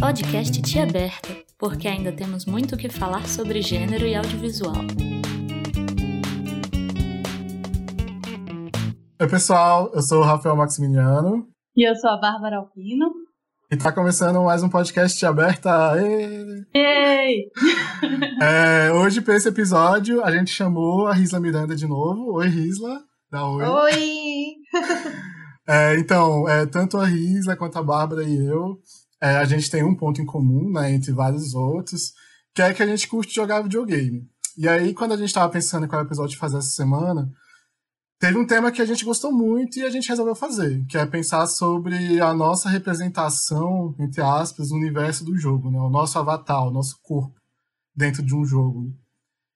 Podcast Tia Aberta, porque ainda temos muito o que falar sobre gênero e audiovisual. Oi, pessoal, eu sou o Rafael Maximiliano. E eu sou a Bárbara Alpino. E tá começando mais um podcast Tia Aberta. Ei! Ei! É, hoje, para esse episódio, a gente chamou a Risla Miranda de novo. Oi, Risla. Dá oi. Oi! É, então, é, tanto a Risla quanto a Bárbara e eu, é, a gente tem um ponto em comum, né, entre vários outros, que é que a gente curte jogar videogame. E aí, quando a gente estava pensando em qual episódio de fazer essa semana, teve um tema que a gente gostou muito e a gente resolveu fazer, que é pensar sobre a nossa representação, entre aspas, no universo do jogo, né, o nosso avatar, o nosso corpo dentro de um jogo.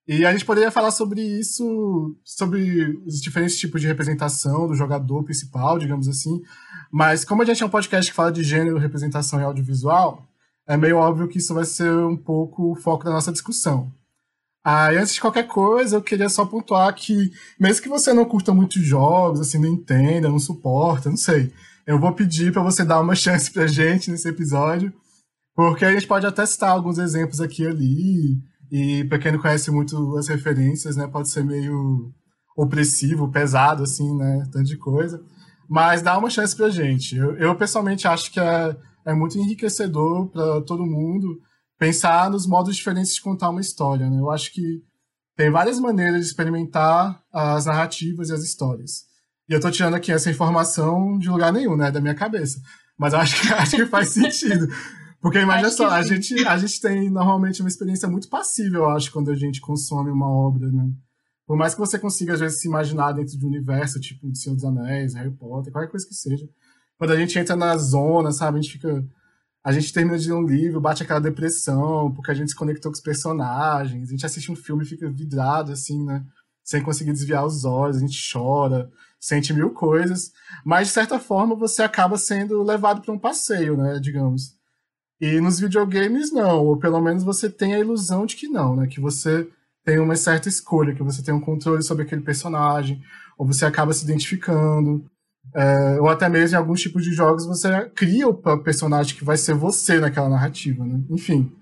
E a gente poderia falar sobre isso, sobre os diferentes tipos de representação do jogador principal, digamos assim. Mas como a gente é um podcast que fala de gênero, representação e audiovisual, é meio óbvio que isso vai ser um pouco o foco da nossa discussão. E antes de qualquer coisa, eu queria só pontuar que, mesmo que você não curta muitos jogos, assim, não entenda, não suporta, não sei, eu vou pedir para você dar uma chance pra gente nesse episódio, porque a gente pode até citar alguns exemplos aqui e ali, e para quem não conhece muito as referências, né, pode ser meio opressivo, pesado, assim, né, tanto de coisa. Mas dá uma chance pra gente. Eu, eu pessoalmente acho que é, é muito enriquecedor para todo mundo pensar nos modos diferentes de contar uma história, né? Eu acho que tem várias maneiras de experimentar as narrativas e as histórias. E eu tô tirando aqui essa informação de lugar nenhum, né, da minha cabeça. Mas eu acho que, acho que faz sentido. Porque imagina acho só, a gente, a gente tem normalmente uma experiência muito passiva, eu acho, quando a gente consome uma obra, né? Por mais que você consiga, às vezes, se imaginar dentro de um universo, tipo, de Senhor dos Anéis, Harry Potter, qualquer coisa que seja. Quando a gente entra na zona, sabe, a gente fica... A gente termina de ler um livro, bate aquela depressão, porque a gente se conectou com os personagens, a gente assiste um filme e fica vidrado, assim, né? Sem conseguir desviar os olhos, a gente chora, sente mil coisas. Mas, de certa forma, você acaba sendo levado para um passeio, né, digamos. E nos videogames, não. Ou pelo menos você tem a ilusão de que não, né? Que você tem uma certa escolha, que você tem um controle sobre aquele personagem, ou você acaba se identificando. É, ou até mesmo em alguns tipos de jogos você cria o personagem que vai ser você naquela narrativa, né? Enfim.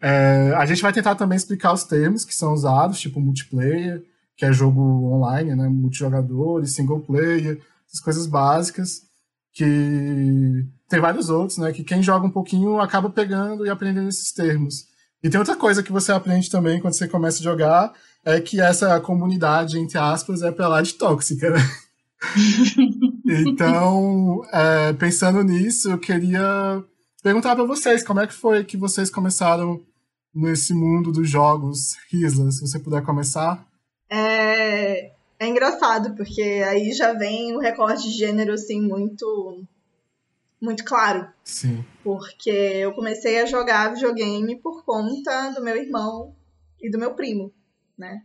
É, a gente vai tentar também explicar os termos que são usados, tipo multiplayer, que é jogo online, né? Multijogador, single player, essas coisas básicas que tem vários outros, né? Que quem joga um pouquinho acaba pegando e aprendendo esses termos. E tem outra coisa que você aprende também quando você começa a jogar, é que essa comunidade, entre aspas, é pra lá de tóxica, né? então, é, pensando nisso, eu queria perguntar para vocês, como é que foi que vocês começaram nesse mundo dos jogos, Risla, se você puder começar? É, é engraçado, porque aí já vem o recorte de gênero, assim, muito muito claro. Sim. Porque eu comecei a jogar videogame por conta do meu irmão e do meu primo, né?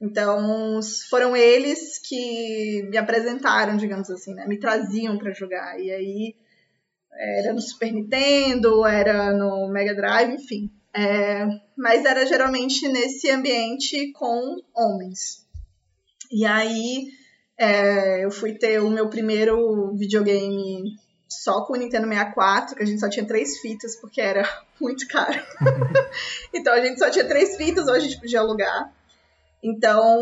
Então, foram eles que me apresentaram, digamos assim, né? Me traziam para jogar. E aí, era no Super Nintendo, era no Mega Drive, enfim. É, mas era geralmente nesse ambiente com homens. E aí, é, eu fui ter o meu primeiro videogame só com o Nintendo 64, que a gente só tinha três fitas, porque era muito caro. então a gente só tinha três fitas, hoje a gente podia alugar. Então,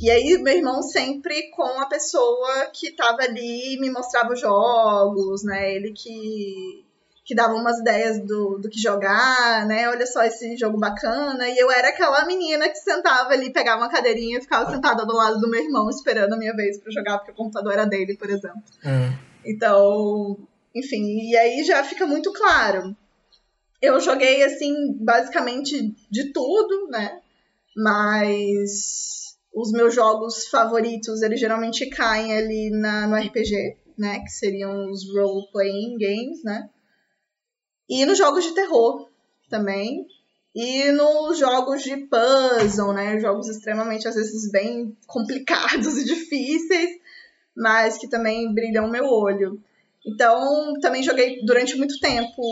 e aí meu irmão sempre com a pessoa que tava ali me mostrava os jogos, né? Ele que, que dava umas ideias do, do que jogar, né? Olha só esse jogo bacana. E eu era aquela menina que sentava ali, pegava uma cadeirinha e ficava sentada do lado do meu irmão esperando a minha vez para jogar, porque o computador era dele, por exemplo. É. Então, enfim, e aí já fica muito claro. Eu joguei, assim, basicamente de tudo, né? Mas os meus jogos favoritos, eles geralmente caem ali na, no RPG, né? Que seriam os role-playing games, né? E nos jogos de terror também. E nos jogos de puzzle, né? Jogos extremamente, às vezes, bem complicados e difíceis mas que também brilham o meu olho. Então, também joguei durante muito tempo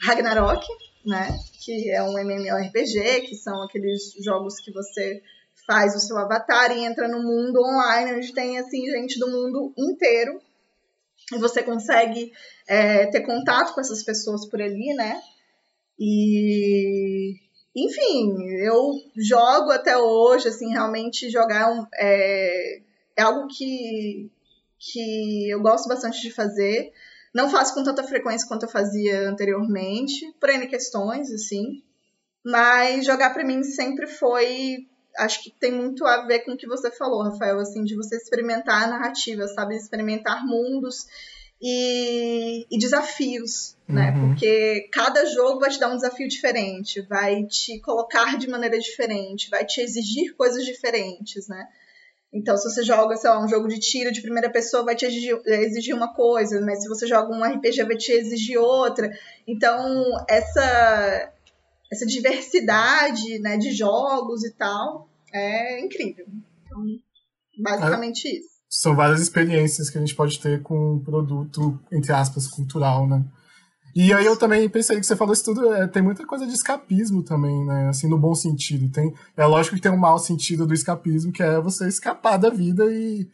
Ragnarok, né? Que é um MMORPG, que são aqueles jogos que você faz o seu avatar e entra no mundo online, onde tem assim gente do mundo inteiro. e você consegue é, ter contato com essas pessoas por ali, né? E enfim, eu jogo até hoje, assim, realmente jogar um, é, é algo que, que eu gosto bastante de fazer. Não faço com tanta frequência quanto eu fazia anteriormente, por N questões, assim. Mas jogar para mim sempre foi. Acho que tem muito a ver com o que você falou, Rafael, assim, de você experimentar a narrativa, sabe? Experimentar mundos e, e desafios, né? uhum. né? Porque cada jogo vai te dar um desafio diferente, vai te colocar de maneira diferente, vai te exigir coisas diferentes, né? Então, se você joga, sei lá, um jogo de tiro de primeira pessoa, vai te exigir, exigir, uma coisa, mas se você joga um RPG, vai te exigir outra. Então, essa, essa diversidade né, de jogos e tal é incrível. Então, basicamente é. isso são várias experiências que a gente pode ter com um produto, entre aspas, cultural, né? E aí eu também pensei que você falou isso tudo, é, tem muita coisa de escapismo também, né? Assim, no bom sentido. Tem, é lógico que tem um mau sentido do escapismo, que é você escapar da vida e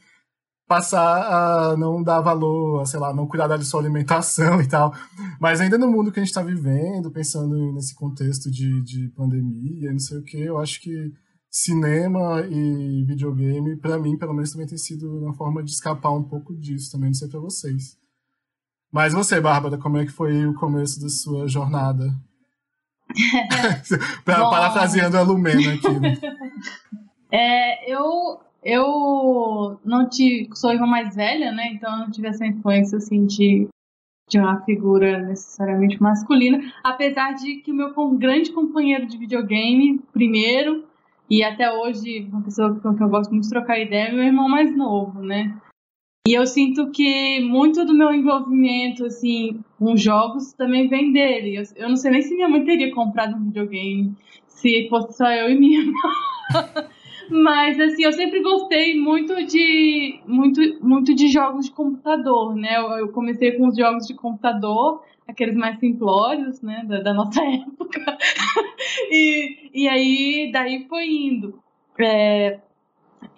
passar a não dar valor, a, sei lá, não cuidar da sua alimentação e tal. Mas ainda no mundo que a gente está vivendo, pensando nesse contexto de, de pandemia, não sei o que, eu acho que cinema e videogame, para mim, pelo menos, também tem sido uma forma de escapar um pouco disso, também não sei para vocês. Mas você, Bárbara, como é que foi o começo da sua jornada? pra, parafraseando a Lumena aqui, né? É, eu, eu não tive, sou irmã mais velha, né? Então eu não tive essa influência, assim, de, de uma figura necessariamente masculina. Apesar de que o meu grande companheiro de videogame, primeiro, e até hoje, uma pessoa com quem eu gosto muito de trocar ideia é meu irmão mais novo, né? E eu sinto que muito do meu envolvimento, assim, com jogos também vem dele. Eu, eu não sei nem se minha mãe teria comprado um videogame se fosse só eu e minha irmã. Mas, assim, eu sempre gostei muito de, muito, muito de jogos de computador, né? Eu, eu comecei com os jogos de computador aqueles mais simplórios, né, da, da nossa época. e, e aí, daí foi indo. É,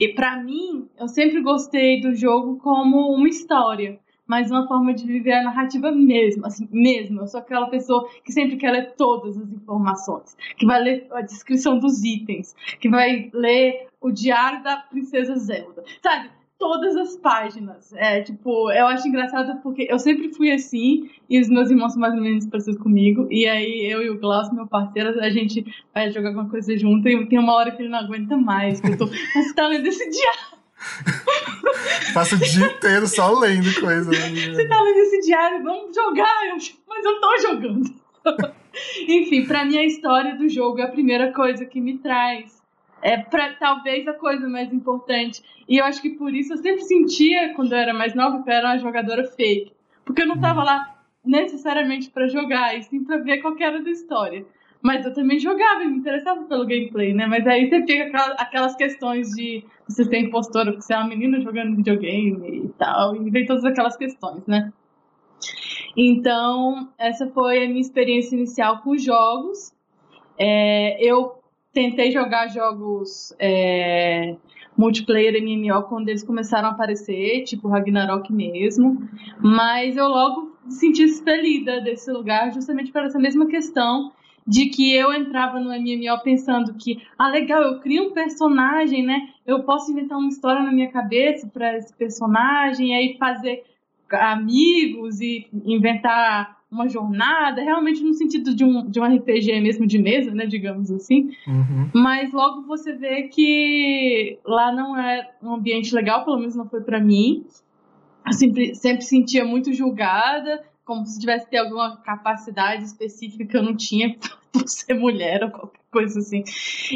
e para mim, eu sempre gostei do jogo como uma história, mas uma forma de viver a narrativa mesmo, assim, mesmo. Eu sou aquela pessoa que sempre quer ler todas as informações, que vai ler a descrição dos itens, que vai ler o diário da princesa Zelda, sabe? Todas as páginas. É, tipo, eu acho engraçado porque eu sempre fui assim, e os meus irmãos são mais ou menos parecidos comigo, e aí eu e o Glaucio, meu parceiro, a gente vai jogar alguma coisa junto, e tem uma hora que ele não aguenta mais, que eu tô, mas você tá lendo esse diário. Passa o dia inteiro só lendo coisa. Né? Você tá lendo esse diário, vamos jogar, eu, mas eu tô jogando. Enfim, para mim a história do jogo é a primeira coisa que me traz é pra, talvez a coisa mais importante. E eu acho que por isso eu sempre sentia, quando eu era mais nova, que eu era uma jogadora fake. Porque eu não tava lá necessariamente para jogar, e sim pra ver qual era da história. Mas eu também jogava e me interessava pelo gameplay, né? Mas aí você fica aquelas questões de você ser impostora, porque você é uma menina jogando videogame e tal, e vem todas aquelas questões, né? Então, essa foi a minha experiência inicial com jogos. É, eu tentei jogar jogos é, multiplayer MMO quando eles começaram a aparecer, tipo Ragnarok mesmo, mas eu logo senti expelida desse lugar justamente por essa mesma questão de que eu entrava no MMO pensando que, ah, legal, eu crio um personagem, né? Eu posso inventar uma história na minha cabeça para esse personagem, e aí fazer amigos e inventar uma jornada, realmente no sentido de um, de um RPG mesmo de mesa, né, digamos assim. Uhum. Mas logo você vê que lá não é um ambiente legal, pelo menos não foi para mim. Eu sempre, sempre sentia muito julgada, como se tivesse ter alguma capacidade específica que eu não tinha por ser mulher ou qualquer coisa assim.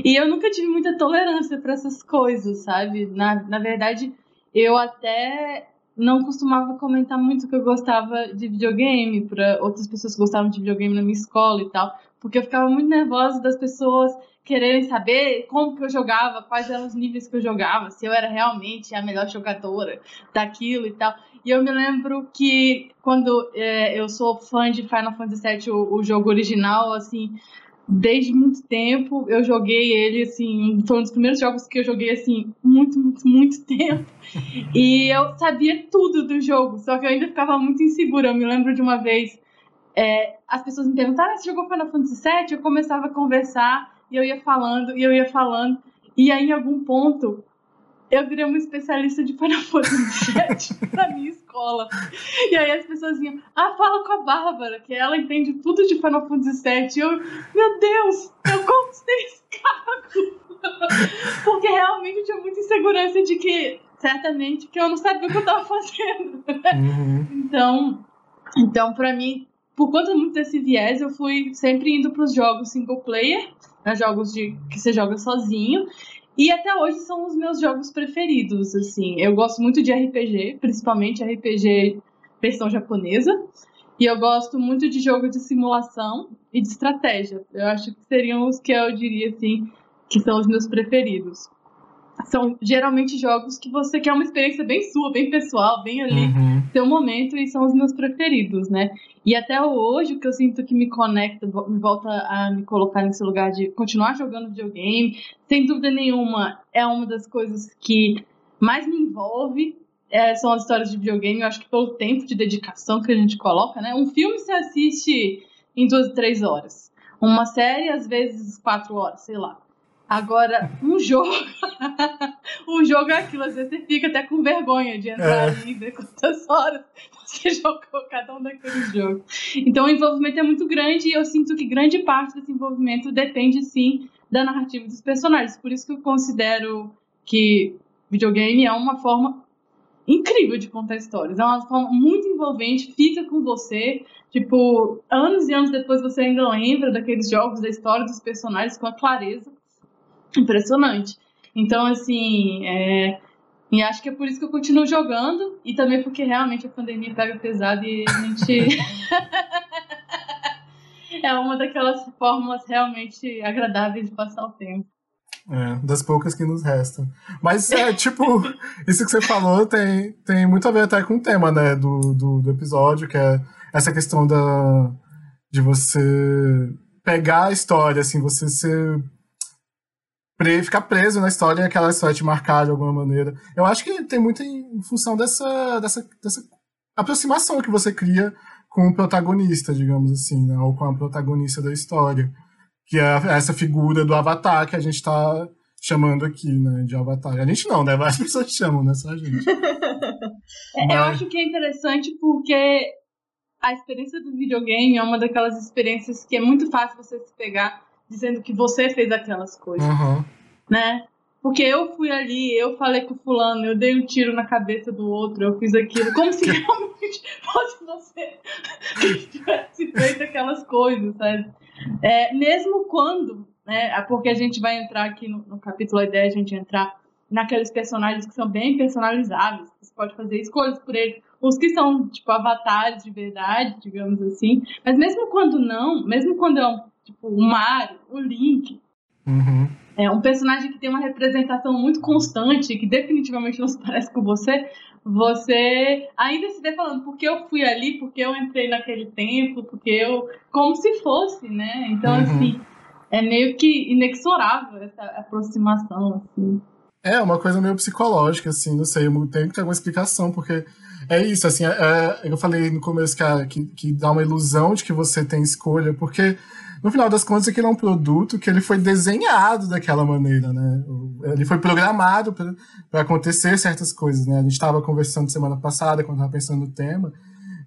E eu nunca tive muita tolerância para essas coisas, sabe? Na, na verdade, eu até não costumava comentar muito que eu gostava de videogame para outras pessoas que gostavam de videogame na minha escola e tal, porque eu ficava muito nervosa das pessoas quererem saber como que eu jogava, quais eram os níveis que eu jogava, se eu era realmente a melhor jogadora daquilo e tal. E eu me lembro que quando é, eu sou fã de Final Fantasy VII, o, o jogo original, assim, desde muito tempo. Eu joguei ele, assim, foi um dos primeiros jogos que eu joguei, assim, muito, muito, muito tempo. E eu sabia tudo do jogo, só que eu ainda ficava muito insegura. Eu me lembro de uma vez, é, as pessoas me perguntaram, ah, você jogou Final Fantasy VII? Eu começava a conversar, e eu ia falando, e eu ia falando. E aí, em algum ponto, eu virei uma especialista de Final Fantasy VII pra minha escola. E aí as pessoas iam, ah, fala com a Bárbara, que ela entende tudo de Final Fantasy VII. E eu, meu Deus, eu conquistei esse cargo. Porque realmente eu tinha muita insegurança de que, certamente, que eu não sabia o que eu tava fazendo. Uhum. Então, então, pra mim, por conta muito desse viés, eu fui sempre indo pros jogos single player, né, jogos de que você joga sozinho. E até hoje são os meus jogos preferidos, assim. Eu gosto muito de RPG, principalmente RPG versão japonesa. E eu gosto muito de jogo de simulação e de estratégia. Eu acho que seriam os que eu diria, assim, que são os meus preferidos são geralmente jogos que você quer uma experiência bem sua, bem pessoal, bem ali, uhum. seu momento, e são os meus preferidos, né? E até hoje, o que eu sinto que me conecta, me volta a me colocar nesse lugar de continuar jogando videogame, sem dúvida nenhuma, é uma das coisas que mais me envolve. É, são as histórias de videogame, eu acho que pelo tempo de dedicação que a gente coloca, né? Um filme se assiste em duas, três horas. Uma série, às vezes, quatro horas, sei lá. Agora, um jogo. um jogo é aquilo, às vezes você fica até com vergonha de entrar é. e ver quantas horas você jogou cada um daqueles jogos. Então o envolvimento é muito grande e eu sinto que grande parte desse envolvimento depende sim da narrativa dos personagens. Por isso que eu considero que videogame é uma forma incrível de contar histórias. É uma forma muito envolvente, fica com você. Tipo, anos e anos depois você ainda lembra daqueles jogos, da história dos personagens com a clareza impressionante. Então, assim, é, e acho que é por isso que eu continuo jogando e também porque realmente a pandemia pega pesado e a gente. é uma daquelas fórmulas realmente agradáveis de passar o tempo. É, das poucas que nos restam. Mas, é, tipo, isso que você falou tem, tem muito a ver até com o tema, né, do, do, do episódio, que é essa questão da, de você pegar a história, assim, você ser pre ficar preso na história e aquela história te marcar de alguma maneira. Eu acho que tem muito em função dessa, dessa, dessa aproximação que você cria com o protagonista, digamos assim, né? ou com a protagonista da história. Que é essa figura do avatar que a gente está chamando aqui, né, de avatar. A gente não, né? Várias pessoas chamam, né? Só a gente. É, Mas... Eu acho que é interessante porque a experiência do videogame é uma daquelas experiências que é muito fácil você se pegar dizendo que você fez aquelas coisas. Uhum. Né? Porque eu fui ali, eu falei com o fulano, eu dei um tiro na cabeça do outro, eu fiz aquilo, como se realmente fosse você que tivesse feito aquelas coisas, sabe? É, mesmo quando, né? Porque a gente vai entrar aqui no, no capítulo, a ideia é a gente entrar naqueles personagens que são bem personalizáveis, você pode fazer escolhas por eles, os que são, tipo, avatares de verdade, digamos assim, mas mesmo quando não, mesmo quando é um Tipo, o Mario, o Link. Uhum. É um personagem que tem uma representação muito constante, que definitivamente não se parece com você. Você ainda se vê falando, porque eu fui ali, porque eu entrei naquele templo, porque eu. Como se fosse, né? Então, uhum. assim, é meio que inexorável essa aproximação, assim. É, uma coisa meio psicológica, assim, não sei, tem que ter alguma explicação, porque é isso, assim, é, é eu falei no começo que, que, que dá uma ilusão de que você tem escolha, porque no final das contas, aquilo é um produto que ele foi desenhado daquela maneira, né? Ele foi programado para acontecer certas coisas, né? A gente estava conversando semana passada, quando estava pensando no tema,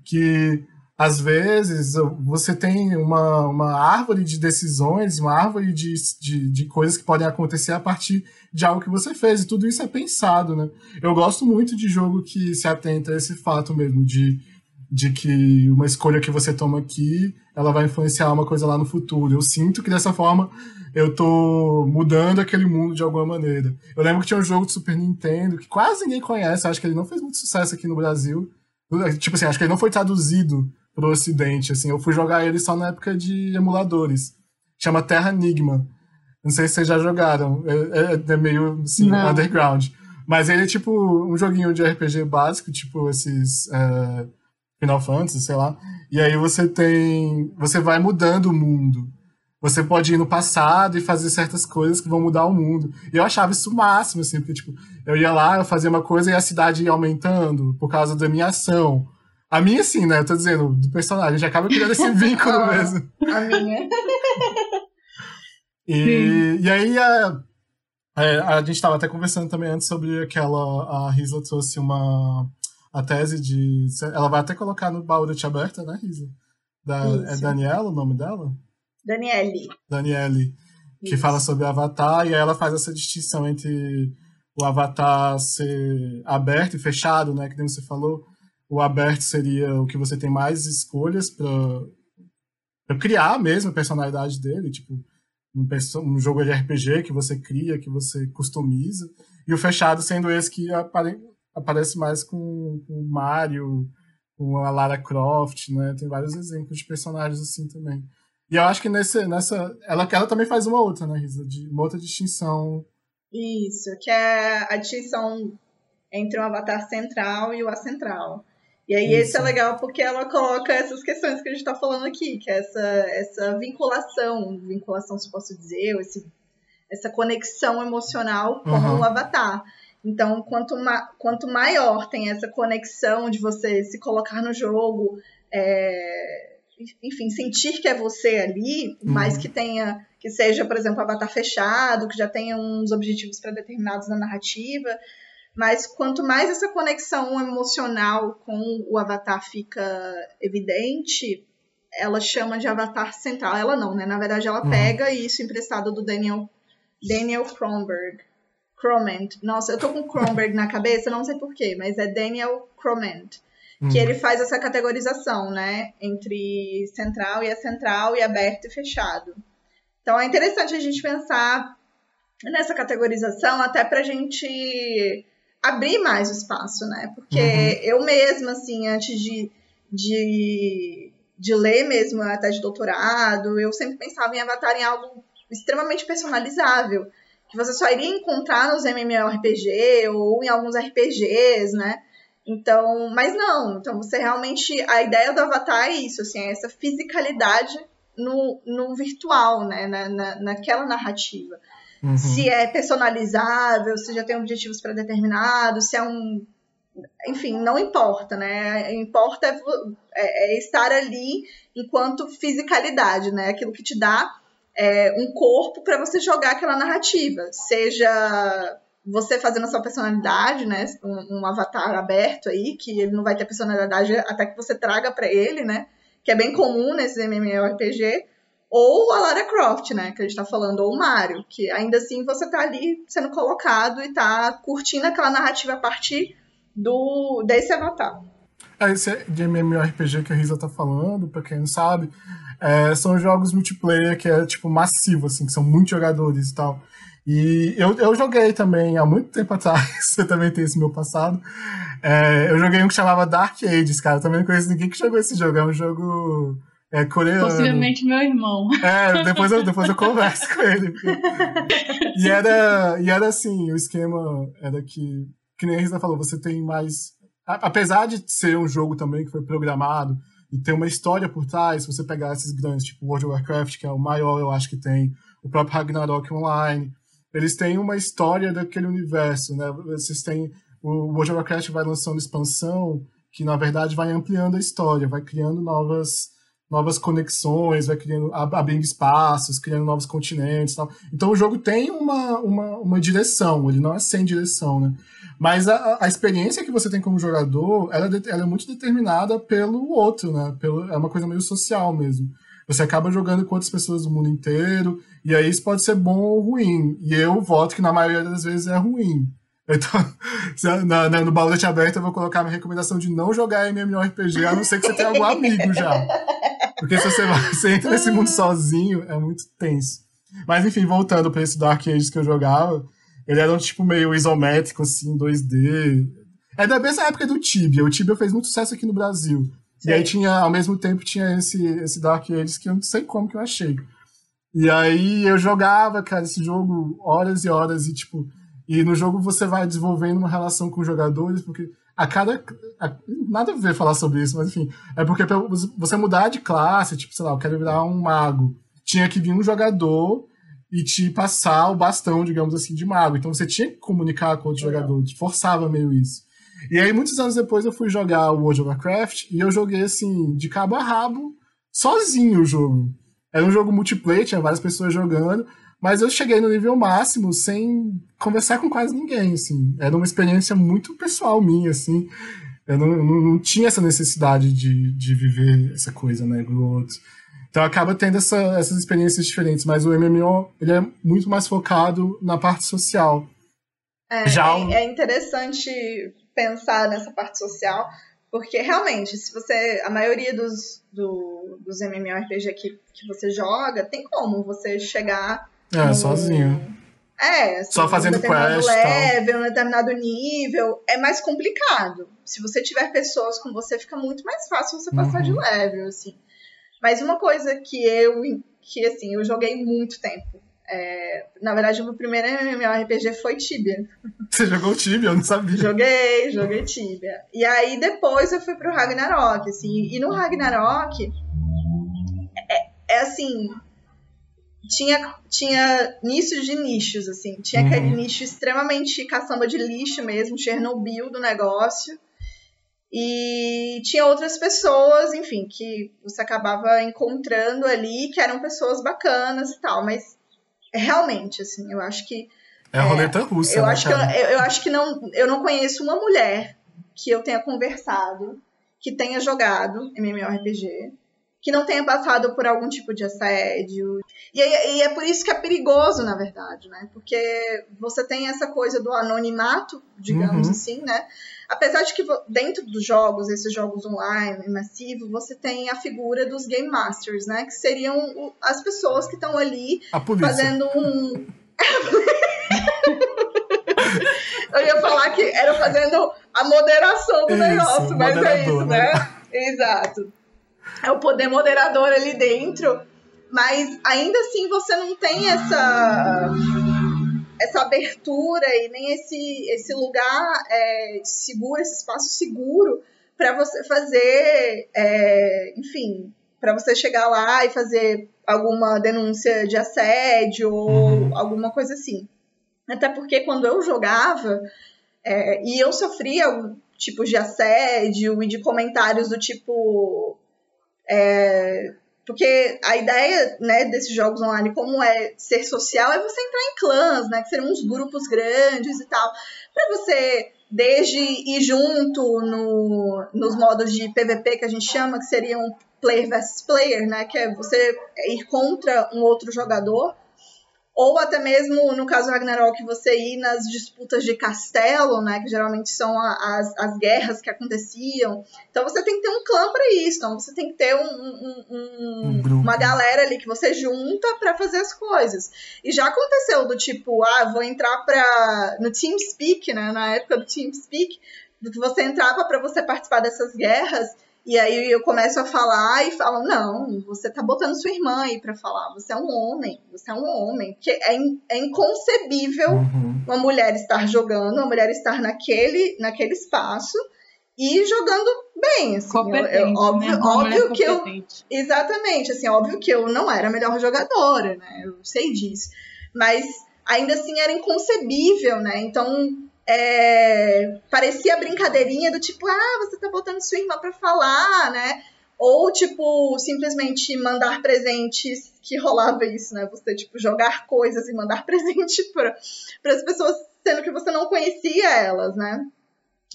que às vezes você tem uma, uma árvore de decisões, uma árvore de, de, de, coisas que podem acontecer a partir de algo que você fez, e tudo isso é pensado, né? Eu gosto muito de jogo que se atenta a esse fato mesmo, de de que uma escolha que você toma aqui, ela vai influenciar uma coisa lá no futuro. Eu sinto que dessa forma eu tô mudando aquele mundo de alguma maneira. Eu lembro que tinha um jogo de Super Nintendo que quase ninguém conhece, acho que ele não fez muito sucesso aqui no Brasil. Tipo assim, acho que ele não foi traduzido pro ocidente, assim. Eu fui jogar ele só na época de emuladores. Chama Terra Enigma. Não sei se vocês já jogaram. É, é, é meio, assim, não. underground. Mas ele é tipo um joguinho de RPG básico, tipo esses... É Final Fantasy, sei lá. E aí você tem. Você vai mudando o mundo. você pode ir no passado e fazer certas coisas que vão mudar o mundo. E eu achava isso o máximo, assim, porque, tipo, eu ia lá, eu fazia uma coisa e a cidade ia aumentando por causa da minha ação. A minha, sim, né? Eu tô dizendo, do personagem. A gente acaba criando esse vínculo Ah, mesmo. A minha. E, e aí a, é, a gente estava até conversando também antes sobre aquela. A Risa trouxe uma. A tese de. Ela vai até colocar no baú de aberta, né, Risa? Da, é. Daniela o nome dela? Daniele. Daniele. Que Isso. fala sobre Avatar, e aí ela faz essa distinção entre o Avatar ser aberto e fechado, né? Que nem você falou. O aberto seria o que você tem mais escolhas para criar mesmo a personalidade dele, tipo, um, jogo de RPG que você cria, que você customiza. E o fechado sendo esse que aparece mais com, com o Mario, com a Lara Croft, né? Tem vários exemplos de personagens assim também. E eu acho que nesse, nessa. Ela, ela também faz uma outra, né, Risa? De, uma outra distinção. Isso, que é a distinção entre o avatar central e o acentral. E aí esse Isso. é legal porque ela coloca essas questões que a gente está falando aqui, que é essa, essa vinculação, vinculação se posso dizer, ou esse, essa conexão emocional com Uhum. o avatar. Então, quanto, ma quanto maior tem essa conexão de você se colocar no jogo, é, enfim, sentir que é você ali, por mais Uhum. que tenha, que seja, por exemplo, avatar fechado, que já tenha uns objetivos pré-determinados na narrativa, mas quanto mais essa conexão emocional com o avatar fica evidente, ela chama de avatar central. Ela não, né? Na verdade, ela Uhum. pega isso emprestado do Daniel, Daniel Kronberg. Croment. Nossa, eu tô com Kronberg na cabeça, não sei porquê, mas é Daniel Croment Hum. que ele faz essa categorização, né, entre central e acentral e aberto e fechado. Então é interessante a gente pensar nessa categorização até para a gente abrir mais o espaço, né? Porque Uhum. eu mesma, assim, antes de, de, de ler mesmo a tese de doutorado, eu sempre pensava em Avatar em algo extremamente personalizável, que você só iria encontrar nos MMORPG ou em alguns RPGs, né? Então, mas não, então você realmente, a ideia do Avatar é isso, assim, é essa fisicalidade no, no virtual, né, na, na, naquela narrativa. Uhum. Se é personalizável, se já tem objetivos pré-determinados, se é um. Enfim, não importa, né? Importa é, é- é estar ali enquanto fisicalidade, né? Aquilo que te dá é, um corpo para você jogar aquela narrativa. Seja você fazendo a sua personalidade, né? Um, um avatar aberto aí, que ele não vai ter personalidade até que você traga para ele, né? Que é bem comum nesses MMORPG ou a Lara Croft, né, que a gente tá falando, ou o Mario, que ainda assim você tá ali sendo colocado e tá curtindo aquela narrativa a partir do desse avatar. É, esse de MMORPG que a Risa tá falando, pra quem não sabe, é, são jogos multiplayer que é, tipo, massivo, assim, que são muitos jogadores e tal. E eu, eu joguei também há muito tempo atrás, eu também tenho esse meu passado. É, eu joguei um que chamava Dark Ages, cara. Eu também não conheço ninguém que jogou esse jogo. É um jogo é, coreano. Possivelmente meu irmão. É, depois eu, depois eu converso com ele. porque- E era, e era assim, o esquema era que, que nem a Risa falou, você tem mais. a- Apesar de ser um jogo também que foi programado e ter uma história por trás, se você pegar esses grandes, tipo World of Warcraft, que é o maior, eu acho que tem, o próprio Ragnarok Online, eles têm uma história daquele universo, né? Vocês têm. O World of Warcraft vai lançando expansão que, na verdade, vai ampliando a história, vai criando novas novas conexões, vai criando, ab- abrindo espaços, criando novos continentes tal. Então o jogo tem uma, uma, uma direção, ele não é sem direção, né? Mas a, a experiência que você tem como jogador, ela, é ela é muito determinada pelo outro, né? Pelo, é uma coisa meio social mesmo. Você acaba jogando com outras pessoas do mundo inteiro, e aí isso pode ser bom ou ruim. E eu voto que na maioria das vezes é ruim. Então, na, na- no balete aberto eu vou colocar minha recomendação de não jogar MMORPG, a não ser que você tenha algum amigo já. Porque se você, você entra nesse mundo sozinho, é muito tenso. Mas enfim, voltando pra esse Dark Ages que eu jogava, ele era um tipo meio isométrico, assim, 2D. É da mesma época do Tibia. O Tibia fez muito sucesso aqui no Brasil. E aí tinha, ao mesmo tempo, tinha esse, esse Dark Ages que eu não sei como que eu achei. E aí eu jogava, cara, esse jogo horas e horas e tipo. E no jogo você vai desenvolvendo uma relação com os jogadores, porque a cada. a- nada a ver falar sobre isso, mas enfim. É porque pra você mudar de classe, tipo, sei lá, eu quero virar um mago. tinha que vir um jogador e te passar o bastão, digamos assim, de mago. Então você tinha que comunicar com outro jogador, te forçava meio isso. E aí, muitos anos depois, eu fui jogar o World of Warcraft e eu joguei, assim, de cabo a rabo, sozinho o jogo. Era um jogo multiplayer, tinha várias pessoas jogando, mas eu cheguei no nível máximo sem conversar com quase ninguém, assim. Era uma experiência muito pessoal minha, assim. Eu não, não, não tinha essa necessidade de, de viver essa coisa, né, do outro. Então acaba tendo essa, essas experiências diferentes, mas o MMO ele é muito mais focado na parte social. É, Já é, é interessante pensar nessa parte social, porque realmente, se você. A maioria dos, do, dos MMORPG que, que você joga, tem como você chegar. É, no, sozinho. É, assim, só fazendo um determinado quest, level, um determinado nível, é mais complicado. Se você tiver pessoas com você, fica muito mais fácil você passar uhum. de level, assim. Mas uma coisa que eu, que assim, eu joguei muito tempo. É, na verdade, o meu primeiro MMORPG foi Tibia. Você jogou Tibia? Eu não sabia. Joguei, joguei Tibia. E aí depois eu fui pro Ragnarok, assim. E no Ragnarok, é, é assim, tinha, tinha nichos de nichos, assim. Tinha uhum. aquele nicho extremamente caçamba de lixo mesmo, Chernobyl do negócio. E tinha outras pessoas, enfim, que você acabava encontrando ali, que eram pessoas bacanas e tal, mas realmente, assim, eu acho que. É a roleta russa, eu né, acho cara? que eu, eu, acho que não, eu não conheço uma mulher que eu tenha conversado, que tenha jogado MMORPG, que não tenha passado por algum tipo de assédio. E, e, é por isso que é perigoso, na verdade, né? Porque você tem essa coisa do anonimato, digamos uhum. assim, né? Apesar de que dentro dos jogos, esses jogos online, massivo, você tem a figura dos Game Masters, né? Que seriam as pessoas que estão ali fazendo um. Eu ia falar que era fazendo a moderação do isso, negócio, mas é isso, né? né? Exato. É o poder moderador ali dentro, mas ainda assim você não tem essa essa abertura e nem esse, esse lugar é, seguro, esse espaço seguro para você fazer, é, enfim, para você chegar lá e fazer alguma denúncia de assédio ou uhum. alguma coisa assim. Até porque quando eu jogava é, e eu sofria algum tipo de assédio e de comentários do tipo. É, porque a ideia, né, desses jogos online, como é ser social, é você entrar em clãs, né, que seriam uns grupos grandes e tal, para você desde ir junto no, nos modos de PVP que a gente chama, que seriam player versus player, né, que é você ir contra um outro jogador, ou até mesmo, no caso do Ragnarok, você ir nas disputas de castelo, né, que geralmente são as, as guerras que aconteciam. Então você tem que ter um clã para isso, então você tem que ter um, um, um, uma galera ali que você junta para fazer as coisas. E já aconteceu do tipo, ah, vou entrar para no TeamSpeak, né, na época do TeamSpeak, do que você entrava para você participar dessas guerras e aí eu começo a falar e falam: não, você tá botando sua irmã aí pra falar. Você é um homem, você é um homem. Porque é, in, é inconcebível uhum. uma mulher estar jogando, uma mulher estar naquele, naquele espaço e jogando bem. Assim, competente, eu, eu, óbvio, né? óbvio que eu. Exatamente, assim, óbvio que eu não era a melhor jogadora, né? Eu sei disso. Mas ainda assim era inconcebível, né? Então é, parecia brincadeirinha do tipo, ah, você tá botando sua irmã pra falar, né? Ou, tipo, simplesmente mandar presentes, que rolava isso, né? Você, tipo, jogar coisas e mandar presente para as pessoas, sendo que você não conhecia elas, né?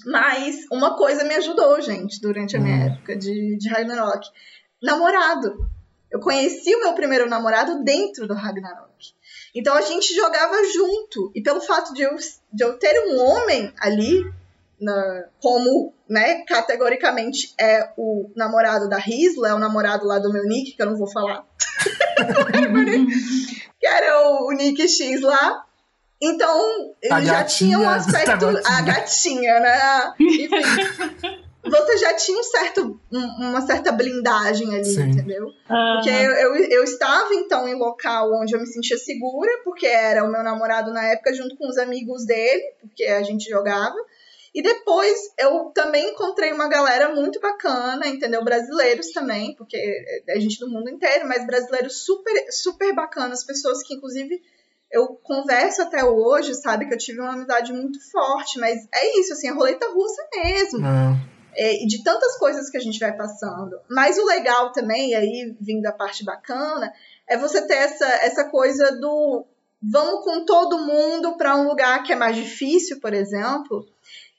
Mas uma coisa me ajudou, gente, durante a minha hum. época de, de Ragnarok. Namorado. Eu conheci o meu primeiro namorado dentro do Ragnarok. Então a gente jogava junto. E pelo fato de eu, de eu ter um homem ali, na, como, né, categoricamente é o namorado da Risla, é o namorado lá do meu nick, que eu não vou falar. que era o, o Nick X lá. Então, ele já tinha um aspecto. A gatinha, né? Enfim você já tinha um certo, uma certa blindagem ali, Sim. entendeu? Uhum. Porque eu, eu, eu, estava, então, em local onde eu me sentia segura, porque era o meu namorado na época, junto com os amigos dele, porque a gente jogava. E depois eu também encontrei uma galera muito bacana, entendeu? Brasileiros também, porque é gente do mundo inteiro, mas brasileiros super, super bacanas, pessoas que inclusive eu converso até hoje, sabe? Que eu tive uma amizade muito forte, mas é isso, assim, a roleta russa mesmo. É. É, de tantas coisas que a gente vai passando. Mas o legal também, aí vindo a parte bacana, é você ter essa, essa coisa do vamos com todo mundo para um lugar que é mais difícil, por exemplo,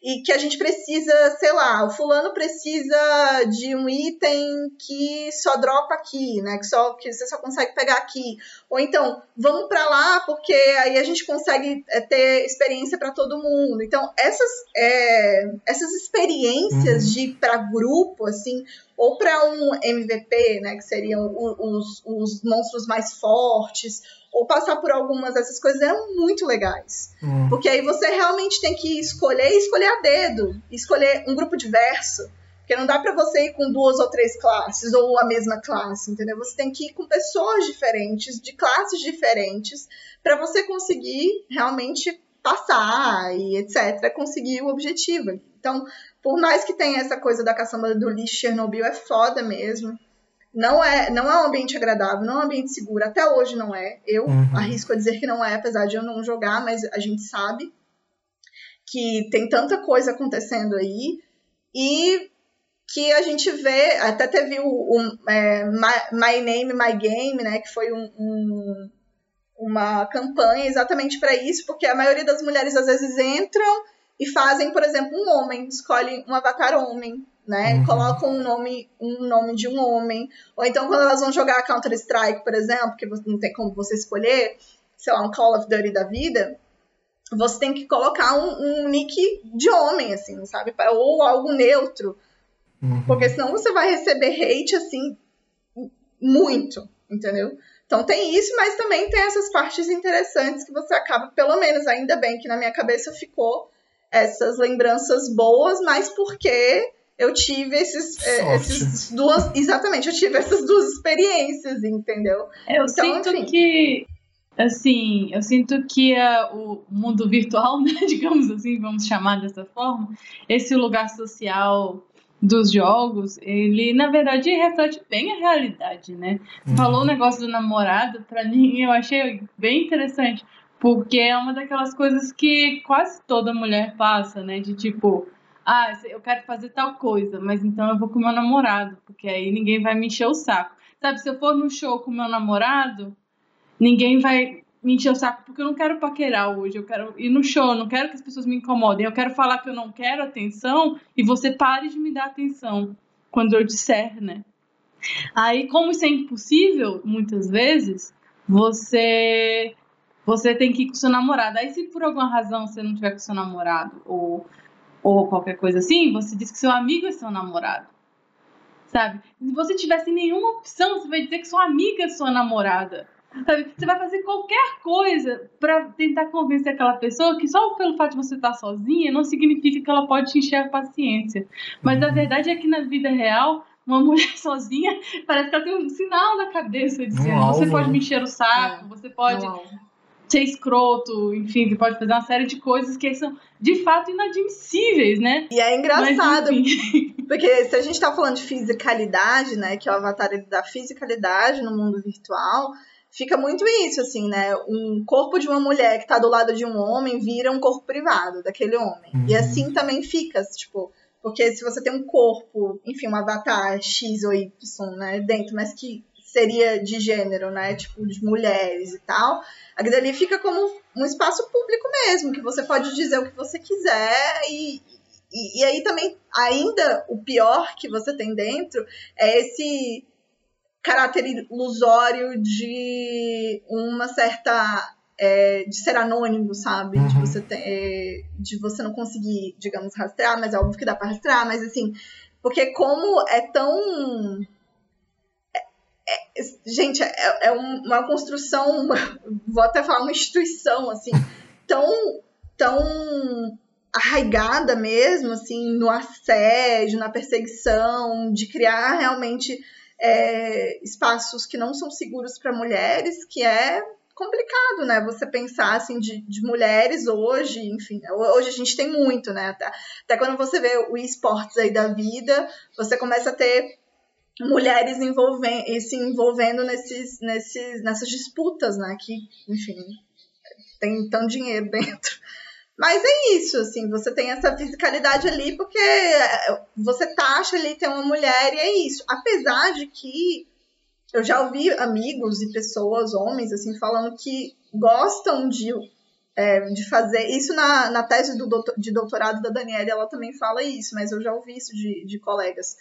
e que a gente precisa, sei lá, o fulano precisa de um item que só dropa aqui, né? Que só que você só consegue pegar aqui. Ou então, vamos para lá porque aí a gente consegue é, ter experiência para todo mundo. Então, essas é, essas experiências uhum. de para grupo assim, ou para um MVP, né, que seriam os, os monstros mais fortes, ou passar por algumas dessas coisas eram muito legais. Hum. Porque aí você realmente tem que escolher e escolher a dedo, escolher um grupo diverso. Porque não dá para você ir com duas ou três classes ou a mesma classe, entendeu? Você tem que ir com pessoas diferentes, de classes diferentes, para você conseguir realmente passar e etc, conseguir o objetivo. Então, por mais que tenha essa coisa da caçamba do lixo Chernobyl, é foda mesmo não é, não é um ambiente agradável, não é um ambiente seguro. Até hoje não é. Eu uhum. arrisco a dizer que não é, apesar de eu não jogar, mas a gente sabe que tem tanta coisa acontecendo aí e que a gente vê, até teve o, o é, My, My, Name, My Game, né, que foi um, um, uma campanha exatamente para isso, porque a maioria das mulheres às vezes entram e fazem, por exemplo, um homem, escolhem um avatar homem, né? Uhum. Colocam um nome, um nome de um homem. Ou então, quando elas vão jogar Counter-Strike, por exemplo, que não tem como você escolher, sei lá, um Call of Duty da vida, você tem que colocar um, um nick de homem, assim, sabe? Ou algo neutro. Uhum. Porque senão você vai receber hate, assim, muito, entendeu? Então tem isso, mas também tem essas partes interessantes que você acaba, pelo menos, ainda bem que na minha cabeça ficou essas lembranças boas, mas porque eu tive esses, é, esses duas. Exatamente, eu tive essas duas experiências, entendeu? Eu então, sinto enfim. que. Assim, eu sinto que uh, o mundo virtual, né, digamos assim, vamos chamar dessa forma, esse lugar social dos jogos, ele na verdade reflete bem a realidade, né? Uhum. Falou o negócio do namorado, para mim eu achei bem interessante, porque é uma daquelas coisas que quase toda mulher passa, né? De tipo, ah, eu quero fazer tal coisa, mas então eu vou com meu namorado, porque aí ninguém vai me encher o saco. Sabe, se eu for no show com meu namorado, ninguém vai me encher o saco, porque eu não quero paquerar hoje, eu quero ir no show, eu não quero que as pessoas me incomodem, eu quero falar que eu não quero atenção e você pare de me dar atenção quando eu disser, né? Aí, como isso é impossível, muitas vezes, você você tem que ir com seu namorado. Aí, se por alguma razão você não tiver com seu namorado, ou ou qualquer coisa assim, você diz que seu amigo é seu namorado. Sabe? Se você tivesse nenhuma opção, você vai dizer que sua amiga é sua namorada. Sabe? Você vai fazer qualquer coisa para tentar convencer aquela pessoa que só pelo fato de você estar sozinha não significa que ela pode te encher a paciência. Mas a verdade é que na vida real, uma mulher sozinha parece que ela tem um sinal na cabeça dizendo: um você pode me encher o saco, é. você pode ser escroto, enfim, que pode fazer uma série de coisas que são de fato inadmissíveis, né? E é engraçado, Mas, porque se a gente tá falando de fisicalidade, né, que é o avatar da fisicalidade no mundo virtual, fica muito isso, assim, né? Um corpo de uma mulher que tá do lado de um homem vira um corpo privado daquele homem. Uhum. E assim também fica, tipo, porque se você tem um corpo, enfim, um avatar X ou Y, né, dentro, mas que seria de gênero, né? Tipo, de mulheres e tal. Aquilo ali fica como um espaço público mesmo, que você pode dizer o que você quiser e, e, e aí também, ainda o pior que você tem dentro é esse caráter ilusório de uma certa é, de ser anônimo, sabe? Uhum. De, você ter, é, de você não conseguir, digamos, rastrear, mas é óbvio que dá para rastrear, mas assim, porque como é tão gente, é, é uma construção, uma, vou até falar uma instituição, assim, tão, tão arraigada mesmo, assim, no assédio, na perseguição, de criar realmente é, espaços que não são seguros para mulheres, que é complicado, né? Você pensar assim de, de mulheres hoje, enfim, hoje a gente tem muito, né? Até, até quando você vê o esportes aí da vida, você começa a ter mulheres envolvendo, se envolvendo nesses, nesses, nessas disputas, né? Que, enfim, tem tanto dinheiro dentro. Mas é isso, assim, você tem essa fisicalidade ali porque você taxa ali ter uma mulher e é isso. Apesar de que eu já ouvi amigos e pessoas, homens, assim, falando que gostam de, é, de fazer. Isso na, na tese do doutor, de doutorado da Daniela, ela também fala isso, mas eu já ouvi isso de, de colegas.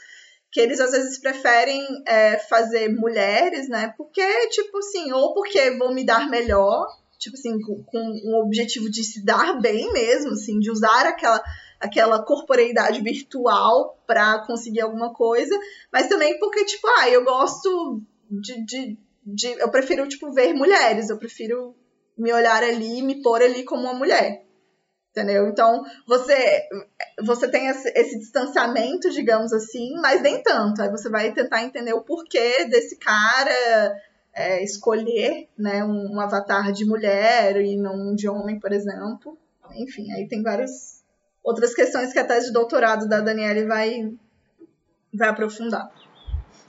Que eles às vezes preferem é, fazer mulheres, né? Porque, tipo assim, ou porque vão me dar melhor, tipo assim, com, com um objetivo de se dar bem mesmo, assim, de usar aquela aquela corporeidade virtual para conseguir alguma coisa, mas também porque, tipo, ah, eu gosto de, de, de, eu prefiro tipo ver mulheres, eu prefiro me olhar ali, me pôr ali como uma mulher. Entendeu? Então, você você tem esse, esse distanciamento, digamos assim, mas nem tanto. Aí você vai tentar entender o porquê desse cara é, escolher né, um, um, avatar de mulher e não de homem, por exemplo. Enfim, aí tem várias outras questões que a tese de doutorado da Daniele vai, vai aprofundar.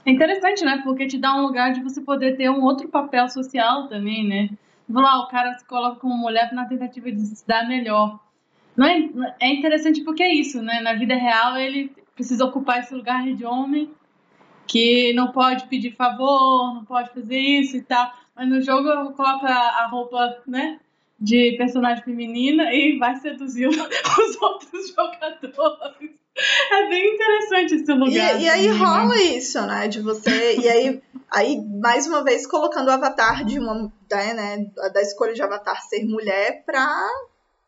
É interessante, né? Porque te dá um lugar de você poder ter um outro papel social também, né? Lá, o cara se coloca como mulher na tentativa de se dar melhor. Não é, é interessante porque é isso, né? Na vida real, ele precisa ocupar esse lugar de homem que não pode pedir favor, não pode fazer isso e tal. Mas no jogo coloca a roupa, né? De personagem feminina e vai seduzir os outros jogadores. É bem interessante esse lugar. E, e aí rola isso, né? De você. E aí, aí, mais uma vez, colocando o avatar de uma. Né, da escolha de avatar ser mulher pra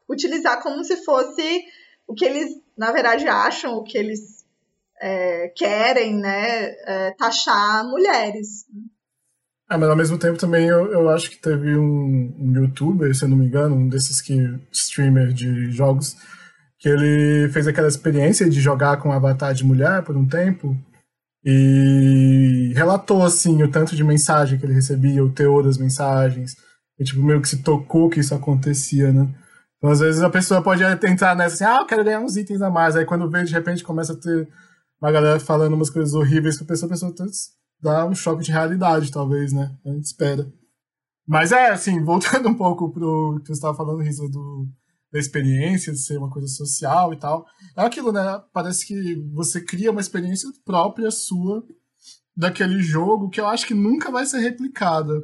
utilizar como se fosse o que eles, na verdade, acham, o que eles é, querem, né? É, taxar mulheres. Ah, mas ao mesmo tempo também eu, eu acho que teve um, um youtuber, se eu não me engano, um desses que streamer de jogos que ele fez aquela experiência de jogar com um avatar de mulher por um tempo e relatou assim o tanto de mensagem que ele recebia, o teor das mensagens, e tipo meio que se tocou que isso acontecia, né? Então às vezes a pessoa pode entrar nessa assim, ah, eu quero ganhar uns itens a mais, aí quando vê de repente começa a ter uma galera falando umas coisas horríveis pra pessoa, a pessoa dá um choque de realidade, talvez, né? A gente espera. Mas é, assim, voltando um pouco pro que você estava falando, Risa, do, da experiência, de ser uma coisa social e tal. É aquilo, né? Parece que você cria uma experiência própria sua daquele jogo que eu acho que nunca vai ser replicada.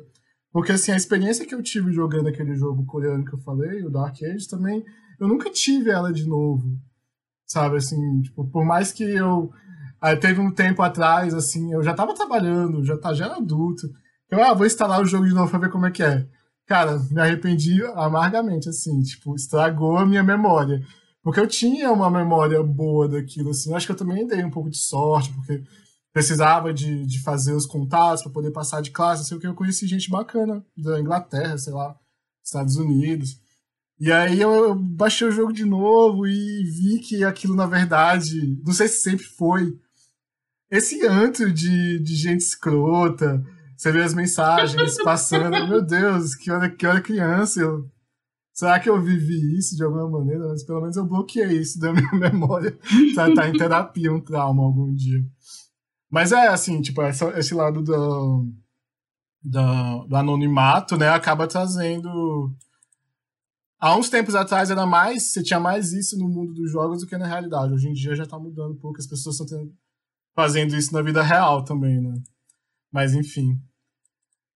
Porque, assim, a experiência que eu tive jogando aquele jogo coreano que eu falei, o Dark Age, também, eu nunca tive ela de novo. Sabe, assim, tipo, por mais que eu... Aí teve um tempo atrás, assim, eu já tava trabalhando, já, tá, já era adulto. Eu, ah, vou instalar o jogo de novo pra ver como é que é. Cara, me arrependi amargamente, assim, tipo, estragou a minha memória. Porque eu tinha uma memória boa daquilo, assim. Eu acho que eu também dei um pouco de sorte, porque precisava de, de fazer os contatos para poder passar de classe, sei o que. Eu conheci gente bacana da Inglaterra, sei lá, Estados Unidos. E aí eu, eu baixei o jogo de novo e vi que aquilo, na verdade, não sei se sempre foi, esse antro de, de gente escrota, você vê as mensagens passando, meu Deus, que hora, que hora criança. Eu, será que eu vivi isso de alguma maneira? Mas pelo menos eu bloqueei isso da minha memória pra estar em terapia, um trauma algum dia. Mas é assim, tipo, essa, esse lado do, do, do anonimato, né, acaba trazendo. Há uns tempos atrás era mais, você tinha mais isso no mundo dos jogos do que na realidade. Hoje em dia já tá mudando um pouco, as pessoas estão fazendo isso na vida real também, né? Mas enfim.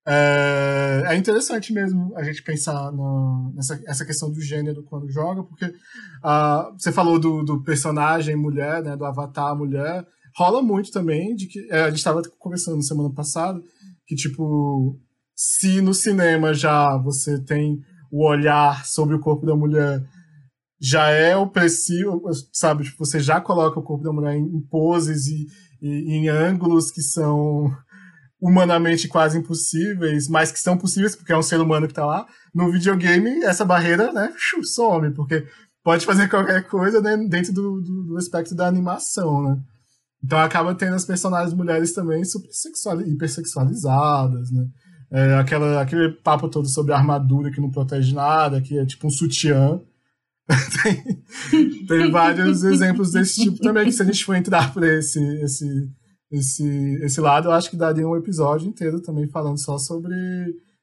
É, é, interessante mesmo a gente pensar no, nessa essa questão do gênero quando joga, porque uh, você falou do, do, personagem mulher, né, do avatar mulher, rola muito também de que é, a gente estava conversando semana passada que tipo se no cinema já você tem o olhar sobre o corpo da mulher já é opressivo, sabe? Tipo, você já coloca o corpo da mulher em, poses e, e em ângulos que são humanamente quase impossíveis, mas que são possíveis porque é um ser humano que está lá. No videogame, essa barreira, né, some, porque pode fazer qualquer coisa né, dentro do, do, do, aspecto da animação, né? Então acaba tendo as personagens mulheres também super hipersexualizadas, né? É, aquela, aquele papo todo sobre armadura que não protege nada, que é tipo um sutiã. tem, tem vários exemplos desse tipo também, que se a gente for entrar por esse, esse, esse, esse lado, eu acho que daria um episódio inteiro também falando só sobre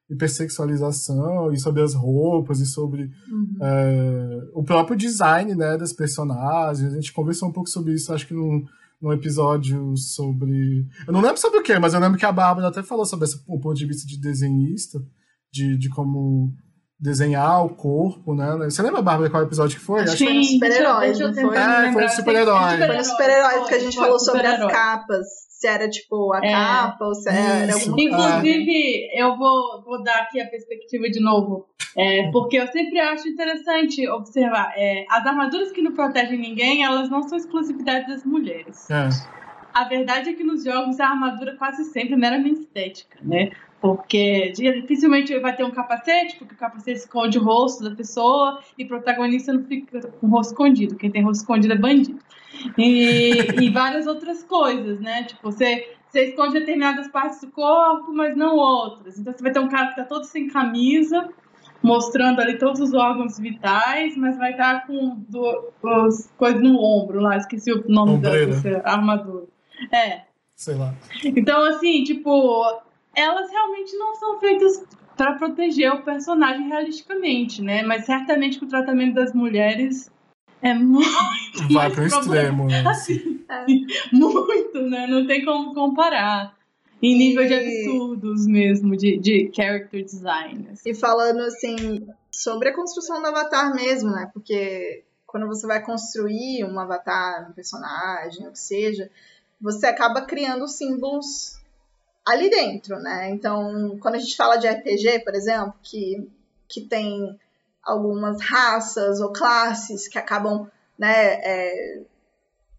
hipersexualização e sobre as roupas e sobre uhum. é, o próprio design né, das personagens. A gente conversou um pouco sobre isso, acho que num, num episódio sobre. Eu não lembro sobre o que, mas eu lembro que a Bárbara até falou sobre esse, o ponto de vista de desenhista, de, de como desenhar o corpo, né? Você lembra, Bárbara, qual episódio que foi? Sim, Acho que foi super-heróis, não foi? É, foi no super-herói. Foi super-heróis que a gente falou sobre as capas se era tipo a é. capa ou se era alguma Inclusive, eu vou, vou dar aqui a perspectiva de novo. É, porque eu sempre acho interessante observar. É, as armaduras que não protegem ninguém, elas não são exclusividade das mulheres. É. A verdade é que nos jogos a armadura quase sempre é meramente estética, né? Porque dificilmente vai ter um capacete, porque o capacete esconde o rosto da pessoa e o protagonista não fica com o rosto escondido. Quem tem rosto escondido é bandido. E, e várias outras coisas, né? Tipo, você, você esconde determinadas partes do corpo, mas não outras. Então você vai ter um cara que tá todo sem camisa, mostrando ali todos os órgãos vitais, mas vai estar tá com as coisas no ombro lá, esqueci o nome dessa armadura. É. Sei lá. Então, assim, tipo, elas realmente não são feitas para proteger o personagem realisticamente, né? Mas certamente que o tratamento das mulheres é muito vai para o extremo, né? Assim, é. Muito, né? Não tem como comparar. Em nível de absurdos mesmo, de, de character design. Assim. E falando assim, sobre a construção do avatar mesmo, né? Porque quando você vai construir um avatar, um personagem, o que seja, você acaba criando símbolos ali dentro, né? Então, quando a gente fala de RPG, por exemplo, que, que tem algumas raças ou classes que acabam, né, é,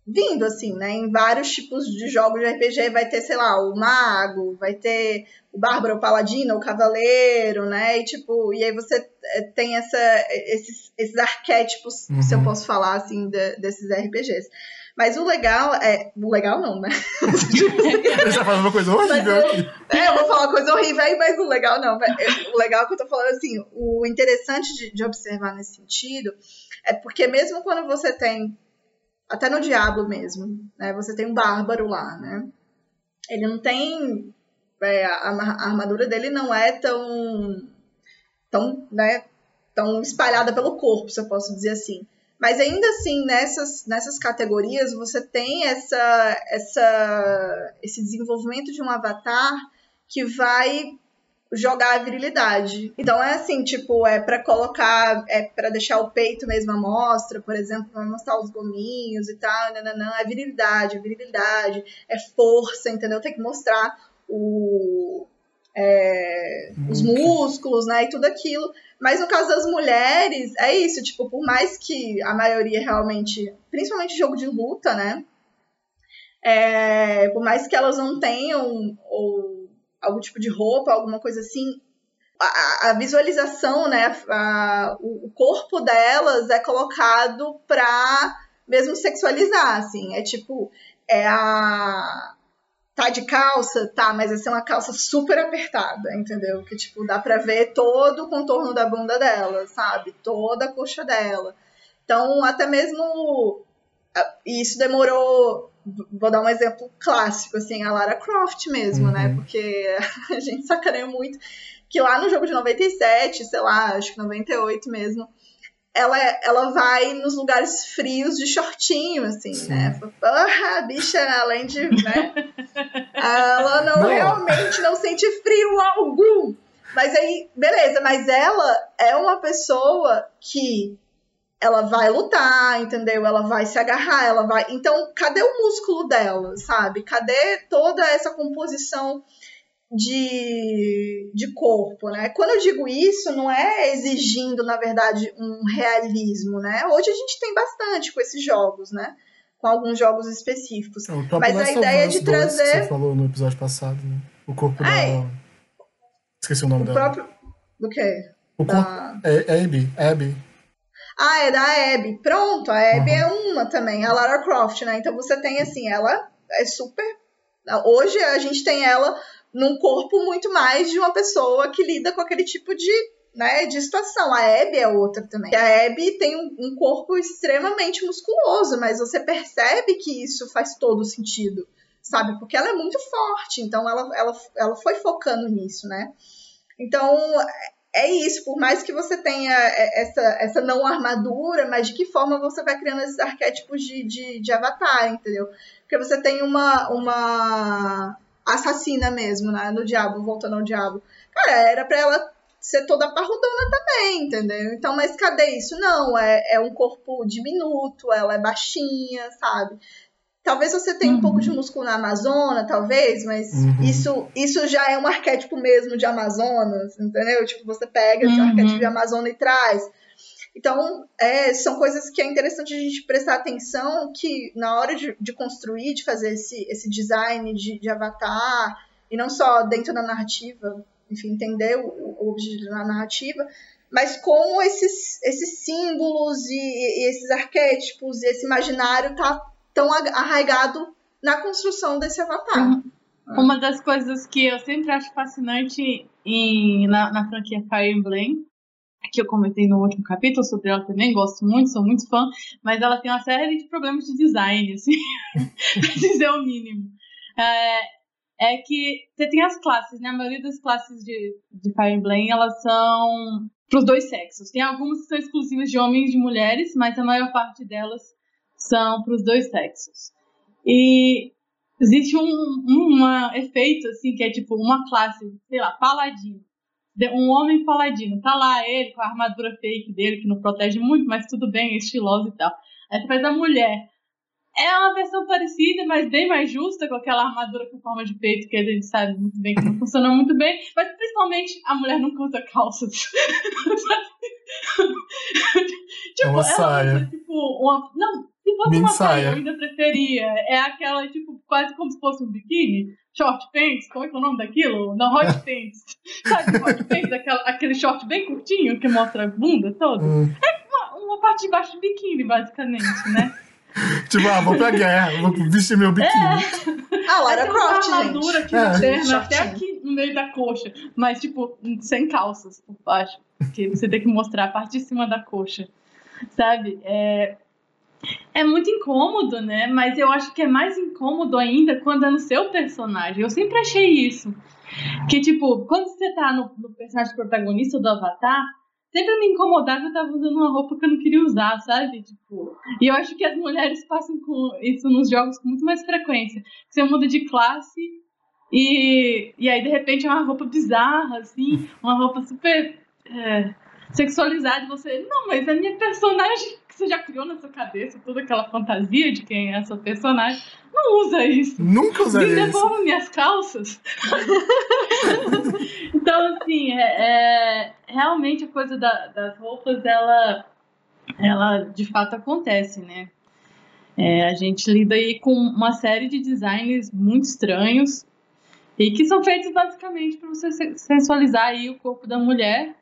vindo assim, né? Em vários tipos de jogos de RPG vai ter, sei lá, o mago, vai ter o bárbaro, o paladino, o cavaleiro, né? E tipo, e aí você é, tem essa, esses, esses arquétipos, uhum. se eu posso falar assim, de, desses RPGs. Mas o legal é. O legal não, né? Você tá falando uma coisa horrível aqui. É, eu vou falar uma coisa horrível aí, mas o legal não. O legal é que eu tô falando assim, o interessante de, de observar nesse sentido é porque mesmo quando você tem. Até no Diablo mesmo, né? Você tem um bárbaro lá, né? Ele não tem. É, a, a armadura dele não é tão. tão, né? Tão espalhada pelo corpo, se eu posso dizer assim. Mas ainda assim, nessas, nessas categorias, você tem essa, essa, esse desenvolvimento de um avatar que vai jogar a virilidade. Então é assim, tipo, é para colocar, é para deixar o peito mesmo à mostra, por exemplo, pra mostrar os gominhos e tal, não, é virilidade, é virilidade, é força, entendeu? Tem que mostrar o, é, os músculos, né, e tudo aquilo. Mas no caso das mulheres, é isso, tipo, por mais que a maioria realmente, principalmente jogo de luta, né, é, por mais que elas não tenham ou, algum tipo de roupa, alguma coisa assim, a, a visualização, né, a, o, o corpo delas é colocado pra mesmo sexualizar, assim, é tipo, é a tá de calça, tá, mas essa é uma calça super apertada, entendeu? Que, tipo, dá pra ver todo o contorno da bunda dela, sabe? Toda a coxa dela. Então, até mesmo. Isso demorou. Vou dar um exemplo clássico, assim, a Lara Croft mesmo, né? uhum. né? Porque a gente sacaneia muito que lá no jogo de 97, sei lá, acho que 98 mesmo, ela, ela vai nos lugares frios de shortinho, assim, né? Sim. né? Porra, a bicha, além de, né? ela não, não, realmente não sente frio algum. Mas aí, beleza, mas ela é uma pessoa que ela vai lutar, entendeu? Ela vai se agarrar, ela vai. Então, cadê o músculo dela, sabe? Cadê toda essa composição de, de corpo, né? Quando eu digo isso, não é exigindo, na verdade, um realismo, né? Hoje a gente tem bastante com esses jogos, né? Com alguns jogos específicos. É, Mas a ideia de trazer. Que você falou no episódio passado, né? O corpo da. Esqueci o nome o dela. Próprio... Do quê? O corpo. Da... É, é Abby. É Abby. Ah, é da Abby. Pronto, a Abby uhum. é uma também, a Lara Croft, né? Então você tem assim, ela é super. Hoje a gente tem ela num corpo muito mais de uma pessoa que lida com aquele tipo de, né, de situação. A Abby é outra também. A Abby tem um, um corpo extremamente musculoso, mas você percebe que isso faz todo sentido, sabe? Porque ela é muito forte, então ela, ela, ela foi focando nisso, né? Então, é isso, por mais que você tenha essa, essa não armadura, mas de que forma você vai criando esses arquétipos de, de, de avatar, entendeu? Porque você tem uma, uma assassina mesmo, né? No diabo, voltando ao diabo. Cara, era pra ela ser toda parrudona também, entendeu? Então, mas cadê isso? Não, é, é um corpo diminuto, ela é baixinha, sabe? Talvez você tenha uhum. um pouco de uhum. músculo na Amazônia, talvez, mas uhum. isso, isso já é um arquétipo mesmo de Amazonas, entendeu? Tipo, você pega uhum. esse arquétipo de Amazônia e traz. Então, é, são coisas que é interessante a gente prestar atenção que na hora de, de construir, de fazer esse, esse design de, de, avatar, e não só dentro da narrativa, enfim, entender o, o objetivo da narrativa, mas como esses, esses símbolos e, e esses arquétipos e esse imaginário tá tão arraigado na construção desse avatar. Uhum. Uma das coisas que eu sempre acho fascinante em, na, na franquia Fire Emblem que eu comentei no último capítulo sobre ela também, gosto muito, sou muito fã, mas ela tem uma série de problemas de design, assim, pra dizer o mínimo. É, é que você tem as classes, né? A maioria das classes de, de Fire Emblem, elas são pros dois sexos. Tem algumas que são exclusivas de homens e de mulheres, mas a maior parte delas são pros dois sexos. E existe um, um efeito, assim, que é tipo uma classe, sei lá, paladino um homem paladino. Tá lá ele com a armadura fake dele, que não protege muito, mas tudo bem, é estiloso e tal. Aí você faz a mulher. É uma versão parecida, mas bem mais justa, com aquela armadura com forma de peito que a gente sabe muito bem que não funciona muito bem. Mas principalmente a mulher nunca usa calças. tipo, uma saia. Usa, tipo, uma. Não, se fosse uma saia, eu ainda preferia. É aquela, tipo, quase como se fosse um biquíni short pants, como é que é o nome daquilo? Não, hot pants. Sabe hot pants? Aquela, aquele short bem curtinho que mostra a bunda toda. Hum. É uma, uma, parte de baixo do biquíni, basicamente, né? tipo, ah, vou pra guerra, vou vestir meu biquíni. É. Ah, Lara Croft, uma armadura aqui é. interna, até aqui no meio da coxa. Mas, tipo, sem calças por baixo. Porque você tem que mostrar a parte de cima da coxa. Sabe? É, é muito incômodo, né? Mas eu acho que é mais incômodo ainda quando é no seu personagem. Eu sempre achei isso. Que, tipo, quando você tá no, no personagem protagonista do Avatar, sempre me incomodava eu tava usando uma roupa que eu não queria usar, sabe? Tipo, e eu acho que as mulheres passam com isso nos jogos com muito mais frequência. Você muda de classe e, e aí, de repente, é uma roupa bizarra, assim, uma roupa super é, sexualizada. E você, não, mas a minha personagem que você já criou na sua cabeça toda aquela fantasia de quem é a sua personagem. Não usa isso. Nunca usaria Me devolva minhas calças. então, assim, é, é, realmente a coisa da, das roupas, ela, ela de fato acontece, né? É, a gente lida aí com uma série de designs muito estranhos e que são feitos basicamente para você sensualizar aí o corpo da mulher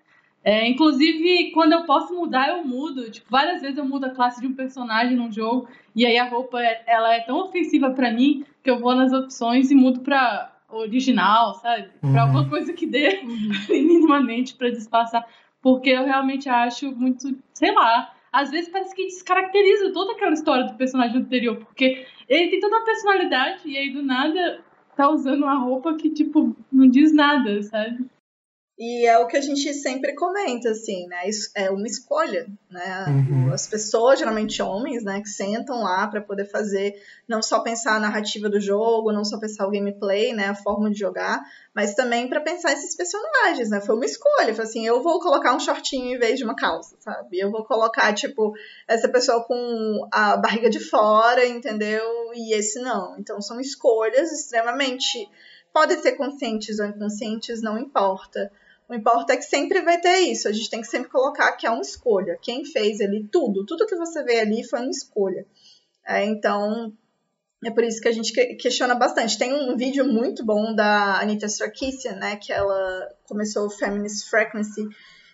é, inclusive, quando eu posso mudar, eu mudo. Tipo, várias vezes eu mudo a classe de um personagem num jogo e aí a roupa ela é tão ofensiva para mim que eu vou nas opções e mudo pra original, sabe? Uhum. Pra alguma coisa que dê uhum. minimamente para disfarçar. Porque eu realmente acho muito, sei lá, às vezes parece que descaracteriza toda aquela história do personagem anterior, porque ele tem toda uma personalidade e aí do nada tá usando uma roupa que, tipo, não diz nada, sabe? E é o que a gente sempre comenta, assim, né? É uma escolha, né? Uhum. As pessoas, geralmente homens, né, que sentam lá para poder fazer, não só pensar a narrativa do jogo, não só pensar o gameplay, né, a forma de jogar, mas também para pensar esses personagens, né? Foi uma escolha, foi assim, eu vou colocar um shortinho em vez de uma calça, sabe? Eu vou colocar, tipo, essa pessoa com a barriga de fora, entendeu? E esse não. Então são escolhas extremamente podem ser conscientes ou inconscientes, não importa. O importa é que sempre vai ter isso. A gente tem que sempre colocar que é uma escolha. Quem fez ali tudo, tudo que você vê ali foi uma escolha. É, então, é por isso que a gente questiona bastante. Tem um vídeo muito bom da Anita Sarkeesian, né? Que ela começou o Feminist Frequency,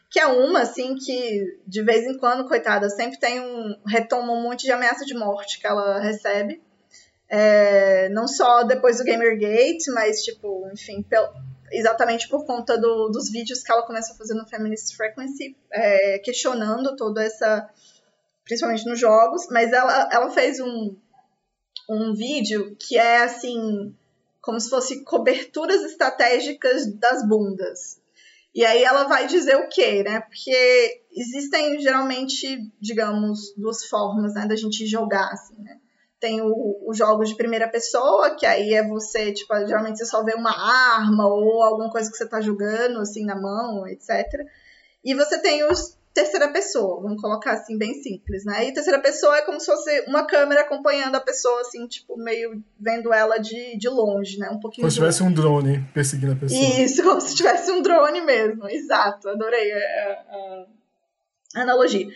que é uma, assim, que de vez em quando, coitada, sempre tem um. retoma um monte de ameaça de morte que ela recebe. É, não só depois do Gamergate, mas, tipo, enfim, pel, exatamente por conta do, dos vídeos que ela começou a fazer no Feminist Frequency, é, questionando toda essa. principalmente nos jogos, mas ela, ela fez um, um vídeo que é assim. como se fosse coberturas estratégicas das bundas. E aí ela vai dizer o quê, né? Porque existem geralmente, digamos, duas formas né, da gente jogar, assim, né? Tem os jogos de primeira pessoa, que aí é você, tipo, geralmente você só vê uma arma ou alguma coisa que você tá jogando, assim, na mão, etc. E você tem os terceira pessoa, vamos colocar assim, bem simples, né? E terceira pessoa é como se fosse uma câmera acompanhando a pessoa, assim, tipo, meio vendo ela de, de longe, né? Um pouquinho. Como se tivesse um drone perseguindo a pessoa. Isso, como se tivesse um drone mesmo, exato, adorei a, a analogia.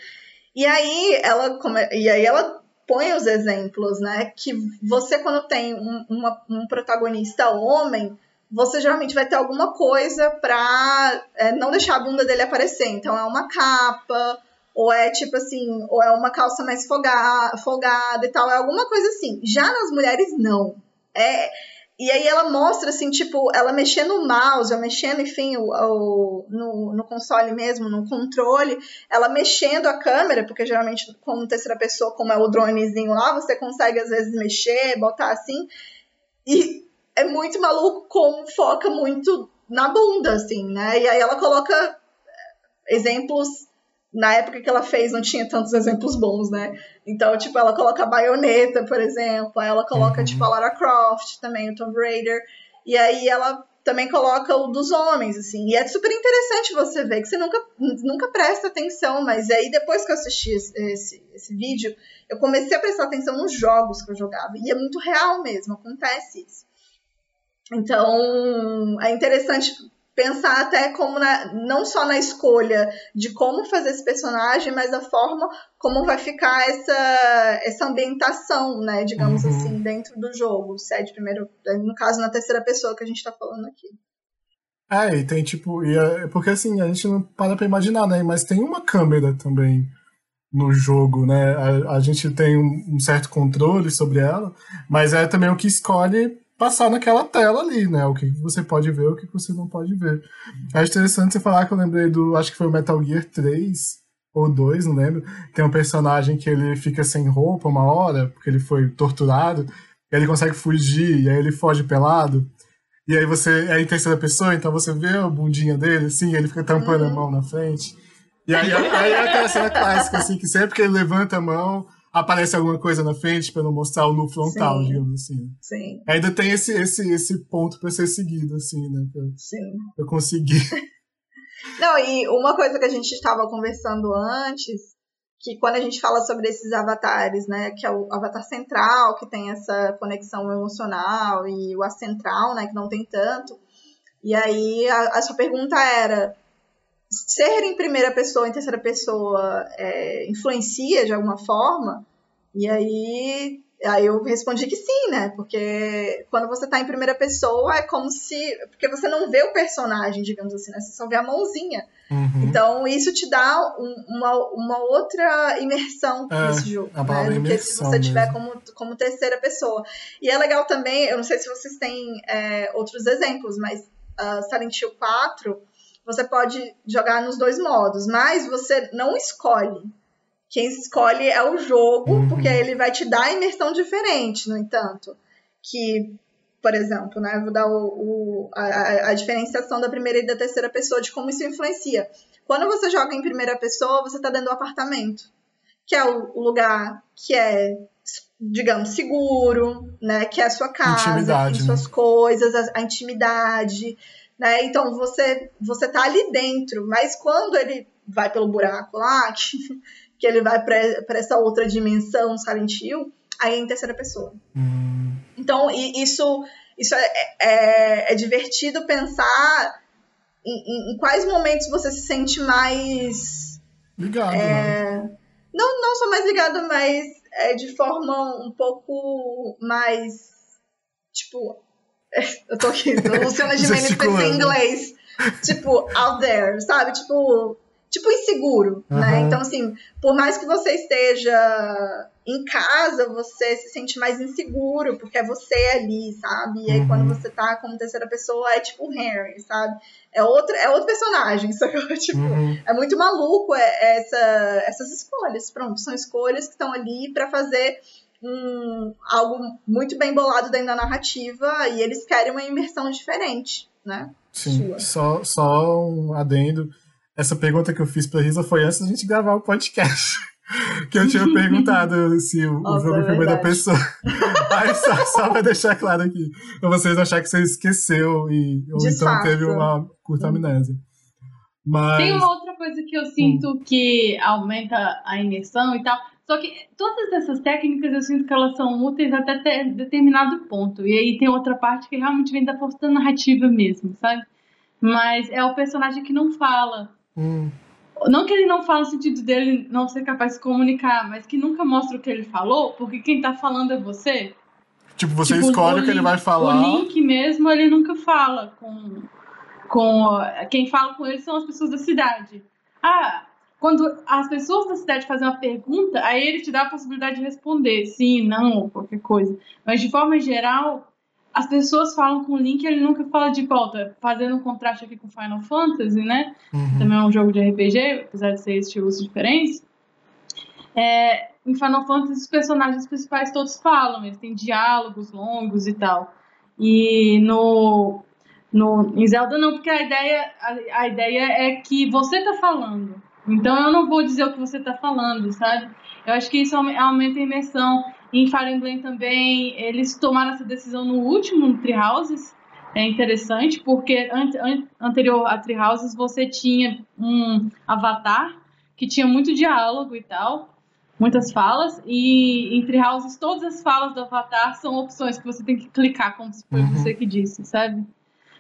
E aí ela e aí ela põe os exemplos, né? Que você, quando tem um, uma, um protagonista homem, você geralmente vai ter alguma coisa pra é, não deixar a bunda dele aparecer. Então é uma capa, ou é tipo assim, ou é uma calça mais folgada, folgada e tal, é alguma coisa assim. Já nas mulheres, não. É, e aí ela mostra, assim, tipo, ela mexendo no mouse, ou mexendo, enfim, o, o, no, no console mesmo, no controle, ela mexendo a câmera, porque geralmente, como terceira pessoa, como é o dronezinho lá, você consegue às vezes mexer, botar assim. E é muito maluco como foca muito na bunda, assim, né? E aí ela coloca exemplos na época que ela fez não tinha tantos exemplos bons, né? Então, tipo, ela coloca a baioneta, por exemplo, aí ela coloca, uhum. tipo, a Lara Croft também, o Tomb Raider, e aí ela também coloca o dos homens, assim, e é super interessante você ver, que você nunca, nunca presta atenção, mas aí depois que eu assisti esse, esse, esse vídeo, eu comecei a prestar atenção nos jogos que eu jogava, e é muito real mesmo, acontece isso. Então, é interessante pensar até como na, não só na escolha de como fazer esse personagem, mas a forma como vai ficar essa, essa ambientação, né, digamos uhum. assim, dentro do jogo, se é de primeiro, no caso na terceira pessoa que a gente está falando aqui. É, e tem tipo, e é, porque assim, a gente não para pra imaginar, né, mas tem uma câmera também no jogo, né, a, a gente tem um, um certo controle sobre ela, mas é também o que escolhe passar naquela tela ali, né? O que você pode ver, o que você não pode ver. É interessante você falar que eu lembrei do, acho que foi o Metal Gear 3 ou 2, não lembro. Tem um personagem que ele fica sem roupa uma hora, porque ele foi torturado, e ele consegue fugir, e aí ele foge pelado. E aí você é em terceira pessoa, então você vê a bundinha dele, assim, ele fica tampando uhum. a mão na frente. E aí, aí é aquela cena clássica, assim, que sempre que ele levanta a mão, aparece alguma coisa na frente para não mostrar o nu frontal, Sim. digamos assim. Sim. Ainda tem esse, esse, esse ponto para ser seguido, assim, né? Pra, Sim. Pra conseguir. Não, e uma coisa que a gente estava conversando antes, que quando a gente fala sobre esses avatares, né, que é o avatar central, que tem essa conexão emocional, e o acentral, né, que não tem tanto. E aí a, a sua pergunta era, ser em primeira pessoa, em terceira pessoa, é, influencia de alguma forma? E aí, aí eu respondi que sim, né? Porque quando você tá em primeira pessoa é como se. Porque você não vê o personagem, digamos assim, né? Você só vê a mãozinha. Uhum. Então isso te dá um, uma, uma outra imersão é, nesse jogo, né? Do que se você tiver como, como terceira pessoa. E é legal também, eu não sei se vocês têm é, outros exemplos, mas uh, Silent Hill 4 você pode jogar nos dois modos, mas você não escolhe. Quem escolhe é o jogo, uhum. porque ele vai te dar imersão diferente, no entanto. Que, por exemplo, né, vou dar o, o a, a, diferenciação da primeira e da terceira pessoa de como isso influencia. Quando você joga em primeira pessoa, você está dentro do apartamento, que é o, lugar que é digamos, seguro, né? Que é a sua casa, intimidade, suas né? coisas, a, a, intimidade, né? Então você você tá ali dentro, mas quando ele vai pelo buraco lá, que, que ele vai para essa outra dimensão Silent Hill, aí é em terceira pessoa. Hum. Então isso isso é, é, é divertido pensar em, em, em, quais momentos você se sente mais ligado. É, né? Não não só mais ligado, mas é, de forma um pouco mais tipo eu tô aqui, Luciana Gimenez pensei em inglês. Tipo, out there, sabe? Tipo, tipo inseguro, uhum. né? Então, assim, por mais que você esteja em casa você se sente mais inseguro, porque é você ali, sabe? E aí Uhum. quando você tá como terceira pessoa, é tipo o Harry, sabe? É outro, é outro personagem, que tipo, Uhum. é muito maluco é- essa, essas escolhas. Pronto, são escolhas que estão ali pra fazer um, algo muito bem bolado dentro da narrativa e eles querem uma imersão diferente, né? Sim, Sua. só, só um adendo. Essa pergunta que eu fiz pra Risa foi antes da gente gravar o podcast. Que eu tinha perguntado se o, o Nossa, jogo é primeira verdade. pessoa. Aí só, só pra deixar claro aqui. Pra vocês não acharem que você esqueceu e, ou De então fato. teve uma curta amnésia. Mas. Tem uma outra coisa que eu sinto que aumenta a imersão e tal. Só que todas essas técnicas eu sinto que elas são úteis até ter determinado ponto. E aí tem outra parte que realmente vem da força da narrativa mesmo, sabe? Mas é o personagem que não fala. Hum, Não que ele não fala no sentido dele não ser capaz de comunicar, mas que nunca mostra o que ele falou, porque quem tá falando é você. tipo, você Tipo, escolhe o que ele vai falar. O Link mesmo, ele nunca fala com, com. Quem fala com ele são as pessoas da cidade. Ah, quando as pessoas da cidade fazem uma pergunta, aí ele te dá a possibilidade de responder sim, não, qualquer coisa. Mas de forma geral, as pessoas falam com o Link e ele nunca fala de volta. Fazendo um contraste aqui com Final Fantasy, né? Uhum. também é um jogo de RPG, apesar de ser estilos diferentes. É, em Final Fantasy, os personagens principais todos falam, eles têm diálogos longos e tal. E no, no em Zelda não, porque a ideia, a, a ideia é que você tá falando. Então eu não vou dizer o que você tá falando, sabe? Eu acho que isso aume- aumenta a imersão. Em Fire Emblem também, eles tomaram essa decisão no último, no Three Houses, é interessante, porque an an anterior a Tree Houses você tinha um avatar que tinha muito diálogo e tal, muitas falas, e em Tree Houses todas as falas do avatar são opções que você tem que clicar como se foi Uhum. você que disse, sabe?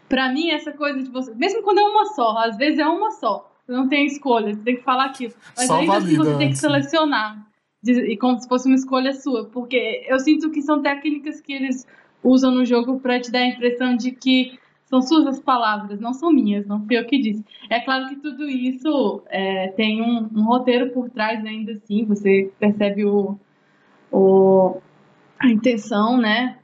Pra mim, essa coisa de você. Mesmo quando é uma só, às vezes é uma só. Não tem escolha, você tem que falar aquilo. Mas Só ainda assim você tem que né? selecionar. E como se fosse uma escolha sua. Porque eu sinto que são técnicas que eles usam no jogo pra te dar a impressão de que são suas as palavras, não são minhas, não fui eu que disse. É claro que tudo isso é, tem um, um roteiro por trás ainda assim, você percebe o, o, a intenção, né,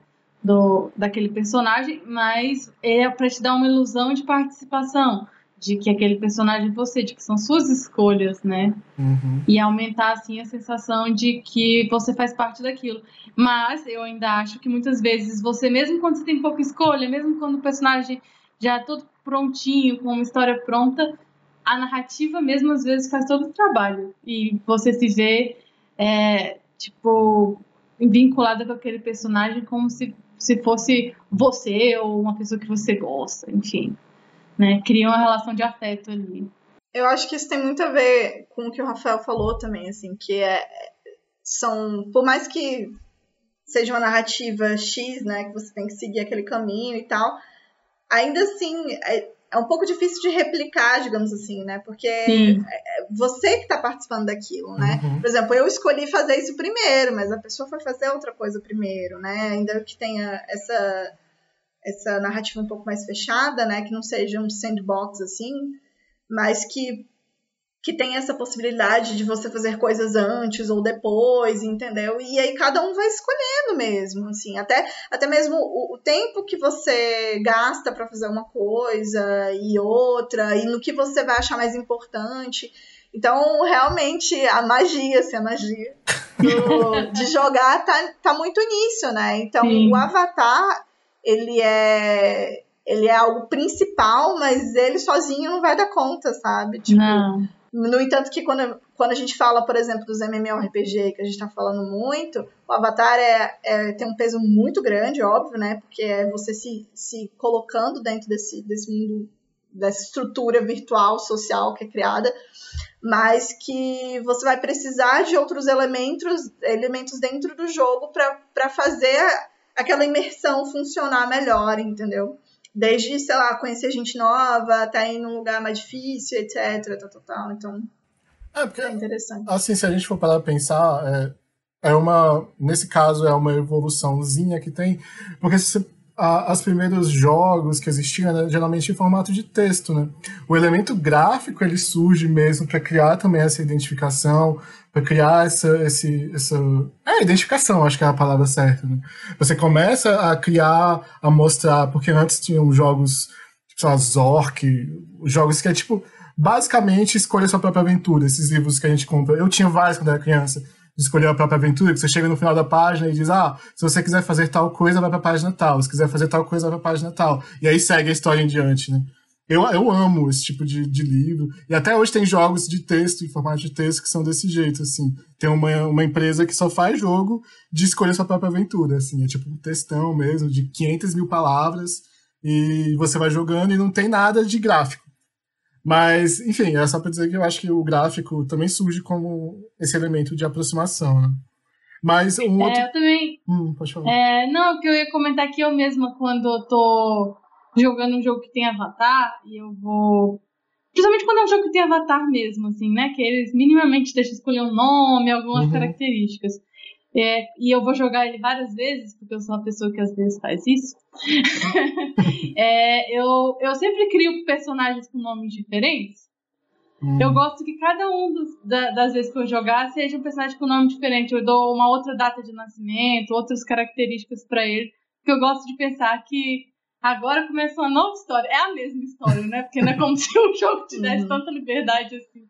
do, daquele personagem, mas é para te dar uma ilusão de participação, de que aquele personagem é você, de que são suas escolhas, né, Uhum. e aumentar assim a sensação de que você faz parte daquilo. Mas eu ainda acho que muitas vezes você, mesmo quando você tem pouca escolha, mesmo quando o personagem já é todo prontinho, com uma história pronta, a narrativa mesmo às vezes faz todo o trabalho. E você se vê, é, tipo, vinculada com aquele personagem como se, se fosse você ou uma pessoa que você gosta, enfim. Né? Cria uma relação de afeto ali. Eu acho que isso tem muito a ver com o que o Rafael falou também, assim, que é são, por mais que seja uma narrativa X, né, que você tem que seguir aquele caminho e tal, ainda assim é, é um pouco difícil de replicar, digamos assim, né, porque Sim. é você que está participando daquilo, né. Uhum. Por exemplo, eu escolhi fazer isso primeiro, mas a pessoa foi fazer outra coisa primeiro, né, ainda que tenha essa essa narrativa um pouco mais fechada, né, que não seja um sandbox assim, mas que que tem essa possibilidade de você fazer coisas antes ou depois, entendeu? E aí cada um vai escolhendo mesmo, assim, até, até mesmo o, o tempo que você gasta para fazer uma coisa e outra, e no que você vai achar mais importante. Então, realmente, a magia, assim, a magia do- de jogar tá, tá muito nisso, né? Então, Sim. o Avatar, ele é ele é algo principal, mas ele sozinho não vai dar conta, sabe? Tipo, Não. no entanto, que quando, quando a gente fala, por exemplo, dos MMORPG, que a gente tá falando muito, o Avatar é, é- tem um peso muito grande, óbvio, né? Porque é você se, se colocando dentro desse, desse mundo, dessa estrutura virtual, social que é criada, mas que você vai precisar de outros elementos, elementos dentro do jogo para fazer aquela imersão funcionar melhor, entendeu? Desde, sei lá, conhecer gente nova, tá ir num lugar mais difícil, etc. Tal, tal, tal. Então, É, porque é interessante. Assim, se a gente for parar pra pensar, é, é uma. Nesse caso, é uma evoluçãozinha que tem. Porque se você a, os primeiros jogos que existiam, né, geralmente em formato de texto, né? O elemento gráfico ele surge mesmo para criar também essa identificação, para criar essa, esse, essa, é identificação, acho que é a palavra certa. Né? Você começa a criar, a mostrar, porque antes tinham jogos, tipo, lá, Zork, jogos que é tipo basicamente escolha sua própria aventura, esses livros que a gente compra. Eu tinha vários quando era criança escolher a própria aventura, que você chega no final da página e diz, ah, se você quiser fazer tal coisa, vai pra página tal, se quiser fazer tal coisa, vai pra página tal. E aí segue a história em diante, né? Eu, eu amo esse tipo de, de livro. E até hoje tem jogos de texto, em formato de texto, que são desse jeito, assim. Tem uma, uma empresa que só faz jogo de escolher sua própria aventura, assim. É tipo um textão mesmo, de 500 mil palavras, e você vai jogando e não tem nada de gráfico. Mas, enfim, é só para dizer que eu acho que o gráfico também surge como esse elemento de aproximação, né? Mas um é, outro... eu também. Hum, pode falar. É, não, o que eu ia comentar que eu mesma, quando eu tô jogando um jogo que tem avatar, e eu vou. Principalmente quando é um jogo que tem avatar mesmo, assim, né? Que eles minimamente deixam escolher um nome, algumas uhum. características. É, e eu vou jogar ele várias vezes, porque eu sou uma pessoa que às vezes faz isso. é, eu, eu sempre crio personagens com nomes diferentes. Hum. Eu gosto que cada um dos, da, das vezes que eu jogar seja um personagem com nome diferente. Eu dou uma outra data de nascimento, outras características para ele. Porque eu gosto de pensar que agora começa uma nova história. É a mesma história, né? Porque não é como se o jogo tivesse uhum. tanta liberdade assim.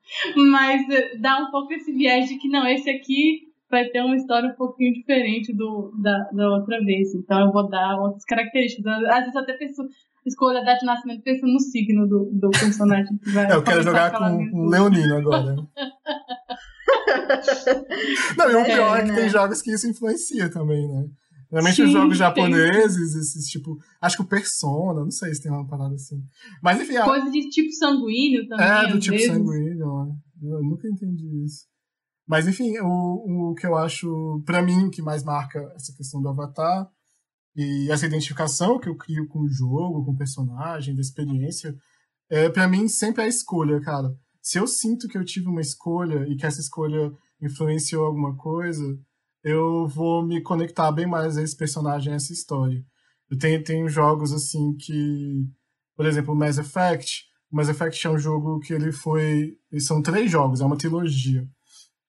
Mas eh, dá um pouco esse viés de que não, esse aqui vai ter uma história um pouquinho diferente do, da, da outra vez. Então eu vou dar outras características. Às vezes eu até penso, escolho a data de nascimento pensando no signo do, do personagem que vai. É, eu quero jogar com um leonino agora. Não, e o é, pior é, que né? tem jogos que isso influencia também, né? Normalmente Sim, os jogos japoneses, tem. esses tipo. Acho que o Persona, não sei se tem uma parada assim. Mas enfim. Coisa de tipo sanguíneo também. É, do tipo vezes. sanguíneo. Eu nunca entendi isso. Mas, enfim, o, o que eu acho, para mim, que mais marca essa questão do avatar e essa identificação que eu crio com o jogo, com o personagem, da experiência, é, para mim sempre é a escolha, cara. Se eu sinto que eu tive uma escolha e que essa escolha influenciou alguma coisa, eu vou me conectar bem mais a esse personagem, a essa história. Eu tenho, tenho jogos assim que, por exemplo, Mass Effect. Mass Effect é um jogo que ele foi. São três jogos, é uma trilogia.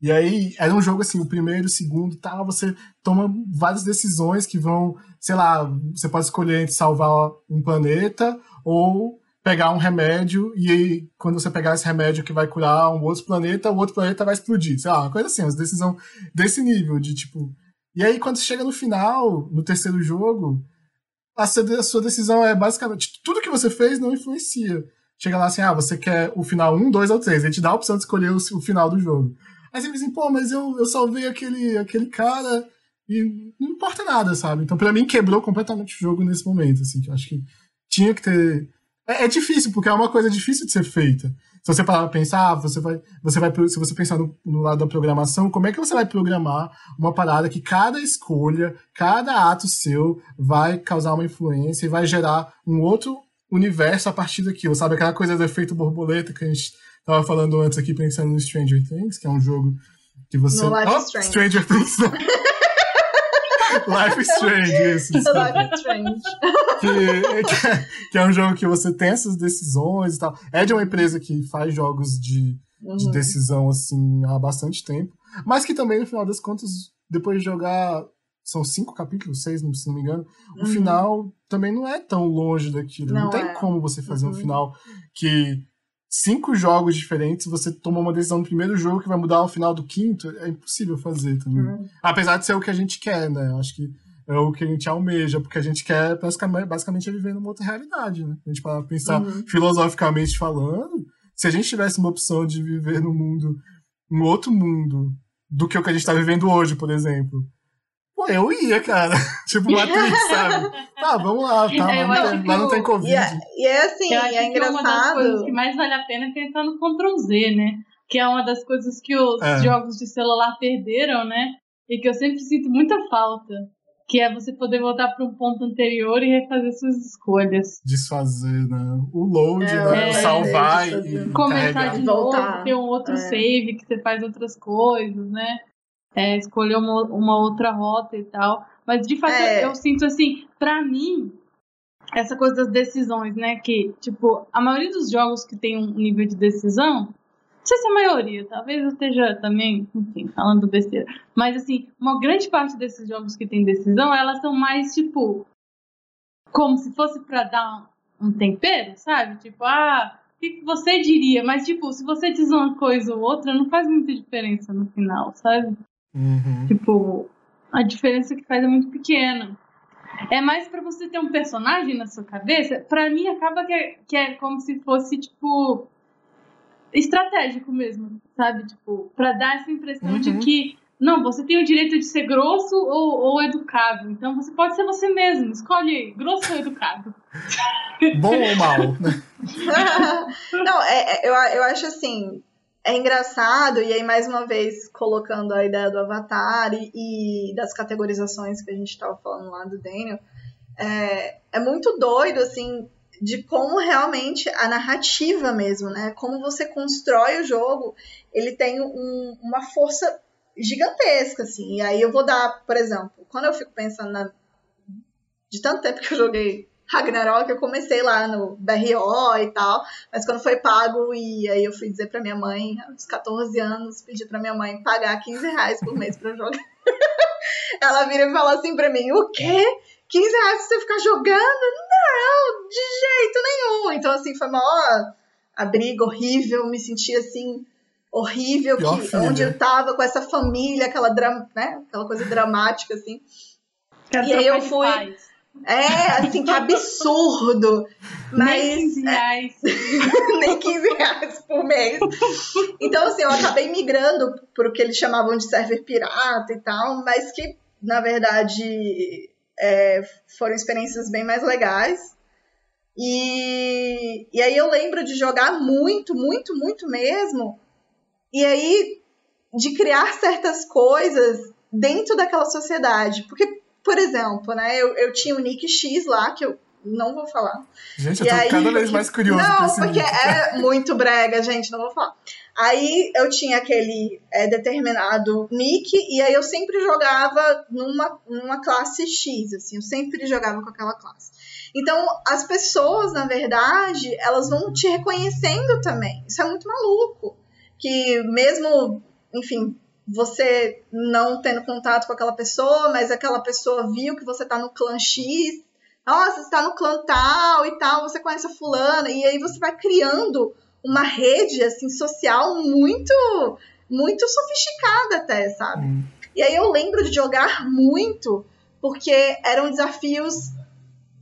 E aí, era um jogo assim, o primeiro, o segundo tal, você toma várias decisões que vão, sei lá, você pode escolher entre salvar um planeta ou pegar um remédio e aí, quando você pegar esse remédio que vai curar um outro planeta, o outro planeta vai explodir. Sei lá, uma coisa assim, uma decisão desse nível, de tipo... E aí, quando você chega no final, no terceiro jogo, a sua decisão é basicamente... Tudo que você fez não influencia. Chega lá assim, ah, você quer o final 1, 2 ou 3. Ele te dá a opção de escolher o final do jogo. Aí você diz assim, pô, mas eu, eu salvei aquele, aquele cara e não importa nada, sabe? Então, para mim, quebrou completamente o jogo nesse momento, assim, que eu acho que tinha que ter. É, é, difícil, porque é uma coisa difícil de ser feita. Se você parar pra pensar, você vai, você vai, se você pensar no, no, lado da programação, como é que você vai programar uma parada que cada escolha, cada ato seu vai causar uma influência e vai gerar um outro universo a partir daquilo, sabe? Aquela coisa do efeito borboleta que a gente Tava falando antes aqui pensando no Stranger Things, que é um jogo que você. No Life oh, Strange. Stranger Things. Life is Strange, isso. Life Strange. Que, que, é, que, é, um jogo que você tem essas decisões e tal. É de uma empresa que faz jogos de, uhum. de decisão, assim, há bastante tempo. Mas que também, no final das contas, depois de jogar. São cinco capítulos, seis, se não me engano. Uhum. O final também não é tão longe daquilo. Não, não tem é. como você fazer uhum. um final que cinco jogos diferentes, você toma uma decisão no primeiro jogo que vai mudar o final do quinto, é impossível fazer também. Uhum. Apesar de ser o que a gente quer, né? Acho que é o que a gente almeja, porque a gente quer basicamente, é viver numa outra realidade, né? A gente para pensar uhum. filosoficamente falando, se a gente tivesse uma opção de viver no mundo, um outro mundo do que o que a gente está vivendo hoje, por exemplo, Pô, eu ia, cara. tipo, Matrix, sabe? Tá, vamos lá, tá. É, lá, não tem, lá não tem Covid. E é, e é assim, eu é engraçado. uma das coisas que mais vale a pena é tentar no Ctrl Z, né? Que é uma das coisas que os é. jogos de celular perderam, né? E que eu sempre sinto muita falta. Que é você poder voltar para um ponto anterior e refazer suas escolhas. Desfazer, né? O load, é, né? É, salvar e. Começar de novo, voltar. ter um outro é. save que você faz outras coisas, né? É, escolher uma, uma outra rota e tal. Mas de fato é. eu, eu, sinto assim, para mim, essa coisa das decisões, né? Que, tipo, a maioria dos jogos que tem um nível de decisão, não sei se é a maioria, talvez eu esteja também, enfim, falando besteira. Mas, assim, uma grande parte desses jogos que tem decisão, elas são mais, tipo, como se fosse para dar um tempero, sabe? Tipo, ah, o que você diria? Mas, tipo, se você diz uma coisa ou outra, não faz muita diferença no final, sabe? Uhum. Tipo, a diferença que faz é muito pequena. É mais para você ter um personagem na sua cabeça. Para mim, acaba que é, que é como se fosse, tipo, estratégico mesmo, sabe? Tipo, para dar essa impressão Uhum. de que, não, você tem o direito de ser grosso ou, ou educado. Então você pode ser você mesmo. Escolhe grosso ou educado. Bom ou mal? né? Não, é, é- eu, eu acho assim, é engraçado, e aí mais uma vez colocando a ideia do Avatar e, e das categorizações que a gente estava falando lá do Daniel, é, é muito doido, assim, de como realmente a narrativa mesmo, né? Como você constrói o jogo, ele tem um- uma força gigantesca, assim. E aí eu vou dar, por exemplo, quando eu fico pensando na, de tanto tempo que eu joguei Ragnarok, eu comecei lá no BRO e tal, mas quando foi pago, e aí eu fui dizer pra minha mãe, aos 14 anos, pedi pra minha mãe pagar 15 reais por mês pra eu jogar. Ela vira e fala assim pra mim, o quê? 15 reais pra você ficar jogando? Não, de jeito nenhum. Então, assim, foi uma a briga horrível, me senti assim, horrível, Pior que, filha. onde eu tava com essa família, aquela, né, aquela coisa dramática, assim. Quero E aí eu fui- paz. É, assim, que absurdo. Nem Mas 15 reais. nem 15 reais por mês. Então, assim, eu acabei migrando pro que eles chamavam de server pirata e tal, mas que, na verdade, é, foram experiências bem mais legais. E, e aí eu lembro de jogar muito, muito, muito mesmo. E aí de criar certas coisas dentro daquela sociedade. Porque, por exemplo, né, eu, eu tinha o Nick X lá, que eu não vou falar. Gente, eu tô aí, cada vez mais curioso Não, porque livro. é muito brega, gente, não vou falar. Aí eu tinha aquele é, determinado nick, e aí eu sempre jogava numa, numa classe X, assim, eu sempre jogava com aquela classe. Então, as pessoas, na verdade, elas vão te reconhecendo também. Isso é muito maluco. Que mesmo, enfim, você não tendo contato com aquela pessoa, mas aquela pessoa viu que você tá no clã X, nossa, você tá no clã tal e tal, você conhece a fulana, e aí você vai criando uma rede, assim, social muito, muito sofisticada até, sabe? Hum. E aí eu lembro de jogar muito, porque eram desafios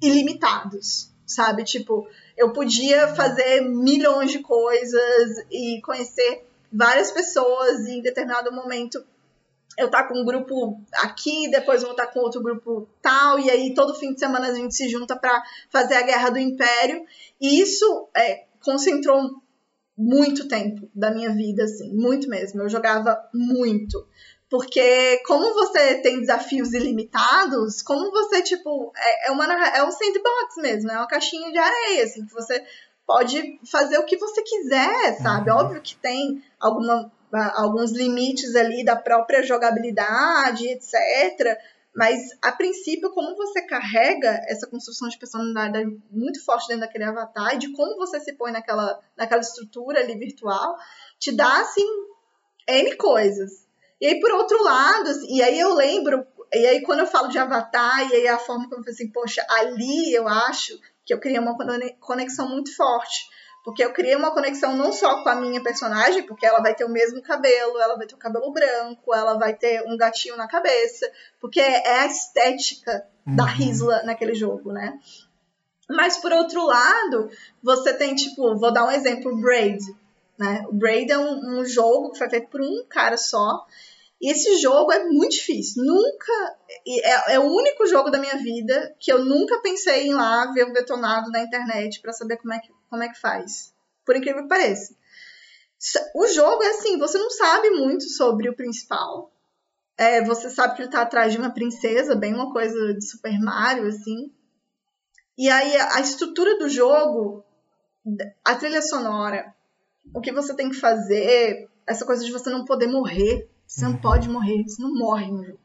ilimitados, sabe? Tipo, eu podia fazer milhões de coisas e conhecer várias pessoas e em determinado momento eu tá com um grupo aqui, depois vou estar com outro grupo tal, e aí todo fim de semana a gente se junta para fazer a guerra do império. E isso é, concentrou muito tempo da minha vida, assim, muito mesmo. Eu jogava muito. Porque como você tem desafios ilimitados, como você, tipo, é, é, uma, é um sandbox mesmo, é uma caixinha de areia, assim, que você pode fazer o que você quiser, sabe? Uhum. Óbvio que tem alguma, a- alguns limites ali da própria jogabilidade, etc. Mas, a princípio, como você carrega essa construção de personalidade muito forte dentro daquele avatar e de como você se põe naquela, naquela estrutura ali virtual, te dá, assim, N coisas. E aí, por outro lado, assim, e aí eu lembro, e aí quando eu falo de avatar, e aí a forma como eu falei assim, poxa, ali eu acho que eu criei uma cone- conexão muito forte. Porque eu criei uma conexão não só com a minha personagem, porque ela vai ter o mesmo cabelo, ela vai ter o cabelo branco, ela vai ter um gatinho na cabeça, porque é a estética da Uhum. Risla naquele jogo, né? Mas por outro lado, você tem, tipo, vou dar um exemplo, o Braid. Né? O Braid é um, um jogo que foi feito por um cara só. E esse jogo é muito difícil. Nunca. É, é o único jogo da minha vida que eu nunca pensei em lá ver um detonado na internet pra saber como é, que, como é que faz. Por incrível que pareça. O jogo é assim, você não sabe muito sobre o principal. É, você sabe que ele tá atrás de uma princesa, bem uma coisa de Super Mario, assim. E aí a estrutura do jogo, a trilha sonora, o que você tem que fazer, essa coisa de você não poder morrer. Você não pode morrer, você não morre no jogo.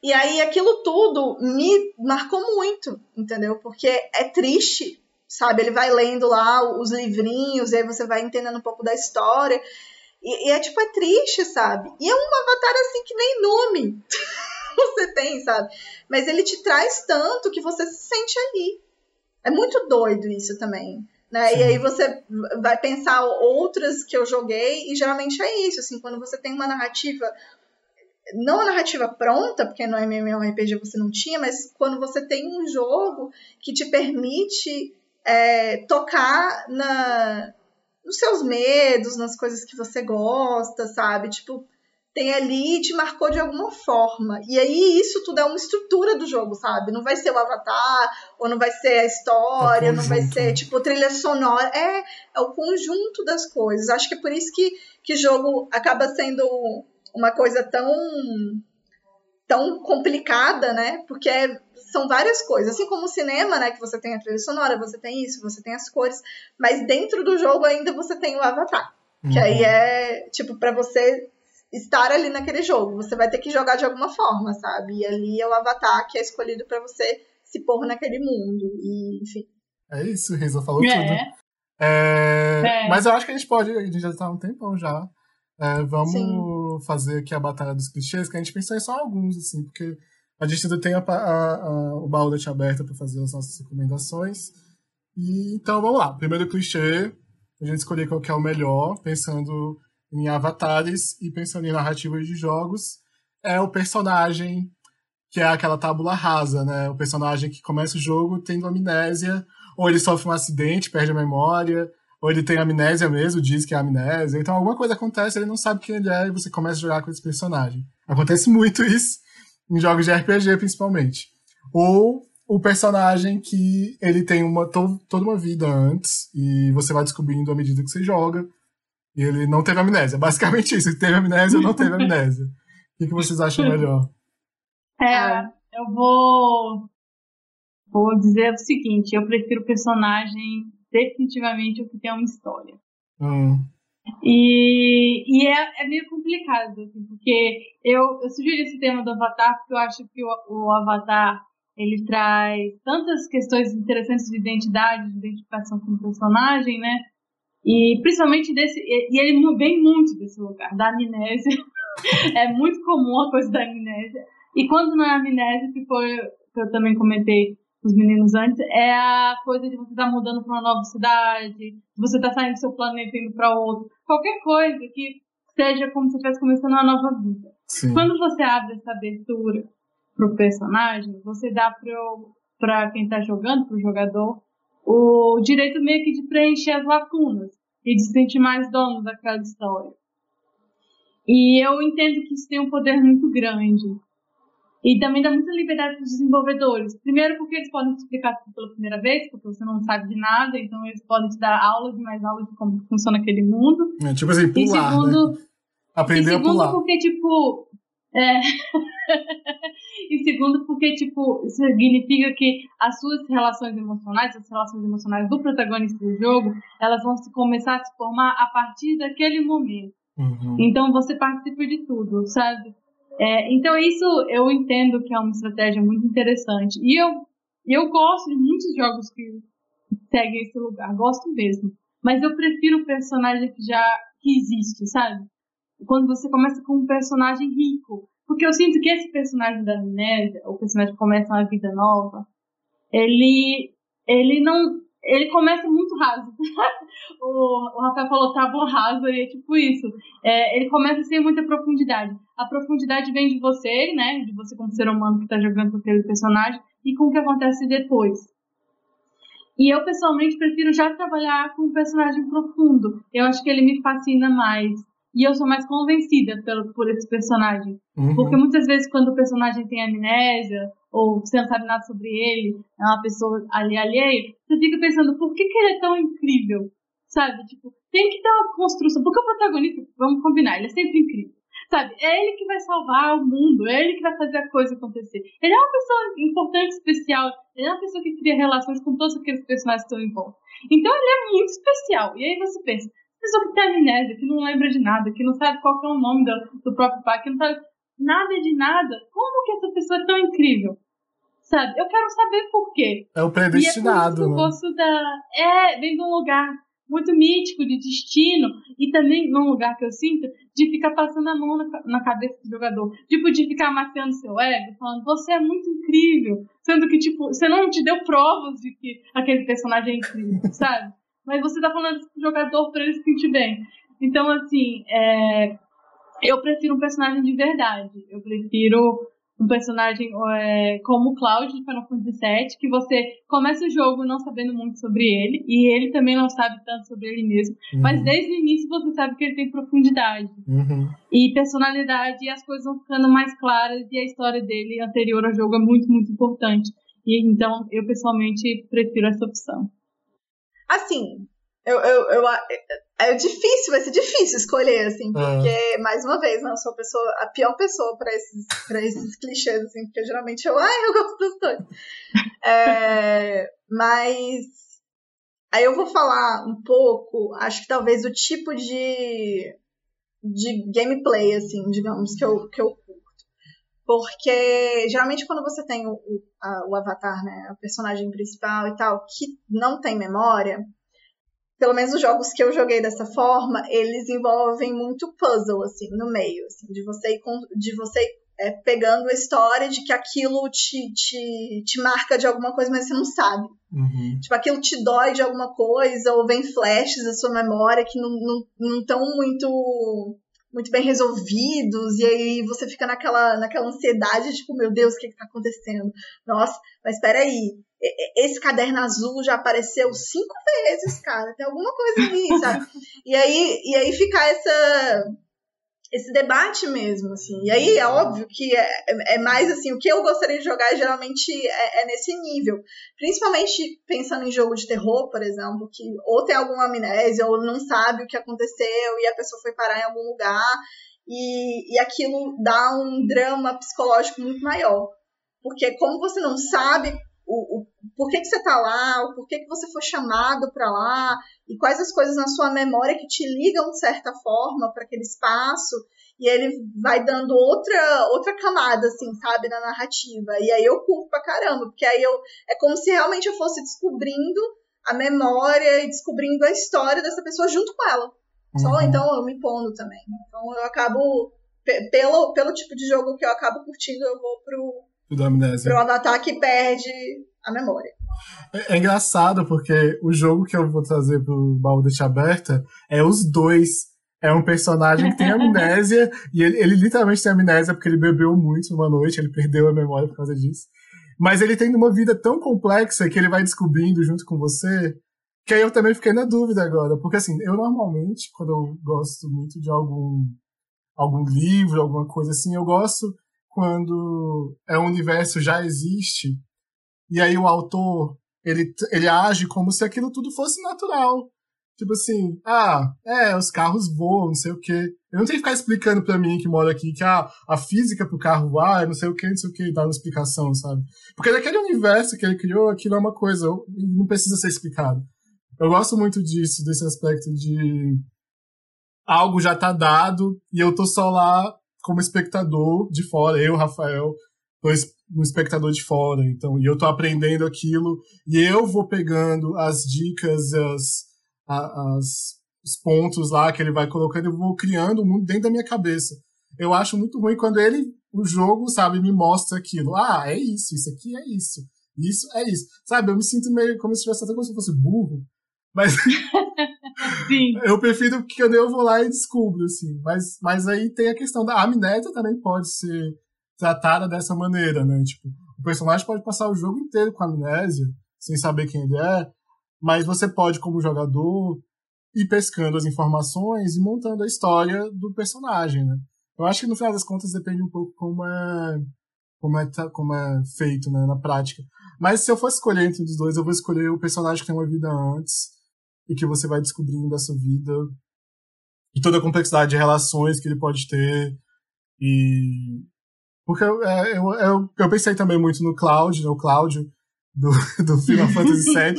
E aí aquilo tudo me marcou muito, entendeu? Porque é triste, sabe? Ele vai lendo lá os livrinhos, aí você vai entendendo um pouco da história. E, e é tipo, é triste, sabe? E é um avatar assim que nem nome você tem, sabe? Mas ele te traz tanto que você se sente ali. É muito doido isso também. Né? E aí você vai pensar outras que eu joguei, e geralmente é isso, assim, quando você tem uma narrativa, não a narrativa pronta, porque no MMORPG você não tinha, mas quando você tem um jogo que te permite é, tocar na, nos seus medos, nas coisas que você gosta, sabe? Tipo, tem ali e te marcou de alguma forma. E aí isso tudo é uma estrutura do jogo, sabe? Não vai ser o avatar, ou não vai ser a história, é não vai ser tipo trilha sonora. É, é o conjunto das coisas. Acho que é por isso que que jogo acaba sendo uma coisa tão tão complicada, né? Porque é, são várias coisas. Assim como o cinema, né? Que você tem a trilha sonora, você tem isso, você tem as cores. Mas dentro do jogo ainda você tem o avatar. Uhum. Que aí uhum. é, tipo, para você estar ali naquele jogo. Você vai ter que jogar de alguma forma, sabe? E ali é o avatar que é escolhido para você se pôr naquele mundo. E, enfim. É isso, Risa falou é. tudo. É... É. Mas eu acho que a gente pode, a gente já tá há um tempão já. É, vamos Sim. fazer aqui a Batalha dos Clichês, que a gente pensou em só alguns, assim, porque a gente ainda tem a, a, a, o baú aberta para fazer as nossas recomendações. E, então vamos lá. Primeiro clichê, a gente escolheu qual que é o melhor, pensando em avatares e pensando em narrativas de jogos. É o personagem que é aquela tábula rasa, né? O personagem que começa o jogo tendo amnésia, ou ele sofre um acidente, perde a memória, ou ele tem amnésia mesmo, diz que é amnésia. Então alguma coisa acontece, ele não sabe quem ele é e você começa a jogar com esse personagem. Acontece muito isso em jogos de RPG, principalmente. Ou o personagem que ele tem uma, to, toda uma vida antes e você vai descobrindo à medida que você joga. E ele não teve amnésia. Basicamente isso. Ele teve amnésia ou não teve amnésia. O que, que vocês acham melhor? É, eu vou. Vou dizer o seguinte: eu prefiro o personagem definitivamente o que tem uma história. Hum. E, e é, é, meio complicado, assim, porque eu, eu sugeri esse tema do Avatar porque eu acho que o, o Avatar ele traz tantas questões interessantes de identidade, de identificação com o personagem, né? E principalmente desse. E ele vem muito desse lugar, da amnésia. é muito comum a coisa da amnésia. E quando não é amnésia, que foi que eu também comentei os meninos antes, é a coisa de você estar tá mudando para uma nova cidade, você estar tá saindo do seu planeta e indo para outro. Qualquer coisa que seja como se estivesse começando uma nova vida. Sim. Quando você abre essa abertura pro personagem, você dá para quem está jogando, pro jogador, o direito meio que de preencher as lacunas e de se sentir mais dono daquela história. E eu entendo que isso tem um poder muito grande. E também dá muita liberdade para os desenvolvedores. Primeiro, porque eles podem te explicar tudo pela primeira vez, porque você não sabe de nada, então eles podem te dar aulas e mais aulas de como funciona aquele mundo. É, tipo assim, pular, e né? segundo, né? Aprender e segundo, a pular. porque, tipo... É... e segundo, porque, tipo, significa que as suas relações emocionais, as relações emocionais do protagonista do jogo, elas vão se começar a se formar a partir daquele momento. Uhum. Então você participa de tudo, sabe? É, então isso eu entendo que é uma estratégia muito interessante. E eu, eu gosto de muitos jogos que seguem esse lugar, gosto mesmo. Mas eu prefiro o personagem que já que existe, sabe? Quando você começa com um personagem rico. Porque eu sinto que esse personagem da amnésia, o personagem que começa uma vida nova, ele, ele não, ele começa muito raso. o, o Rafael falou tábua rasa e é tipo isso. É, ele começa sem muita profundidade. A profundidade vem de você, né? De você como ser humano que está jogando com aquele personagem e com o que acontece depois. E eu pessoalmente prefiro já trabalhar com um personagem profundo. Eu acho que ele me fascina mais. E eu sou mais convencida pelo, por esse personagem. Uhum. Porque muitas vezes, quando o personagem tem amnésia, ou você não sabe nada sobre ele, é uma pessoa ali alheia, você fica pensando, por que, que ele é tão incrível? Sabe? Tipo, tem que ter uma construção. Porque o protagonista, vamos combinar, ele é sempre incrível. Sabe? É ele que vai salvar o mundo, é ele que vai fazer a coisa acontecer. Ele é uma pessoa importante, especial, ele é uma pessoa que cria relações com todos aqueles personagens que estão em volta. Então ele é muito especial. E aí você pensa, pessoa que tem amnésia, que não lembra de nada, que não sabe qual é o nome do, do próprio pai, que não sabe. nada de nada. Como que essa pessoa é tão incrível? Sabe? Eu quero saber por quê. É o predestinado, e é né? gosto da. É, vem de um lugar muito mítico de destino e também num lugar que eu sinto de ficar passando a mão na, na cabeça do jogador. Tipo, de ficar amaciando seu ego, falando, você é muito incrível. Sendo que, tipo, você não te deu provas de que aquele personagem é incrível, sabe? Mas você tá falando pro jogador pra ele se sentir bem. Então, assim, é, eu prefiro um personagem de verdade. Eu prefiro um personagem é, como o Cloud de Final Fantasy VII, que você começa o jogo não sabendo muito sobre ele, e ele também não sabe tanto sobre ele mesmo, uhum. mas desde o início você sabe que ele tem profundidade uhum. e personalidade, e as coisas vão ficando mais claras, e a história dele anterior ao jogo é muito, muito importante. E então eu pessoalmente prefiro essa opção. Assim, eu, eu, eu, é difícil, vai ser difícil escolher, assim, porque, é. mais uma vez, não né, sou a, pessoa, a pior pessoa pra esses, pra esses clichês, assim, porque geralmente eu, ai, eu gosto dos dois. É, mas, aí eu vou falar um pouco, acho que talvez o tipo de, de gameplay, assim, digamos, que eu, que eu. Porque, geralmente, quando você tem o, o, a, o avatar, né, o personagem principal e tal, que não tem memória pelo menos os jogos que eu joguei dessa forma, eles envolvem muito puzzle, assim, no meio, assim, de você, de você é, pegando a história de que aquilo te, te, te marca de alguma coisa, mas você não sabe. Uhum. Tipo, aquilo te dói de alguma coisa, ou vem flashes da sua memória que não estão não, não muito muito bem resolvidos, e aí você fica naquela, naquela ansiedade, tipo, meu Deus, o que, que tá acontecendo? Nossa, mas peraí, esse caderno azul já apareceu cinco vezes, cara. Tem alguma coisa ali, sabe? E aí, e aí fica essa, esse debate mesmo, assim. E aí é óbvio que é, é mais assim, o que eu gostaria de jogar geralmente é, é, nesse nível. Principalmente pensando em jogo de terror, por exemplo, que ou tem alguma amnésia, ou não sabe o que aconteceu e a pessoa foi parar em algum lugar. E, e aquilo dá um drama psicológico muito maior. Porque como você não sabe o, o por que, que você está lá, o porquê que você foi chamado para lá, e quais as coisas na sua memória que te ligam de certa forma para aquele espaço, e ele vai dando outra outra camada, assim, sabe, na narrativa. E aí eu curto pra caramba, porque aí eu é como se realmente eu fosse descobrindo a memória e descobrindo a história dessa pessoa junto com ela. Uhum. Só então eu me pondo também. Então eu acabo pelo, pelo tipo de jogo que eu acabo curtindo, eu vou pro da amnésia. Pro avatar que perde a memória. É, é, engraçado porque o jogo que eu vou trazer pro baú deixa aberta é os dois. É um personagem que tem amnésia e ele, ele literalmente tem amnésia porque ele bebeu muito uma noite, ele perdeu a memória por causa disso. Mas ele tem uma vida tão complexa que ele vai descobrindo junto com você que aí eu também fiquei na dúvida agora. Porque assim, eu normalmente, quando eu gosto muito de algum, algum livro, alguma coisa assim, eu gosto quando é um universo já existe e aí o autor ele, ele age como se aquilo tudo fosse natural. Tipo assim, ah, é, os carros voam, não sei o quê. Eu não tenho que ficar explicando pra mim que mora aqui que ah, a física pro carro voar, não sei o quê, não sei o quê, dá uma explicação, sabe? Porque naquele universo que ele criou, aquilo é uma coisa, não precisa ser explicado. Eu gosto muito disso, desse aspecto de algo já tá dado e eu tô só lá como espectador de fora, eu, Rafael, um espectador de fora, então, e eu tô aprendendo aquilo, e eu vou pegando as dicas, as, as, os pontos lá que ele vai colocando, eu vou criando um mundo dentro da minha cabeça. Eu acho muito ruim quando ele, o jogo, sabe, me mostra aquilo. Ah, é isso, isso aqui é isso, isso é isso. Sabe, eu me sinto meio como se tivesse até como se fosse burro, mas Sim. eu prefiro que eu vou lá e descubro, assim. Mas, mas aí tem a questão da amnésia também pode ser tratada dessa maneira, né? Tipo, o personagem pode passar o jogo inteiro com amnésia, sem saber quem ele é, mas você pode, como jogador, ir pescando as informações e montando a história do personagem, né? Eu acho que no final das contas depende um pouco como é como é, como é feito né, na prática. Mas se eu for escolher entre os dois, eu vou escolher o personagem que tem uma vida antes e que você vai descobrindo essa vida e toda a complexidade de relações que ele pode ter e porque eu, é, eu, eu, eu pensei também muito no Cloud, no Cláudio do, do Final Fantasy VII.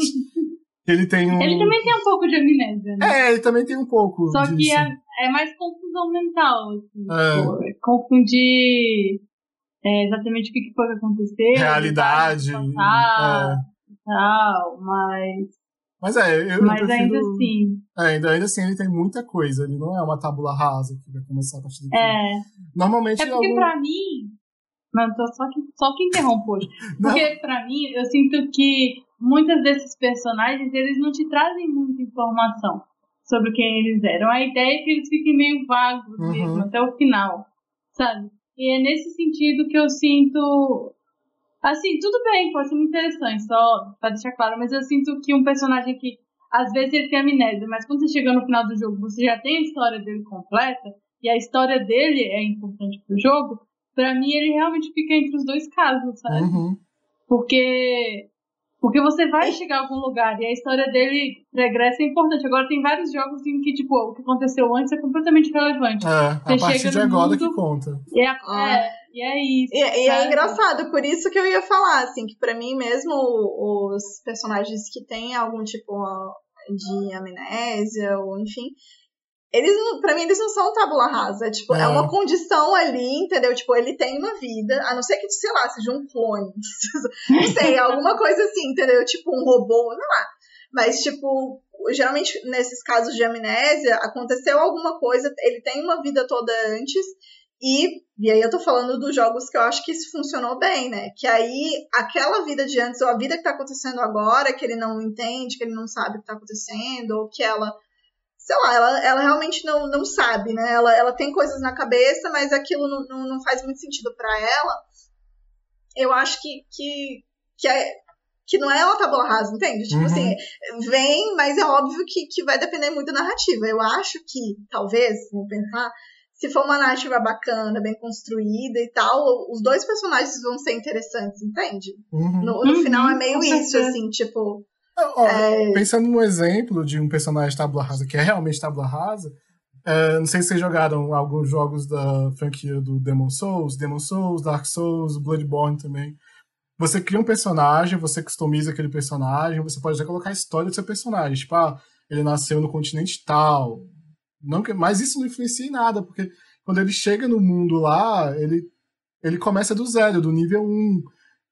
Ele tem um... Ele também tem um pouco de amnésia, né? É, ele também tem um pouco Só disso. que é, é mais confusão mental, assim. É. Tipo, confundir é, exatamente o que foi que aconteceu. Realidade. Passar, é. tal, mas. Mas é, eu, mas eu prefiro... ainda assim. É, ainda, ainda assim ele tem muita coisa, ele não é uma tábula rasa que vai começar a partir do É. Normalmente é porque algum... pra mim. Não, tô só que, só que interrompo hoje. Porque pra mim, eu sinto que muitos desses personagens, eles não te trazem muita informação sobre quem eles eram. A ideia é que eles fiquem meio vagos Uhum. mesmo, até o final, sabe? E é nesse sentido que eu sinto. Assim, tudo bem, pode ser muito interessante, só pra deixar claro, mas eu sinto que um personagem que às vezes ele tem amnésia, mas quando você chega no final do jogo, você já tem a história dele completa, e a história dele é importante pro jogo, pra mim ele realmente fica entre os dois casos, sabe? Uhum. Porque porque você vai chegar a algum lugar e a história dele regressa é importante. Agora tem vários jogos em que, tipo, o que aconteceu antes é completamente relevante. É, a Você partir chega de agora mundo- que conta. E é, Ah. é, e é isso. E, e é engraçado, por isso que eu ia falar, assim, que pra mim mesmo os personagens que têm algum tipo de amnésia, ou enfim, eles pra mim eles não são tábula rasa, tipo, é. É. uma condição ali, entendeu? Tipo, ele tem uma vida, a não ser que, sei lá, seja um clone, não sei, alguma coisa assim, entendeu? Tipo um robô, não lá. Mas, tipo, geralmente nesses casos de amnésia, aconteceu alguma coisa, ele tem uma vida toda antes, e, e aí eu tô falando dos jogos que eu acho que isso funcionou bem, né? Que aí aquela vida de antes, ou a vida que tá acontecendo agora, que ele não entende, que ele não sabe o que tá acontecendo, ou que ela, sei lá, ela, ela realmente não, não sabe, né? Ela, ela tem coisas na cabeça, mas aquilo não, não, não faz muito sentido para ela. Eu acho que, que, que, é, que não é uma tábua rasa, entende? Tipo Uhum. assim, vem, mas é óbvio que, que vai depender muito da narrativa. Eu acho que, talvez, vamos pensar, se for uma narrativa bacana, bem construída e tal, os dois personagens vão ser interessantes, entende? Uhum. No, no Uhum, final é meio com isso, certeza. assim, tipo. Ó, É. Pensando num exemplo de um personagem tábula rasa, que é realmente tábula rasa, é, não sei se vocês jogaram alguns jogos da franquia do Demon Souls, Demon Souls, Dark Souls, Bloodborne também. Você cria um personagem, você customiza aquele personagem, você pode até colocar a história do seu personagem. Tipo, ah, ele nasceu no continente tal. Não que, mas isso não influencia em nada, porque quando ele chega no mundo lá, ele, ele começa do zero, do nível 1.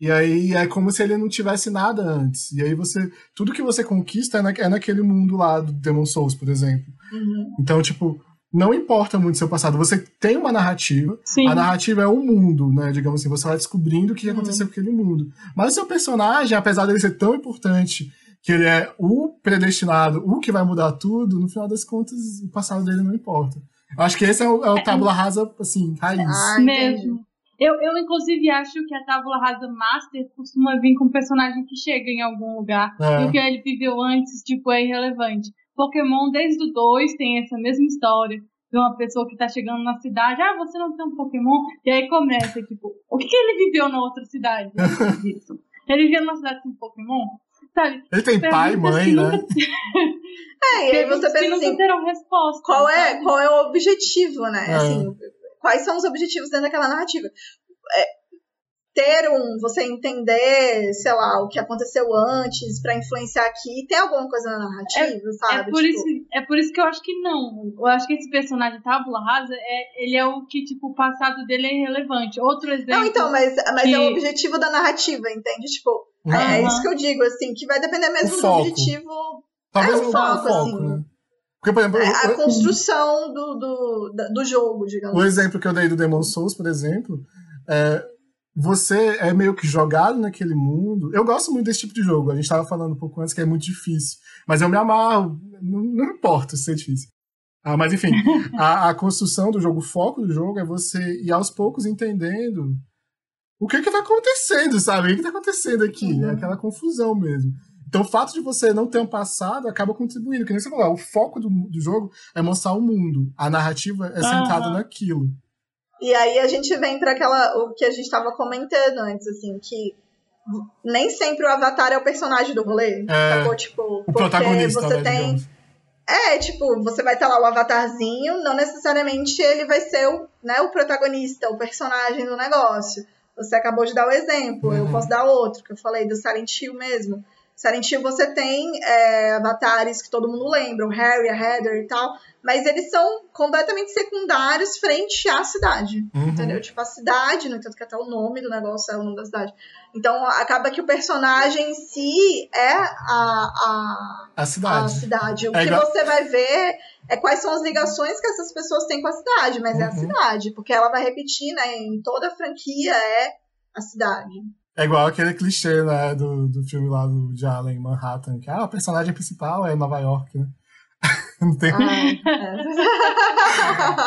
E aí é como se ele não tivesse nada antes. E aí você. Tudo que você conquista é, na, é naquele mundo lá do Demon Souls, por exemplo. Uhum. Então, tipo, não importa muito o seu passado. Você tem uma narrativa. Sim. A narrativa é o mundo, né? Digamos assim, você vai descobrindo o que Uhum. aconteceu com aquele mundo. Mas o seu personagem, apesar dele ser tão importante, que ele é o predestinado, o que vai mudar tudo, no final das contas, o passado dele não importa. Eu acho que esse é o, é o tábula rasa, assim, raiz. Ah. Mesmo. Eu, eu, inclusive, acho que a Tábula Rasa Master costuma vir com um personagem que chega em algum lugar. É. E o que ele viveu antes, tipo, é irrelevante. Pokémon, desde o 2, tem essa mesma história de uma pessoa que tá chegando na cidade. Ah, você não tem um Pokémon? E aí começa, tipo, o que, que ele viveu na outra cidade? antes disso? Ele viveu numa cidade sem Pokémon? Sabe? Ele tem pai, mãe, né? nunca- É, e aí você pensa assim, terão resposta. qual é, sabe? qual é o objetivo, né? É. Assim, quais são os objetivos dentro daquela narrativa? É, ter um, você entender, sei lá, o que aconteceu antes pra influenciar aqui, tem alguma coisa na narrativa, sabe? É por, Tipo, isso, é por isso que eu acho que não. Eu acho que esse personagem Tábula Rasa, é, ele é o que, tipo, o passado dele é irrelevante. Outro exemplo. Não, então, mas, mas que- é o objetivo da narrativa, entende? Tipo, é, é Aham. isso que eu digo, assim, que vai depender mesmo O do foco. objetivo, Talvez É, o o foco, assim. né? Porque, por exemplo, é, a eu- construção do, do, do jogo, digamos. O exemplo que eu dei do Demon Souls, por exemplo, é, você é meio que jogado naquele mundo. Eu gosto muito desse tipo de jogo. A gente estava falando um pouco antes que é muito difícil. Mas eu me amarro. Não, não importa se é difícil. Ah, mas enfim, a, a construção do jogo, o foco do jogo é você ir aos poucos entendendo o que que tá acontecendo, sabe? O que que tá acontecendo aqui? Uhum. É aquela confusão mesmo. Então o fato de você não ter um passado acaba contribuindo. Que nem você falou, o foco do, do jogo é mostrar o mundo. A narrativa é centrada Aham. naquilo. E aí a gente vem para aquela o que a gente estava comentando antes, assim, que nem sempre o avatar é o personagem do rolê. É, sacou? Tipo, O porque protagonista, você né, tem. digamos. É, tipo, você vai estar lá o avatarzinho, não necessariamente ele vai ser o, né, o protagonista, o personagem do negócio. Você acabou de dar o exemplo, eu Uhum. posso dar outro, que eu falei do Silent Hill mesmo. Silent Hill você tem é, avatares que todo mundo lembra, o Harry, a Heather e tal, mas eles são completamente secundários frente à cidade, Uhum. entendeu? Tipo, a cidade, no entanto que até o nome do negócio é o nome da cidade. Então, acaba que o personagem em si é a, a, A a cidade. cidade. O É que igual- você vai ver é quais são as ligações que essas pessoas têm com a cidade, mas é a Uhum. cidade, porque ela vai repetir, né, em toda a franquia é a cidade. É igual aquele clichê, né, do, do filme lá do de Allen, Manhattan, que ah, o personagem principal é Nova York, né? Não tem... Ah, é.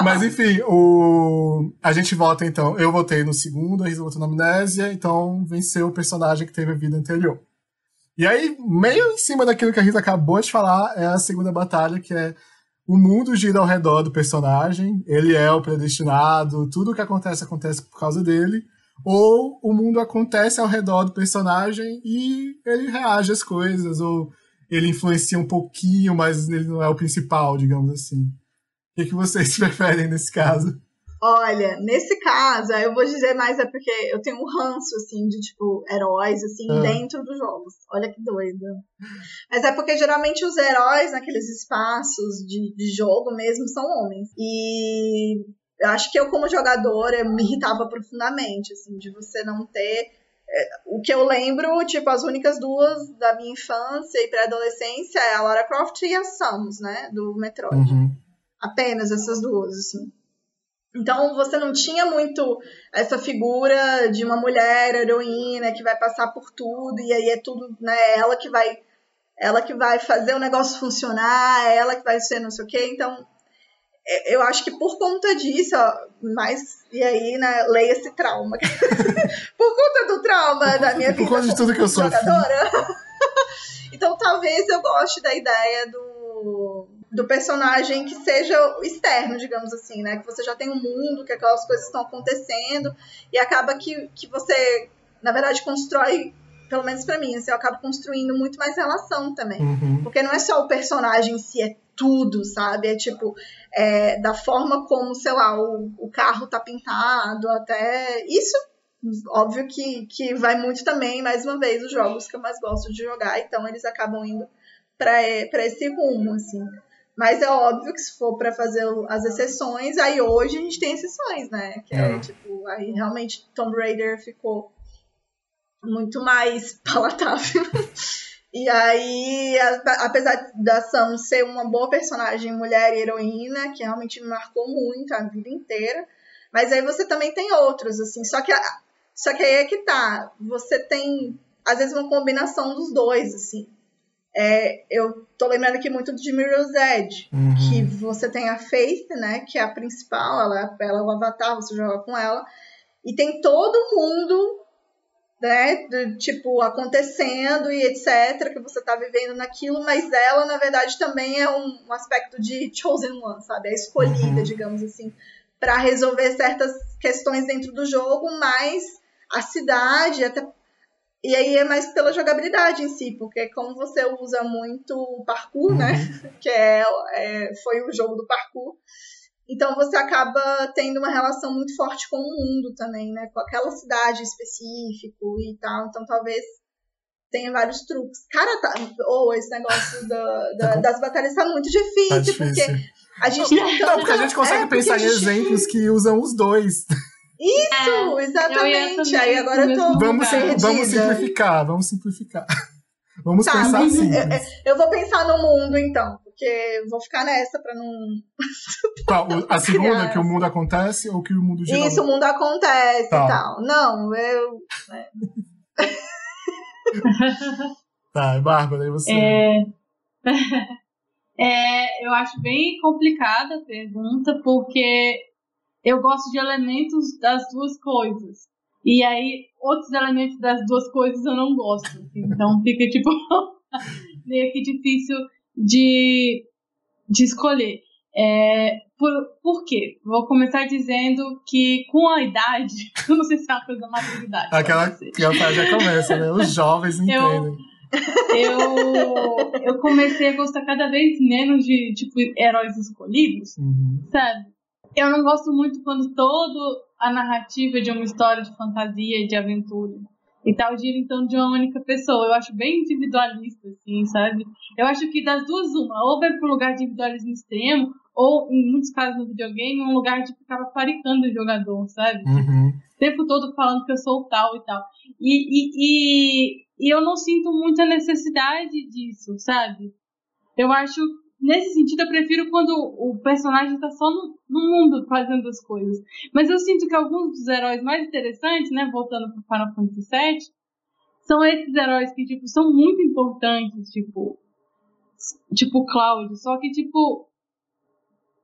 Mas enfim, o... a gente vota então. Eu votei no segundo, a Risa votou na Amnésia, então venceu o personagem que teve a vida anterior. E aí, meio em cima daquilo que a Risa acabou de falar, é a segunda batalha, que é o mundo gira ao redor do personagem, ele é o predestinado, tudo o que acontece acontece por causa dele, ou o mundo acontece ao redor do personagem e ele reage às coisas, ou ele influencia um pouquinho, mas ele não é o principal, digamos assim. O que, que vocês preferem nesse caso? Olha, nesse caso, eu vou dizer mais é porque eu tenho um ranço, assim, de, tipo, heróis, assim, Ah. dentro dos jogos. Olha que doido. Mas é porque, geralmente, os heróis naqueles espaços de, de jogo mesmo são homens. E eu acho que eu, como jogadora, me irritava profundamente, assim, de você não ter... O que eu lembro, tipo, as únicas duas da minha infância e pré-adolescência é a Lara Croft e a Samus, né, do Metroid Uhum. apenas essas duas, assim. Então você não tinha muito essa figura de uma mulher heroína que vai passar por tudo e aí é tudo, né, ela que vai ela que vai fazer o negócio funcionar, é ela que vai ser não sei o quê. Então, eu acho que por conta disso, ó, mas e aí, né, leia esse trauma. por conta do trauma da minha Por vida conta de tudo que eu jogadora. então talvez eu goste da ideia do, do personagem que seja o externo, digamos assim, né? Que você já tem um mundo, que aquelas coisas estão acontecendo, e acaba que, que você, na verdade, constrói, pelo menos pra mim, assim, eu acabo construindo muito mais relação também. Uhum. Porque não é só o personagem em si, é tudo, sabe? É tipo, é, da forma como, sei lá, o, o carro tá pintado, até. Isso, óbvio que, que vai muito também, mais uma vez, os jogos que eu mais gosto de jogar, então eles acabam indo pra esse rumo, assim. Mas é óbvio que se for pra fazer as exceções, aí hoje a gente tem exceções, né? Que é, É. tipo, aí realmente Tomb Raider ficou muito mais palatável. E aí, apesar da Sam ser uma boa personagem, mulher e heroína, que realmente me marcou muito a vida inteira, mas aí você também tem outros, assim, só que, só que aí é que tá, você tem, às vezes, uma combinação dos dois, assim. É, eu tô lembrando aqui muito de Mirror's Edge, Uhum. que você tem a Faith, né, que é a principal, ela, ela é o avatar, você joga com ela, e tem todo mundo, né, do, tipo, acontecendo e etc, que você tá vivendo naquilo, mas ela, na verdade, também é um, um aspecto de chosen one, sabe, é escolhida, Uhum. digamos assim, para resolver certas questões dentro do jogo, mas a cidade, até e aí é mais pela jogabilidade em si, porque como você usa muito o parkour, né? Que é, é- foi o jogo do parkour. Então você acaba tendo uma relação muito forte com o mundo também, né? Com aquela cidade específico e tal. Então talvez tenha vários truques. Cara, tá. Ou esse negócio da- da- Tá das batalhas tá muito Tá difícil, difícil. porque a gente tem Não, porque a gente consegue é, pensar a em gente- exemplos que usam os dois. Isso, Eu ia exatamente. Aí agora eu tô. Vamos, vamos simplificar, vamos simplificar. Vamos Tá, pensar é- é- eu vou pensar no mundo então, porque vou ficar nessa pra não. Qual, a segunda, que o mundo acontece ou que o mundo gira? Isso, o mundo acontece Tá. e tal. Não, eu. Tá, Bárbara, e você? É... É, eu acho bem complicada a pergunta, porque eu gosto de elementos das duas coisas. E aí, outros elementos das duas coisas eu não gosto. Então fica, tipo, meio que difícil de, de escolher. É, por, por quê? Vou começar dizendo que com a idade, eu não sei se é uma coisa da maturidade. Aquela que já começa, né? Os jovens entendem. eu, eu comecei a gostar cada vez menos de, tipo, heróis escolhidos, Uhum. sabe? Eu não gosto muito quando toda a narrativa de uma história de fantasia e de aventura tal gira em torno de uma única pessoa. Eu acho bem individualista, assim, sabe? Eu acho que das duas, uma, ou vai para um lugar de individualismo extremo, ou, em muitos casos no videogame, um lugar de ficar paparicando o jogador, sabe? Uhum. O tempo todo falando que eu sou tal e tal. E, e, e, e eu não sinto muita necessidade disso, sabe? Eu acho, nesse sentido, eu prefiro quando o personagem tá só no, no mundo fazendo as coisas. Mas eu sinto que alguns dos heróis mais interessantes, né, voltando pro Final Fantasy VII, são esses heróis que, tipo, são muito importantes, tipo, tipo Cloud, só que, tipo,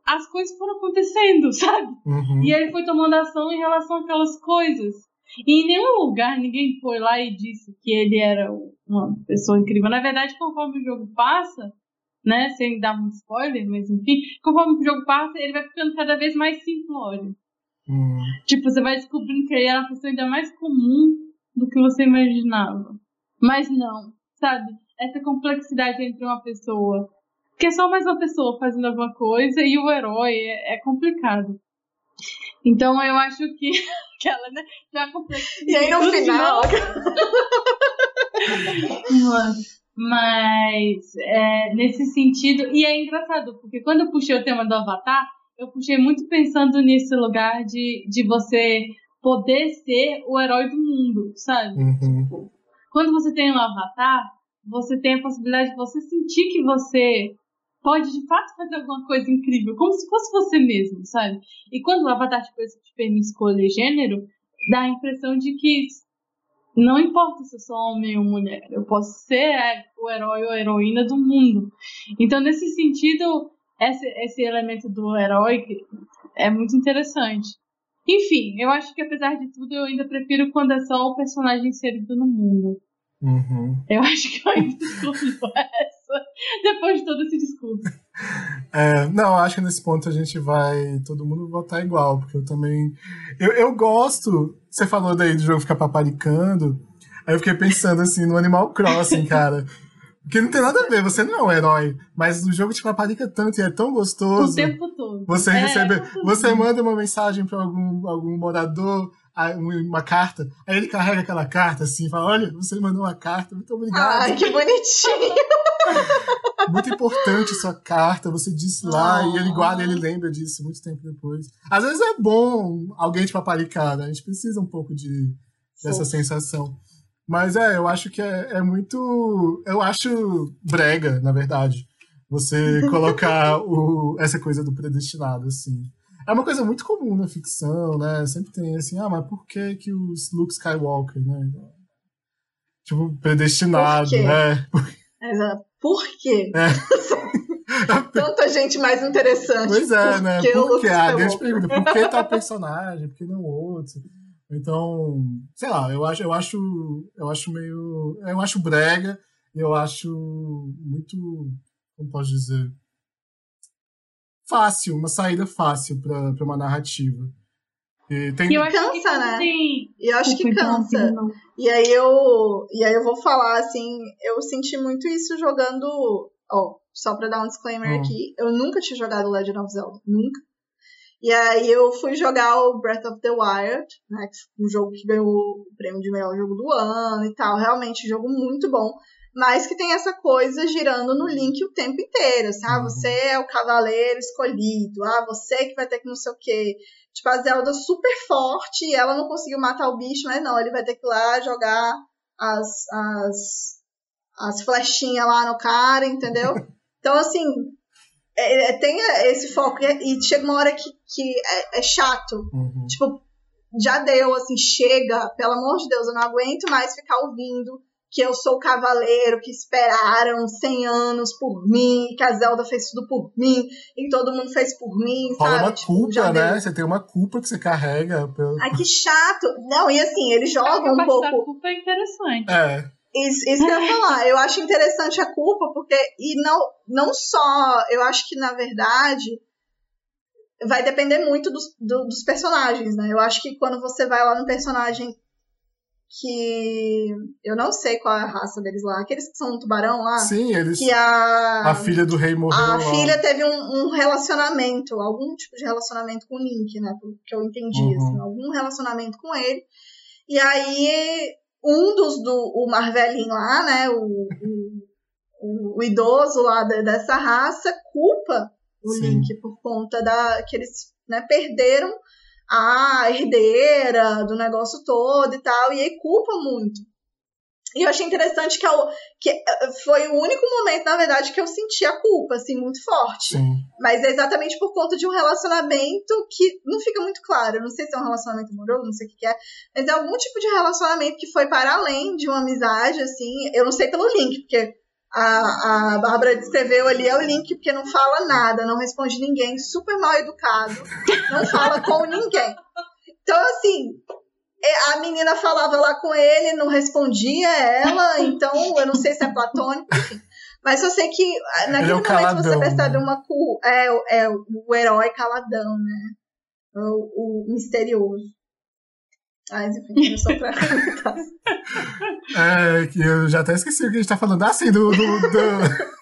as coisas foram acontecendo, sabe? Uhum. E ele foi tomando ação em relação àquelas coisas. E em nenhum lugar ninguém foi lá e disse que ele era uma pessoa incrível. Na verdade, conforme o jogo passa, né, sem dar um spoiler, mas enfim, conforme o jogo passa, ele vai ficando cada vez mais simplório. Uhum. Tipo, você vai descobrindo que ele era uma pessoa ainda mais comum do que você imaginava. Mas não, sabe? Essa complexidade entre uma pessoa que é só mais uma pessoa fazendo alguma coisa e o herói é, é complicado. Então eu acho que aquela, né? Já complexidade. E aí no final. novo. Mas é, nesse sentido, e é engraçado, porque quando eu puxei o tema do Avatar, eu puxei muito pensando nesse lugar de, de você poder ser o herói do mundo, sabe? Uhum. Quando você tem um Avatar, você tem a possibilidade de você sentir que você pode de fato fazer alguma coisa incrível, como se fosse você mesmo, sabe? E quando o Avatar te, te permite escolher gênero, dá a impressão de que não importa se eu sou homem ou mulher, eu posso ser o herói ou a heroína do mundo. Então, nesse sentido, esse, esse elemento do herói é muito interessante. Enfim, eu acho que apesar de tudo, eu ainda prefiro quando é só o personagem inserido no mundo. Uhum. Eu acho que eu ainda escolho essa, depois de todo esse discurso. É, não, acho que nesse ponto a gente vai todo mundo votar igual, porque eu também. Eu, eu gosto. Você falou daí do jogo ficar paparicando. Aí eu fiquei pensando assim no Animal Crossing, cara. Porque não tem nada a ver, você não é um herói, mas o jogo te paparica tanto e é tão O gostoso. tempo todo. Você É, recebe, é você manda uma mensagem para algum, algum morador, uma carta, aí ele carrega aquela carta assim, fala: Olha, você mandou uma carta, muito obrigado. Ai, que bonitinho. Muito importante sua carta, você disse lá Oh. e ele guarda, ele lembra disso muito tempo depois. Às vezes é bom alguém te paparicar, né? A gente precisa um pouco de, dessa sensação. Mas é, eu acho que é, é muito. Eu acho brega, na verdade, você colocar o, essa coisa do predestinado, assim. É uma coisa muito comum na ficção, né? Sempre tem assim, ah, mas por que que os Luke Skywalker, né? Tipo, predestinado, né? Ah, por quê? É. Tanta gente mais interessante. Pois é, Por né? que Por que? A grande Skywalker? pergunta, por que tal personagem? Por que não outro? Então, sei lá, eu acho, eu acho, eu acho meio. Eu acho brega, e eu acho muito. Como posso dizer? Fácil, uma saída fácil pra, pra uma narrativa. E tem, E eu acho que Cansa, né? E eu acho que cansa. E aí eu, e aí eu vou falar assim, eu senti muito isso jogando, ó, só pra dar um disclaimer Hum. aqui, eu nunca tinha jogado Legend of Zelda, nunca. E aí eu fui jogar o Breath of the Wild, né, um jogo que ganhou o prêmio de melhor jogo do ano e tal, realmente um jogo muito bom, mas que tem essa coisa girando no Link o tempo inteiro, assim, ah, Uhum. você é o cavaleiro escolhido, ah, você que vai ter que não sei o quê. Tipo, a Zelda super forte, e ela não conseguiu matar o bicho, mas não, ele vai ter que ir lá jogar as, as, as flechinhas lá no cara, entendeu? Então, assim, é- é- tem esse foco, e, e chega uma hora que, que é, é chato. Uhum. Tipo, já deu, assim, chega, pelo amor de Deus, eu não aguento mais ficar ouvindo que eu sou o cavaleiro, que esperaram 100 anos por mim, que a Zelda fez tudo por mim, e todo mundo fez por mim, Rola sabe? uma Tipo, culpa, deu. né? Você tem uma culpa que você carrega. Pelo... Ai, que chato. Não, e assim, eles jogam a um pouco. culpa é interessante. É. Isso, isso que eu ia falar. Eu acho interessante a culpa, porque. E não, não só. Eu acho que, na verdade. Vai depender muito dos, do- dos personagens, né? Eu acho que quando você vai lá no personagem que. Eu não sei qual é a raça deles lá. Aqueles que são um tubarão lá. Sim, eles. Que a. A filha do rei morreu. A lá. filha teve um, um relacionamento, algum tipo de relacionamento com o Link, né? Pelo que eu entendi, Uhum. assim, algum relacionamento com ele. E aí um dos do o Marvelin lá, né, o, o, o idoso lá de, dessa raça, culpa o Sim. Link por conta da que eles né, perderam a herdeira do negócio todo e tal, e aí culpa muito. E eu achei interessante que, eu, que eh, foi o único momento, na verdade, que eu senti a culpa, assim, muito forte. Sim. Mas é exatamente por conta de um relacionamento que não fica muito claro. Eu não sei se é um relacionamento amoroso, não sei o que, que é. Mas é algum tipo de relacionamento que foi para além de uma amizade, assim. Eu não sei pelo link, porque a, a Bárbara descreveu ali é o link, porque não fala nada, não responde ninguém, super mal educado, não fala com ninguém. Então, assim, é, a menina falava lá com ele, não respondia ela, então eu não sei se é platônico, enfim. Mas eu sei que ah, naquele é momento caladão, você percebe né? uma é, é o herói caladão, né? O, o misterioso. Enfim, só pra É, que eu já até esqueci o que a gente tá falando. Assim, do, do, do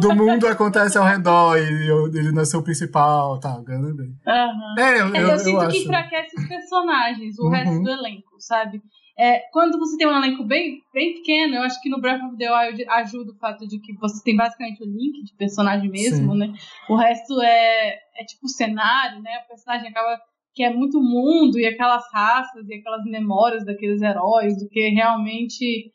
do mundo acontece ao redor e ele não é seu principal, tá, eu lembrei. Uhum. É, eu, eu, eu, eu sinto acho... que enfraquece os personagens, o uhum. resto do elenco, sabe? É, quando você tem um elenco bem, bem pequeno, eu acho que no Breath of the Wild ajuda o fato de que você tem basicamente o link de personagem mesmo, Sim. né? O resto é, é tipo cenário, né? O personagem acaba que é muito mundo e aquelas raças e aquelas memórias daqueles heróis do que realmente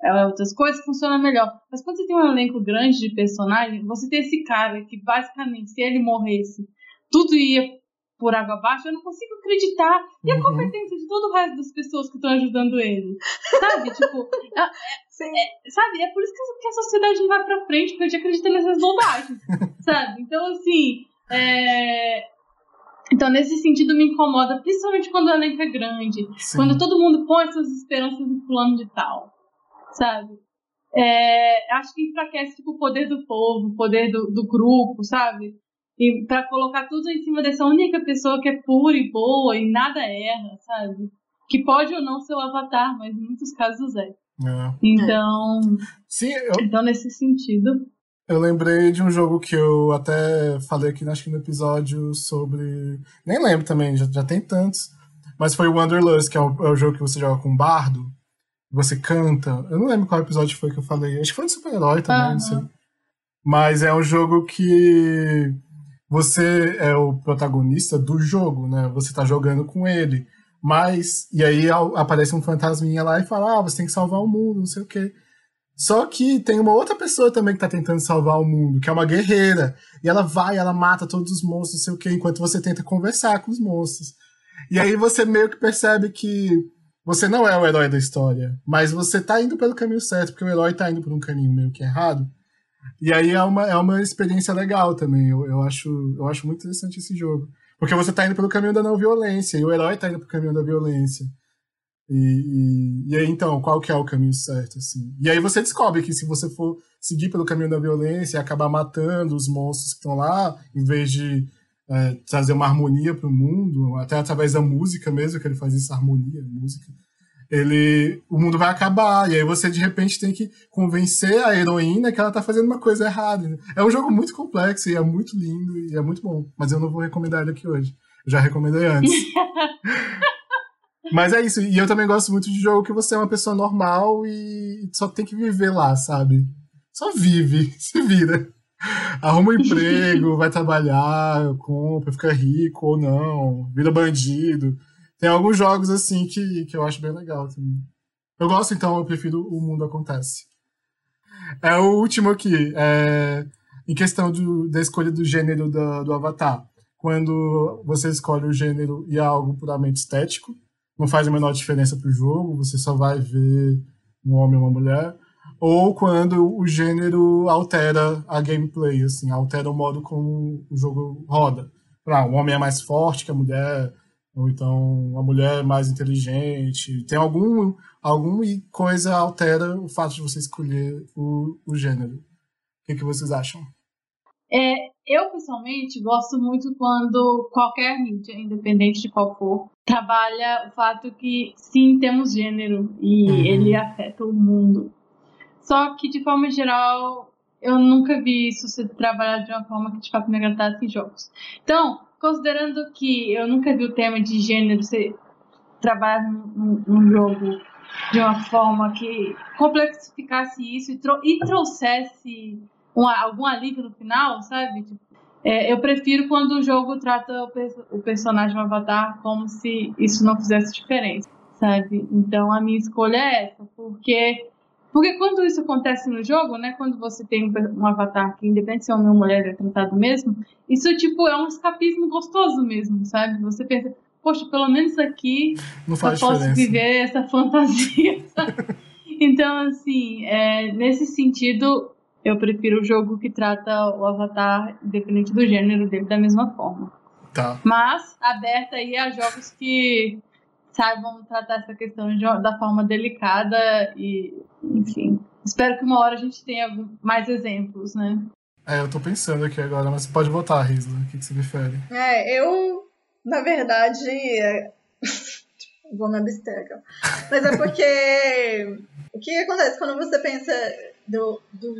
é, outras coisas, funciona melhor. Mas quando você tem um elenco grande de personagens, você tem esse cara que basicamente, se ele morresse, tudo ia por água abaixo, eu não consigo acreditar. E a uhum. competência de todo o resto das pessoas que estão ajudando ele? Sabe? tipo, é, é, sabe? É por isso que a sociedade não vai pra frente, porque a gente acredita nessas bobagens. sabe? Então, assim. É... Então, nesse sentido, me incomoda, principalmente quando o elenco é grande. Sim. Quando todo mundo põe suas esperanças em fulano de tal sabe? É, acho que enfraquece tipo, o poder do povo, o poder do, do grupo, sabe? E para colocar tudo em cima dessa única pessoa que é pura e boa e nada erra, sabe? Que pode ou não ser o avatar, mas em muitos casos é. é. Então, Sim, eu... então, nesse sentido. Eu lembrei de um jogo que eu até falei aqui, acho que no episódio sobre. Nem lembro também, já, já tem tantos. Mas foi o Wanderlust, que é o, é o jogo que você joga com bardo você canta. Eu não lembro qual episódio foi que eu falei. Acho que foi de super-herói também, não sei. Mas é um jogo que você é o protagonista do jogo, né? Você tá jogando com ele. Mas, e aí aparece um fantasminha lá e fala: ah, você tem que salvar o mundo, não sei o quê. Só que tem uma outra pessoa também que tá tentando salvar o mundo, que é uma guerreira. E ela vai, ela mata todos os monstros, não sei o quê, enquanto você tenta conversar com os monstros. E aí você meio que percebe que você não é o herói da história, mas você tá indo pelo caminho certo, porque o herói tá indo por um caminho meio que errado. E aí é uma, é uma experiência legal também. Eu, eu, acho, eu acho muito interessante esse jogo. Porque você tá indo pelo caminho da não violência, e o herói tá indo pro caminho da violência. E, e, e aí, então, qual que é o caminho certo, assim? E aí você descobre que se você for seguir pelo caminho da violência e acabar matando os monstros que estão lá, em vez de é, trazer uma harmonia para o mundo, até através da música mesmo, que ele faz isso, harmonia, música, ele, o mundo vai acabar, e aí você de repente tem que convencer a heroína que ela tá fazendo uma coisa errada. É um jogo muito complexo e é muito lindo e é muito bom, mas eu não vou recomendar ele aqui hoje. Eu já recomendei antes. mas é isso, e eu também gosto muito de jogo que você é uma pessoa normal e só tem que viver lá, sabe? Só vive, se vira arruma um emprego, vai trabalhar, compra, fica rico ou não, vira bandido. Tem alguns jogos assim que, que eu acho bem legal também. Eu gosto, então, eu prefiro O Mundo Acontece. É o último aqui, é, em questão do, da escolha do gênero do, do Avatar. Quando você escolhe o gênero e é algo puramente estético, não faz a menor diferença pro jogo, você só vai ver um homem ou uma mulher ou quando o gênero altera a gameplay, assim, altera o modo como o jogo roda. Ah, o homem é mais forte que a mulher, ou então a mulher é mais inteligente. Tem algum, alguma coisa altera o fato de você escolher o, o gênero. O que, que vocês acham? É, eu, pessoalmente, gosto muito quando qualquer mídia, independente de qual for, trabalha o fato que, sim, temos gênero e uhum. ele afeta o mundo. Só que, de forma geral, eu nunca vi isso ser trabalhado de uma forma que de fato me agradasse em jogos. Então, considerando que eu nunca vi o tema de gênero ser trabalhado num, num jogo de uma forma que complexificasse isso e, e trouxesse uma, algum alívio no final, sabe? Tipo, é, eu prefiro quando o jogo trata o, o personagem avatar como se isso não fizesse diferença, sabe? Então a minha escolha é essa, porque porque quando isso acontece no jogo, né, quando você tem um avatar que, independente se é homem ou mulher, é tratado mesmo, isso, tipo, é um escapismo gostoso mesmo, sabe? Você pensa, poxa, pelo menos aqui eu posso diferença. viver essa fantasia, sabe? Então, assim, é, nesse sentido, eu prefiro o jogo que trata o avatar, independente do gênero dele, da mesma forma. Tá. Mas, aberta aí a jogos que saibam tratar essa questão de, da forma delicada e, enfim. Espero que uma hora a gente tenha mais exemplos, né? É, eu tô pensando aqui agora, mas você pode votar, Risla. O que, que você prefere? É, eu, na verdade, é... vou me abster, mas é porque o que acontece quando você pensa do, do,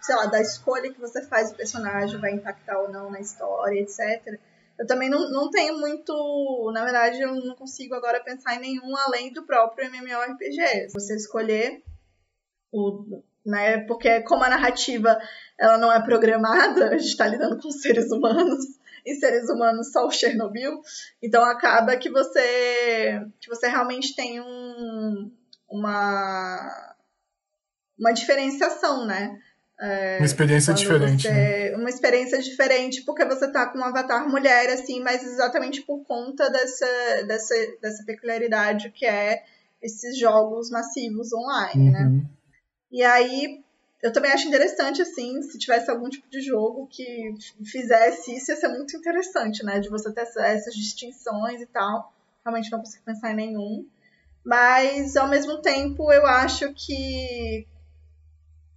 sei lá, da escolha que você faz do personagem vai impactar ou não na história, etc. Eu também não, não tenho muito, na verdade, eu não consigo agora pensar em nenhum além do próprio MMORPG. Você escolher o, né, porque como a narrativa ela não é programada, a gente está lidando com seres humanos e seres humanos só o Chernobyl, então acaba que você que você realmente tem um, uma uma diferenciação, né? É, Uma experiência diferente. você- né? Uma experiência diferente porque você tá com um avatar mulher, assim, mas exatamente por conta dessa, dessa, dessa peculiaridade que é esses jogos massivos online, né? Uhum. E aí, eu também acho interessante, assim, se tivesse algum tipo de jogo que fizesse isso, ia ser muito interessante, né? De você ter essa- essas distinções e tal. Realmente não consigo pensar em nenhum. Mas, ao mesmo tempo, eu acho que.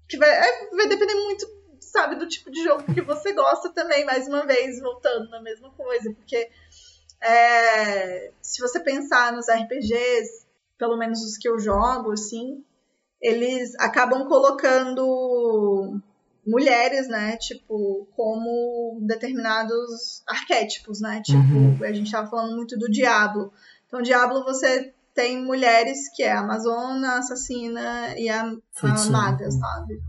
Que vai, é, vai depender muito, sabe, do tipo de jogo que você gosta também, mais uma vez, voltando na mesma coisa. Porque. é, se você pensar nos RPGs, pelo menos os que eu jogo, assim, eles acabam colocando mulheres, né, tipo, como determinados arquétipos, né? Tipo, Uhum. a gente tava falando muito do Diablo. Então, Diablo você tem mulheres que é a Amazona, a assassina e a, a maga, sabe?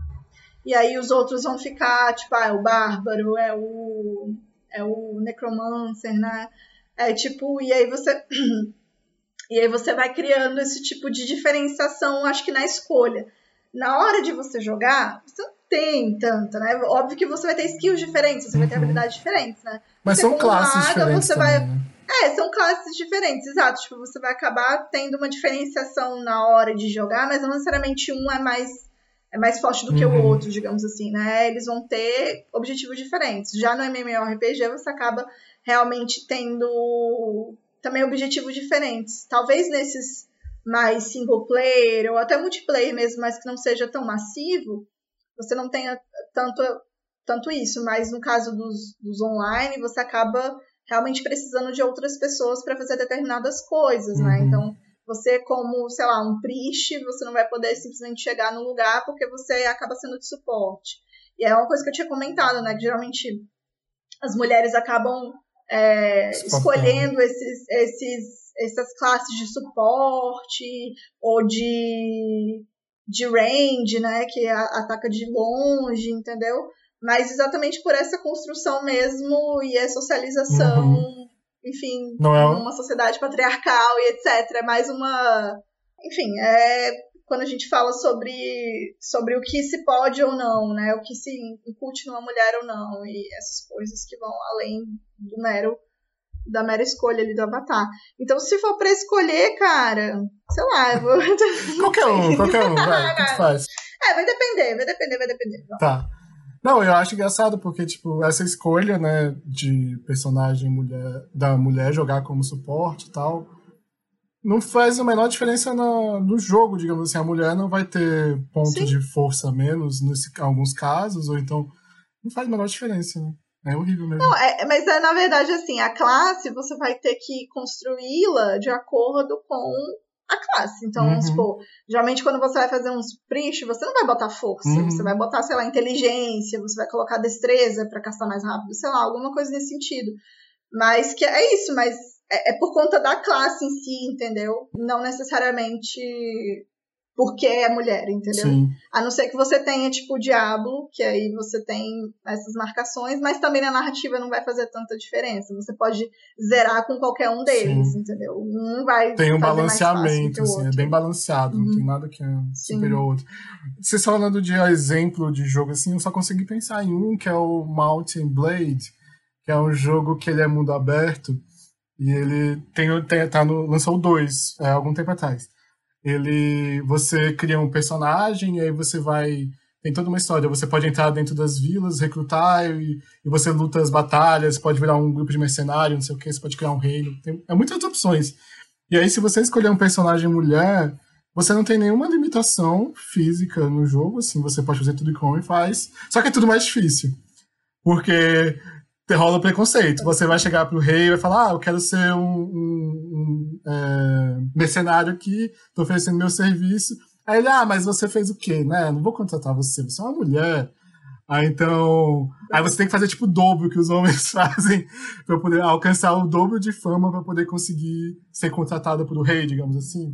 E aí os outros vão ficar, tipo, ah, é o bárbaro, é o é o necromancer, né? É tipo, e aí você e aí você vai criando esse tipo de diferenciação, acho que na escolha. Na hora de você jogar, você não tem tanta, né? Óbvio que você vai ter skills diferentes, você vai ter Uhum. habilidades diferentes, né? Mas Você são classes maga, diferentes você também, vai- né? É, são classes diferentes, exato. Tipo, você vai acabar tendo uma diferenciação na hora de jogar, mas não necessariamente um é mais é mais forte do que o Uhum. outro, digamos assim, né? Eles vão ter objetivos diferentes. Já no MMORPG você acaba realmente tendo também objetivos diferentes. Talvez nesses mais single player ou até multiplayer mesmo, mas que não seja tão massivo, você não tenha tanto, tanto isso. Mas no caso dos, dos online, você acaba realmente precisando de outras pessoas para fazer determinadas coisas, né? Uhum. Então, você como, sei lá, um priest, você não vai poder simplesmente chegar no lugar porque você acaba sendo de suporte. E é uma coisa que eu tinha comentado, né? Que geralmente as mulheres acabam é, escolhendo esses, esses, essas classes de suporte ou de, de range, né? Que ataca de longe, entendeu? Mas exatamente por essa construção mesmo e a socialização, enfim, Não é um- numa sociedade patriarcal e etc. É mais uma. Enfim, é quando a gente fala sobre, sobre o que se pode ou não, né? O que se incute numa mulher ou não, e essas coisas que vão além do mero da mera escolha ali do avatar. Então, se for pra escolher, cara, sei lá, eu vou. Qualquer um, qualquer um, vai, tanto faz. é, vai depender, vai depender, vai depender. Tá. Não, eu acho engraçado porque, tipo, essa escolha, né, de personagem mulher, da mulher jogar como suporte e tal, não faz a menor diferença na- no jogo, digamos assim. A mulher não vai ter ponto Sim. de força menos nesse alguns casos, ou então não faz a menor diferença, né? É horrível mesmo. Não, é, mas é na verdade assim, a classe você vai ter que construí-la de acordo com a classe. Então, Uhum. supor, geralmente quando você vai fazer uns priest, você não vai botar força, Uhum. você vai botar, sei lá, inteligência, você vai colocar destreza pra castar mais rápido, sei lá, alguma coisa nesse sentido. Mas que é isso, mas é, é por conta da classe em si, entendeu? Não necessariamente porque é mulher, entendeu? Sim. A não ser que você tenha, tipo, o Diablo, que aí você tem essas marcações, mas também na narrativa não vai fazer tanta diferença. Você pode zerar com qualquer um deles, Sim. entendeu? Um vai Tem um balanceamento, assim, é bem balanceado, não Uhum. tem nada que é superior ao outro. Vocês falando de exemplo de jogo assim, eu só consegui pensar em um que é o Mountain Blade, que é um jogo que ele é mundo aberto e ele tem, tem tá no, lançou 2 é, algum tempo atrás. Ele você cria um personagem e aí você vai tem toda uma história. Você pode entrar dentro das vilas, recrutar e, e você luta as batalhas, pode virar um grupo de mercenários, não sei o que, você pode criar um reino. Tem é muitas opções. E aí, se você escolher um personagem mulher, você não tem nenhuma limitação física no jogo, assim, você pode fazer tudo que o homem faz. Só que é tudo mais difícil. Porque rola preconceito. Você vai chegar pro rei e vai falar: Ah, eu quero ser um, um- um, é, mercenário aqui, tô oferecendo meu serviço. Aí ele, ah, mas você fez o quê, né? Não vou contratar você, você é uma mulher. Aí então. Aí você tem que fazer tipo o dobro que os homens fazem para poder alcançar o dobro de fama para poder conseguir ser contratado pelo rei, digamos assim.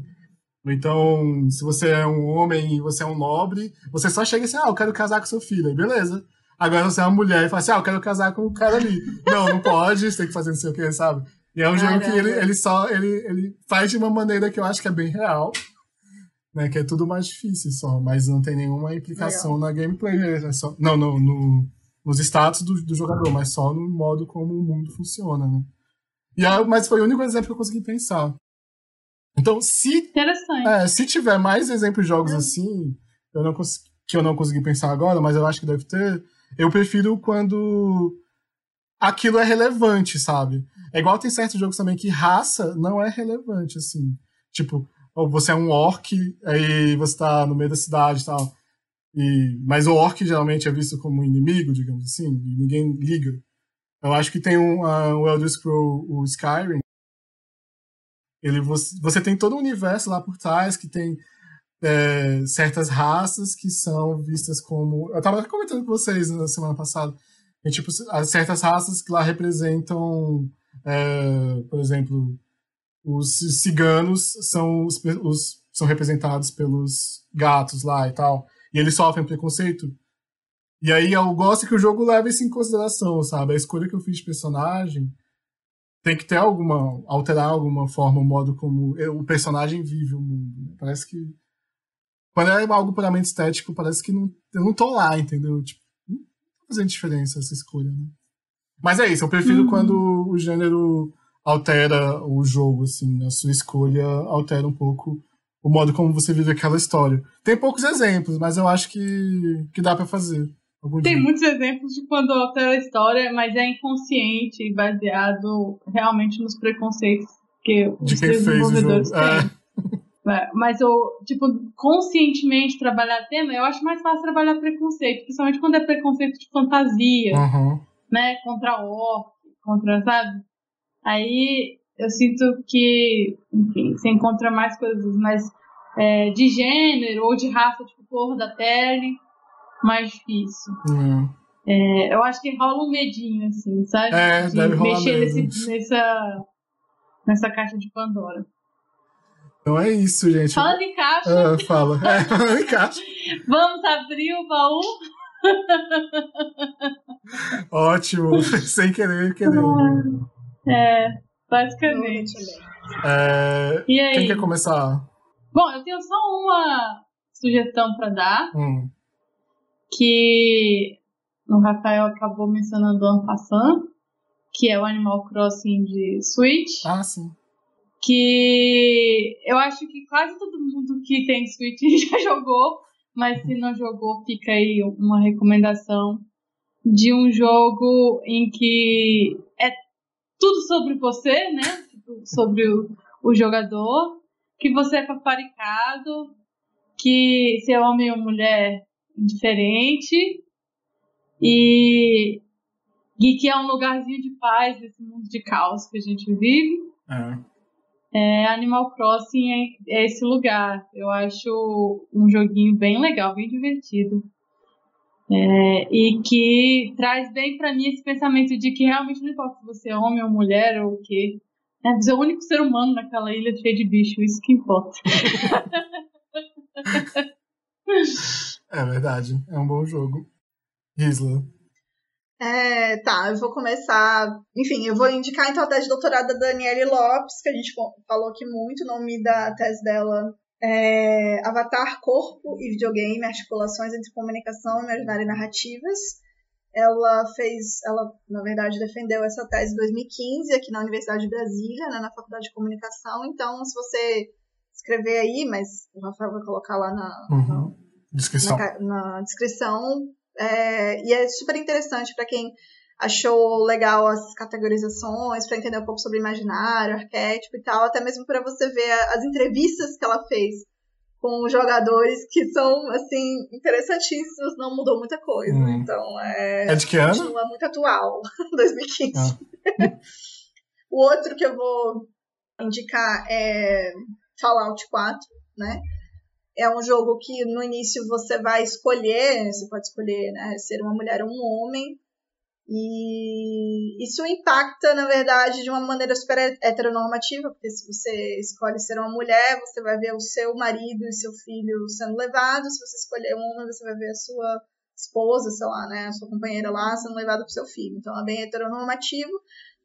Então, se você é um homem e você é um nobre, você só chega assim, ah, eu quero casar com seu filho, aí beleza. Agora você é uma mulher e fala assim, ah, eu quero casar com o cara ali. não, não pode, você tem que fazer não sei o que, sabe? E é um jogo que Caramba. ele, ele só, ele, ele faz de uma maneira que eu acho que é bem real, né, que é tudo mais difícil só, mas não tem nenhuma implicação na gameplay, né, só, não, no, no, nos status do, do jogador, mas só no modo como o mundo funciona, né. E aí, mas foi o único exemplo que eu consegui pensar. Então, se Interessante. é, se tiver mais exemplos de jogos assim, eu não que eu não consegui pensar agora, mas eu acho que deve ter, eu prefiro quando aquilo é relevante, sabe? É igual tem certos jogos também que raça não é relevante, assim. Tipo, ou você é um orc, aí você tá no meio da cidade e tal. E, mas o orc geralmente é visto como inimigo, digamos assim, e ninguém liga. Eu acho que tem um, ah, o Elder Scroll, o Skyrim, ele, você, você tem todo um universo lá por trás que tem é, certas raças que são vistas como. Eu estava comentando com vocês na semana passada. Tem, tipo, as certas raças que lá representam, é, por exemplo, os ciganos são, os, os- são representados pelos gatos lá e tal. E eles sofrem preconceito. E aí eu gosto que o jogo leve isso em consideração, sabe? A escolha que eu fiz de personagem tem que ter alguma. alterar alguma forma o modo como o personagem vive o mundo. né? Parece que. Quando é algo puramente estético, parece que não, eu não tô lá, entendeu? Tipo, não tá fazendo diferença essa escolha, né? Mas é isso, eu prefiro Uhum. quando o gênero altera o jogo, assim, a sua escolha altera um pouco o modo como você vive aquela história. Tem poucos exemplos, mas eu acho que, que dá pra fazer. Tem dia. muitos exemplos de quando altera a história, mas é inconsciente e baseado realmente nos preconceitos que De os quem fez o desenvolvedores jogo. É. têm. É, Mas eu, tipo, conscientemente trabalhar tema, eu acho mais fácil trabalhar preconceito, principalmente quando é preconceito de fantasia, Uhum. né? Contra orc, contra, sabe? Aí eu sinto que, enfim, você encontra mais coisas mais é, de gênero ou de raça, tipo cor da pele, mais difícil. Uhum. É, eu acho que rola um medinho, assim, sabe? É, de mexer nesse, nessa, nessa caixa de Pandora. Então é isso, gente. Falando em caixa, Ah, fala. É, caixa. vamos abrir o baú. Ótimo. Sem querer, querer. É, No basicamente. É, E aí? quem quer começar? Bom, eu tenho só uma sugestão pra dar, Hum. que o Rafael acabou mencionando ano passando, que é o Animal Crossing de Switch. Ah, sim. Que eu acho que quase todo mundo que tem Switch já jogou, mas se não jogou, fica aí uma recomendação de um jogo em que é tudo sobre você, né? Tipo, Sobre o, o jogador, que você é paparicado, que se é homem ou mulher indiferente e, e que é um lugarzinho de paz nesse mundo de caos que a gente vive. É. É, Animal Crossing é, é esse lugar. Eu acho um joguinho bem legal, bem divertido. É, e que traz bem pra mim esse pensamento de que realmente não importa se você é homem ou mulher ou o quê. É ser o único ser humano naquela ilha cheia de bicho, isso que importa. é verdade, é um bom jogo. Isla. É, tá, eu vou começar. Enfim, eu vou indicar então a tese de doutorado da Daniele Lopes, que a gente falou aqui muito. O nome da tese dela é Avatar, Corpo e Videogame: Articulações entre Comunicação, Imaginário e Narrativas. Ela fez, ela na verdade defendeu essa tese em 2015 aqui na Universidade de Brasília, né, na Faculdade de Comunicação. Então, se você escrever aí, mas o Rafael vai colocar lá na, uhum. na descrição, na, na descrição é, e é super interessante para quem achou legal as categorizações, para entender um pouco sobre imaginário, arquétipo e tal, até mesmo para você ver as entrevistas que ela fez com jogadores que são, assim, interessantíssimos, não mudou muita coisa. Hum. Então, é. É de que ano? Continua muito atual, 2015. Ah. o outro que eu vou indicar é Fallout 4, né? É um jogo que no início você vai escolher, você pode escolher né, ser uma mulher ou um homem, e isso impacta, na verdade, de uma maneira super heteronormativa, porque se você escolhe ser uma mulher, você vai ver o seu marido e seu filho sendo levados, se você escolher um homem, você vai ver a sua esposa, sei lá, né, a sua companheira lá sendo levada pro seu filho. Então é bem heteronormativo,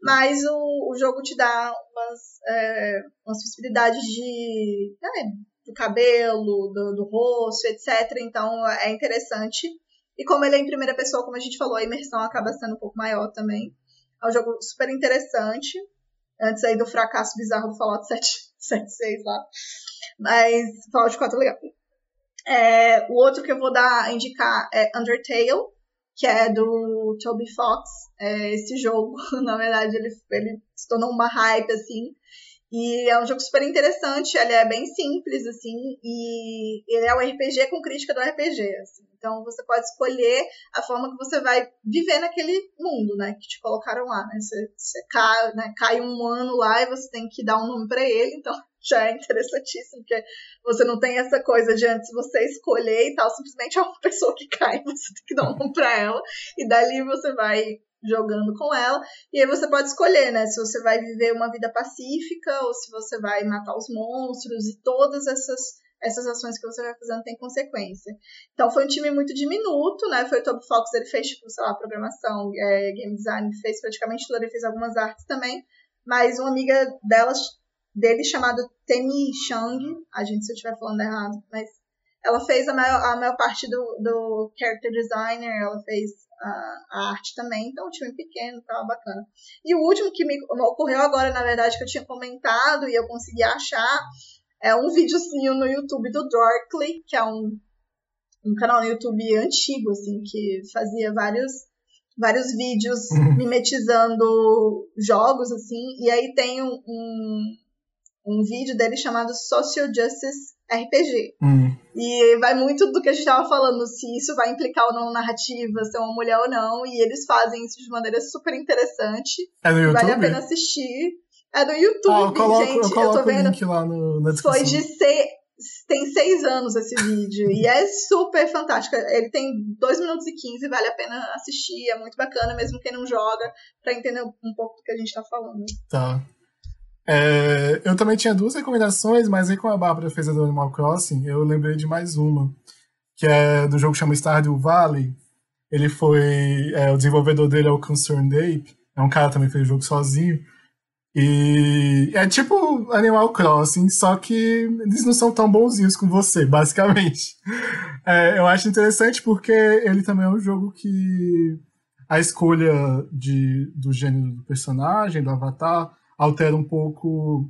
mas o, o jogo te dá umas, é, umas possibilidades de, é, do cabelo, do, do rosto, etc. Então é interessante. E como ele é em primeira pessoa, como a gente falou, a imersão acaba sendo um pouco maior também. É um jogo super interessante. Antes aí do fracasso bizarro do Fallout 7, 76 lá. Mas Fallout 4 é legal. É, o outro que eu vou dar, indicar é Undertale, que é do Toby Fox. É, esse jogo, na verdade, ele, ele se tornou uma hype, assim. E é um jogo super interessante, ele é bem simples, assim, e ele é um RPG com crítica do RPG, assim. Então você pode escolher a forma que você vai viver naquele mundo, né, que te colocaram lá, né? Você, você cai, né, cai um ano lá e você tem que dar um nome para ele, então já é interessantíssimo, porque você não tem essa coisa de antes você escolher e tal, simplesmente é uma pessoa que cai, você tem que dar um nome para ela, e dali você vai jogando com ela. E aí você pode escolher, né? Se você vai viver uma vida pacífica ou se você vai matar os monstros e todas essas essas ações que você vai fazendo têm consequência. Então foi um time muito diminuto, né? Foi o Toby Fox, ele fez, tipo, sei lá, programação, é, game design, fez praticamente tudo, ele fez algumas artes também. Mas uma amiga delas, dele chamada Temi Chang, a gente se eu estiver falando errado, mas ela fez a maior, a maior parte do, do character designer, ela fez a, a arte também, então um time pequeno, tava bacana. E o último que me ocorreu agora, na verdade, que eu tinha comentado e eu consegui achar, é um videozinho no YouTube do Dorkly, que é um, um canal no YouTube antigo, assim, que fazia vários vários vídeos uhum. mimetizando jogos, assim, e aí tem um, um, um vídeo dele chamado Social Justice RPG. Hum. E vai muito do que a gente estava falando, se isso vai implicar ou não narrativa, ser uma mulher ou não. E eles fazem isso de maneira super interessante. É no YouTube? Vale a pena assistir. É no YouTube, ah, eu coloco, gente. Eu coloco eu tô vendo. o link lá no, na descrição. Foi de ser. Tem seis anos esse vídeo. e é super fantástico. Ele tem 2 minutos e 15, vale a pena assistir. É muito bacana, mesmo quem não joga, para entender um pouco do que a gente tá falando. Tá. É, eu também tinha duas recomendações, mas aí como a Bárbara fez a do Animal Crossing, eu lembrei de mais uma, que é do jogo que chama Stardew Valley. Ele foi. É, o desenvolvedor dele é o Concerned Ape, é um cara que também fez o jogo sozinho. E é tipo Animal Crossing, só que eles não são tão bonzinhos com você, basicamente. É, eu acho interessante porque ele também é um jogo que a escolha de, do gênero do personagem, do avatar, altera um pouco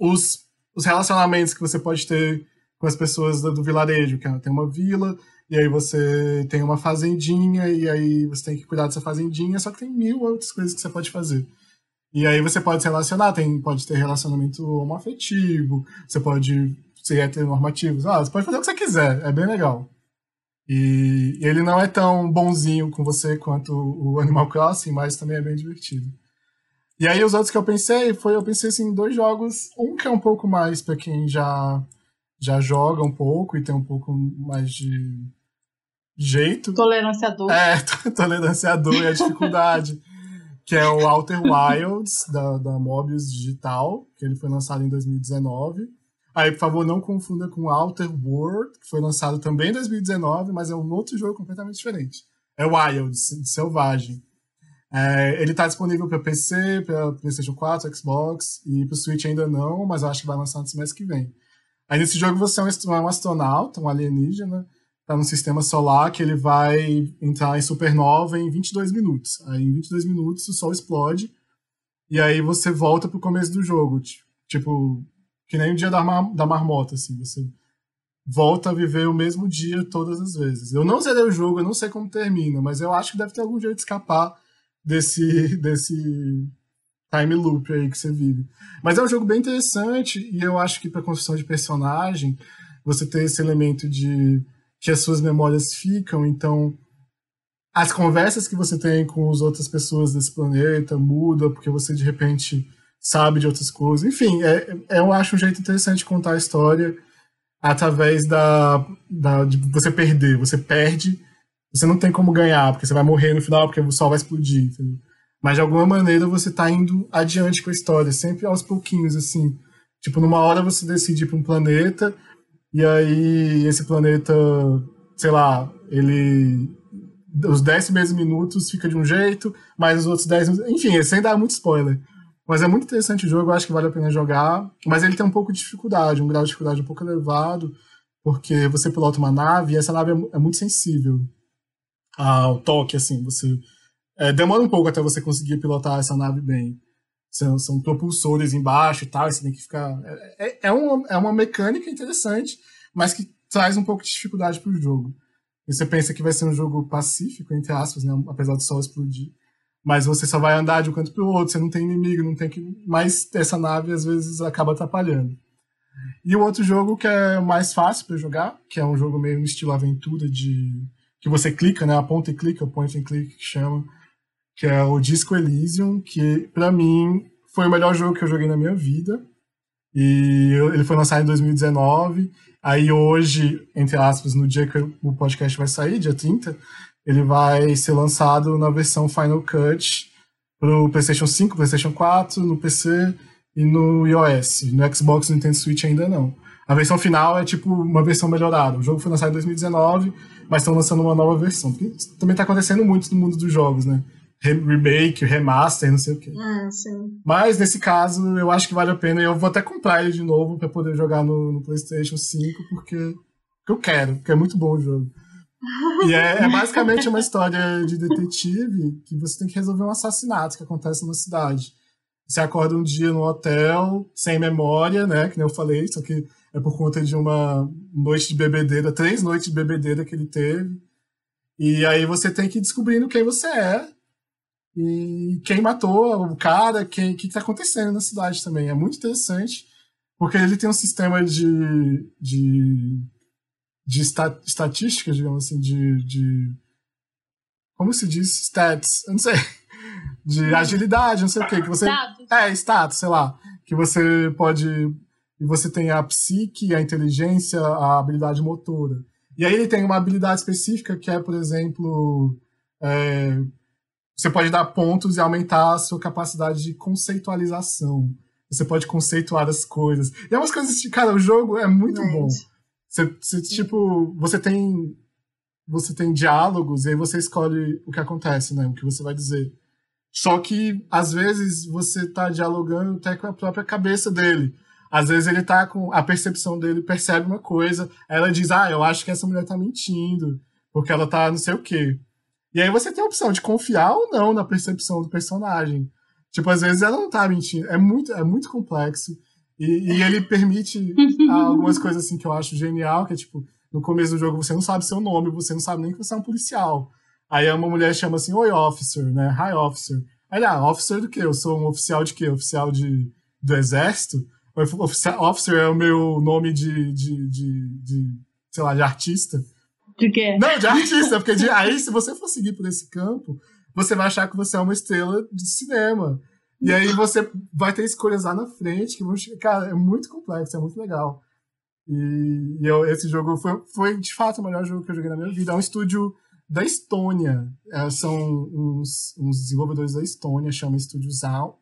os, os relacionamentos que você pode ter com as pessoas do, do vilarejo, que tem uma vila, e aí você tem uma fazendinha, e aí você tem que cuidar dessa fazendinha, só que tem mil outras coisas que você pode fazer. E aí você pode se relacionar, tem, pode ter relacionamento homoafetivo, você pode ser heteronormativo, ah, você pode fazer o que você quiser, é bem legal. E, e ele não é tão bonzinho com você quanto o Animal Crossing, mas também é bem divertido. E aí os outros que eu pensei, foi eu pensei assim, em dois jogos, um que é um pouco mais para quem já já joga um pouco e tem um pouco mais de jeito. Tolerância a dor. É, tolerância a dor e a dificuldade. que é o Outer Wilds, da, da Mobius Digital, que ele foi lançado em 2019. Aí, por favor, não confunda com Outer World, que foi lançado também em 2019, mas é um outro jogo completamente diferente. É Wild, selvagem. É, ele está disponível para PC, para PlayStation 4, Xbox e para o Switch ainda não, mas eu acho que vai lançar no semestre que vem. Aí nesse jogo você é um astronauta, um alienígena, tá no sistema solar que ele vai entrar em supernova em 22 minutos. Aí em 22 minutos o sol explode e aí você volta pro começo do jogo, tipo, que nem o dia da, mar, da marmota, assim, você volta a viver o mesmo dia todas as vezes. Eu não zerei o jogo, eu não sei como termina, mas eu acho que deve ter algum jeito de escapar desse desse time loop aí que você vive. Mas é um jogo bem interessante e eu acho que para construção de personagem você ter esse elemento de que as suas memórias ficam, então as conversas que você tem com as outras pessoas desse planeta muda porque você de repente sabe de outras coisas. Enfim, é, é, eu acho um jeito interessante de contar a história através da, da de você perder. Você perde, você não tem como ganhar, porque você vai morrer no final porque o sol vai explodir. Entendeu? Mas de alguma maneira você está indo adiante com a história, sempre aos pouquinhos, assim. Tipo, numa hora você decide ir para um planeta, e aí esse planeta, sei lá, ele. Os 10 primeiros minutos fica de um jeito, mas os outros 10 Enfim, sem dar muito spoiler. Mas é muito interessante o jogo, eu acho que vale a pena jogar. Mas ele tem um pouco de dificuldade, um grau de dificuldade um pouco elevado, porque você pilota uma nave e essa nave é, é muito sensível ao toque, assim. Você é, demora um pouco até você conseguir pilotar essa nave bem. São, são propulsores embaixo e tal, e você tem que ficar. É, é, é, uma, é uma mecânica interessante, mas que traz um pouco de dificuldade para o jogo. E você pensa que vai ser um jogo pacífico, entre aspas, né, apesar do sol explodir. Mas você só vai andar de um canto para o outro, você não tem inimigo, não tem que. Mas essa nave às vezes acaba atrapalhando. E o outro jogo que é mais fácil para jogar, que é um jogo meio no estilo aventura de que você clica, né, aponta e clica, point and click que chama, que é o Disco Elysium, que para mim foi o melhor jogo que eu joguei na minha vida. E ele foi lançado em 2019. Aí hoje, entre aspas, no dia que o podcast vai sair, dia 30, ele vai ser lançado na versão Final Cut pro PlayStation 5, PlayStation 4, no PC e no iOS. No Xbox e Nintendo Switch ainda não. A versão final é tipo uma versão melhorada. O jogo foi lançado em 2019, mas estão lançando uma nova versão. Porque também está acontecendo muito no mundo dos jogos, né? remake, remaster, não sei o quê. Ah, sim. Mas nesse caso, eu acho que vale a pena e eu vou até comprar ele de novo para poder jogar no, no, PlayStation 5, porque, porque eu quero, porque é muito bom o jogo. e é, é, basicamente uma história de detetive que você tem que resolver um assassinato que acontece numa cidade. Você acorda um dia no hotel, sem memória, né? Que nem eu falei, só que é por conta de uma noite de bebedeira, três noites de bebedeira que ele teve. E aí você tem que ir descobrindo quem você é e quem matou o cara, quem, o que está acontecendo na cidade também. É muito interessante, porque ele tem um sistema de, de, de estatística, digamos assim, de, de. Como se diz? Stats, eu não sei. De hum. agilidade, não sei o quê. Que você, status. É, status, sei lá. Que você pode. E você tem a psique, a inteligência, a habilidade motora. E aí ele tem uma habilidade específica que é, por exemplo. É, você pode dar pontos e aumentar a sua capacidade de conceitualização. Você pode conceituar as coisas. E é umas coisas, cara, o jogo é muito Gente. bom. Você, você, tipo, você tem você tem diálogos e aí você escolhe o que acontece, né? O que você vai dizer. Só que, às vezes, você tá dialogando até com a própria cabeça dele. Às vezes ele tá com. A percepção dele percebe uma coisa, ela diz, ah, eu acho que essa mulher tá mentindo, porque ela tá não sei o quê. E aí você tem a opção de confiar ou não na percepção do personagem. Tipo, às vezes ela não tá mentindo. É muito, é muito complexo. E, e ele permite algumas coisas assim que eu acho genial, que é tipo, no começo do jogo você não sabe seu nome, você não sabe nem que você é um policial. Aí uma mulher chama assim, oi officer, né? Hi officer. Aí, ah, officer do quê? Eu sou um oficial de quê? Oficial de, do exército? Officer, officer é o meu nome de, de, de, de sei lá, de artista. De quê? Não, de artista, porque de, aí se você for seguir por esse campo, você vai achar que você é uma estrela de cinema. E aí você vai ter escolhas lá na frente que vão Cara, é muito complexo, é muito legal. E, e eu, esse jogo foi, foi, de fato o melhor jogo que eu joguei na minha vida. É um estúdio da Estônia. É, são uns, uns, desenvolvedores da Estônia, chama Studio Zal.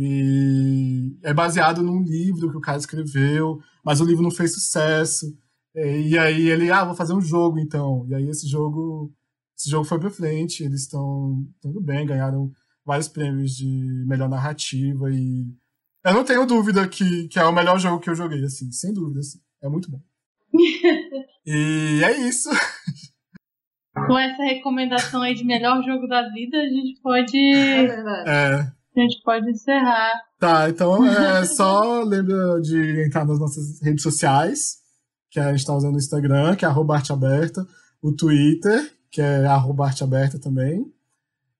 E é baseado num livro que o cara escreveu, mas o livro não fez sucesso. E aí ele, ah, vou fazer um jogo então. E aí esse jogo, esse jogo foi pra frente, eles estão tudo bem, ganharam vários prêmios de melhor narrativa e eu não tenho dúvida que, que é o melhor jogo que eu joguei, assim, sem dúvida, assim. É muito bom. e é isso. Com essa recomendação aí de melhor jogo da vida, a gente pode. É verdade. É. A gente pode encerrar. Tá, então é só lembra de entrar nas nossas redes sociais, que a gente tá usando o Instagram, que é arroba arteaberta, o Twitter, que é arroba arteaberta também,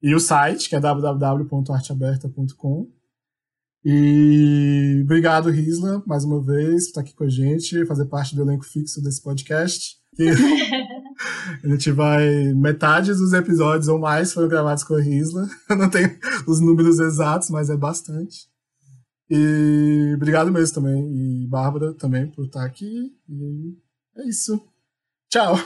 e o site, que é www.arteaberta.com. E obrigado, Risla, mais uma vez, por estar aqui com a gente, fazer parte do elenco fixo desse podcast. E a gente vai. Metade dos episódios ou mais foram gravados com a Risla. Eu não tenho os números exatos, mas é bastante. E obrigado mesmo também. E Bárbara também por estar aqui. E é isso. Tchau.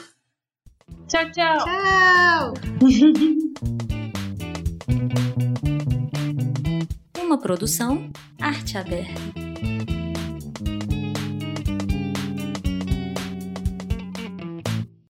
Tchau, tchau. Tchau. Uma produção Arte Aberta.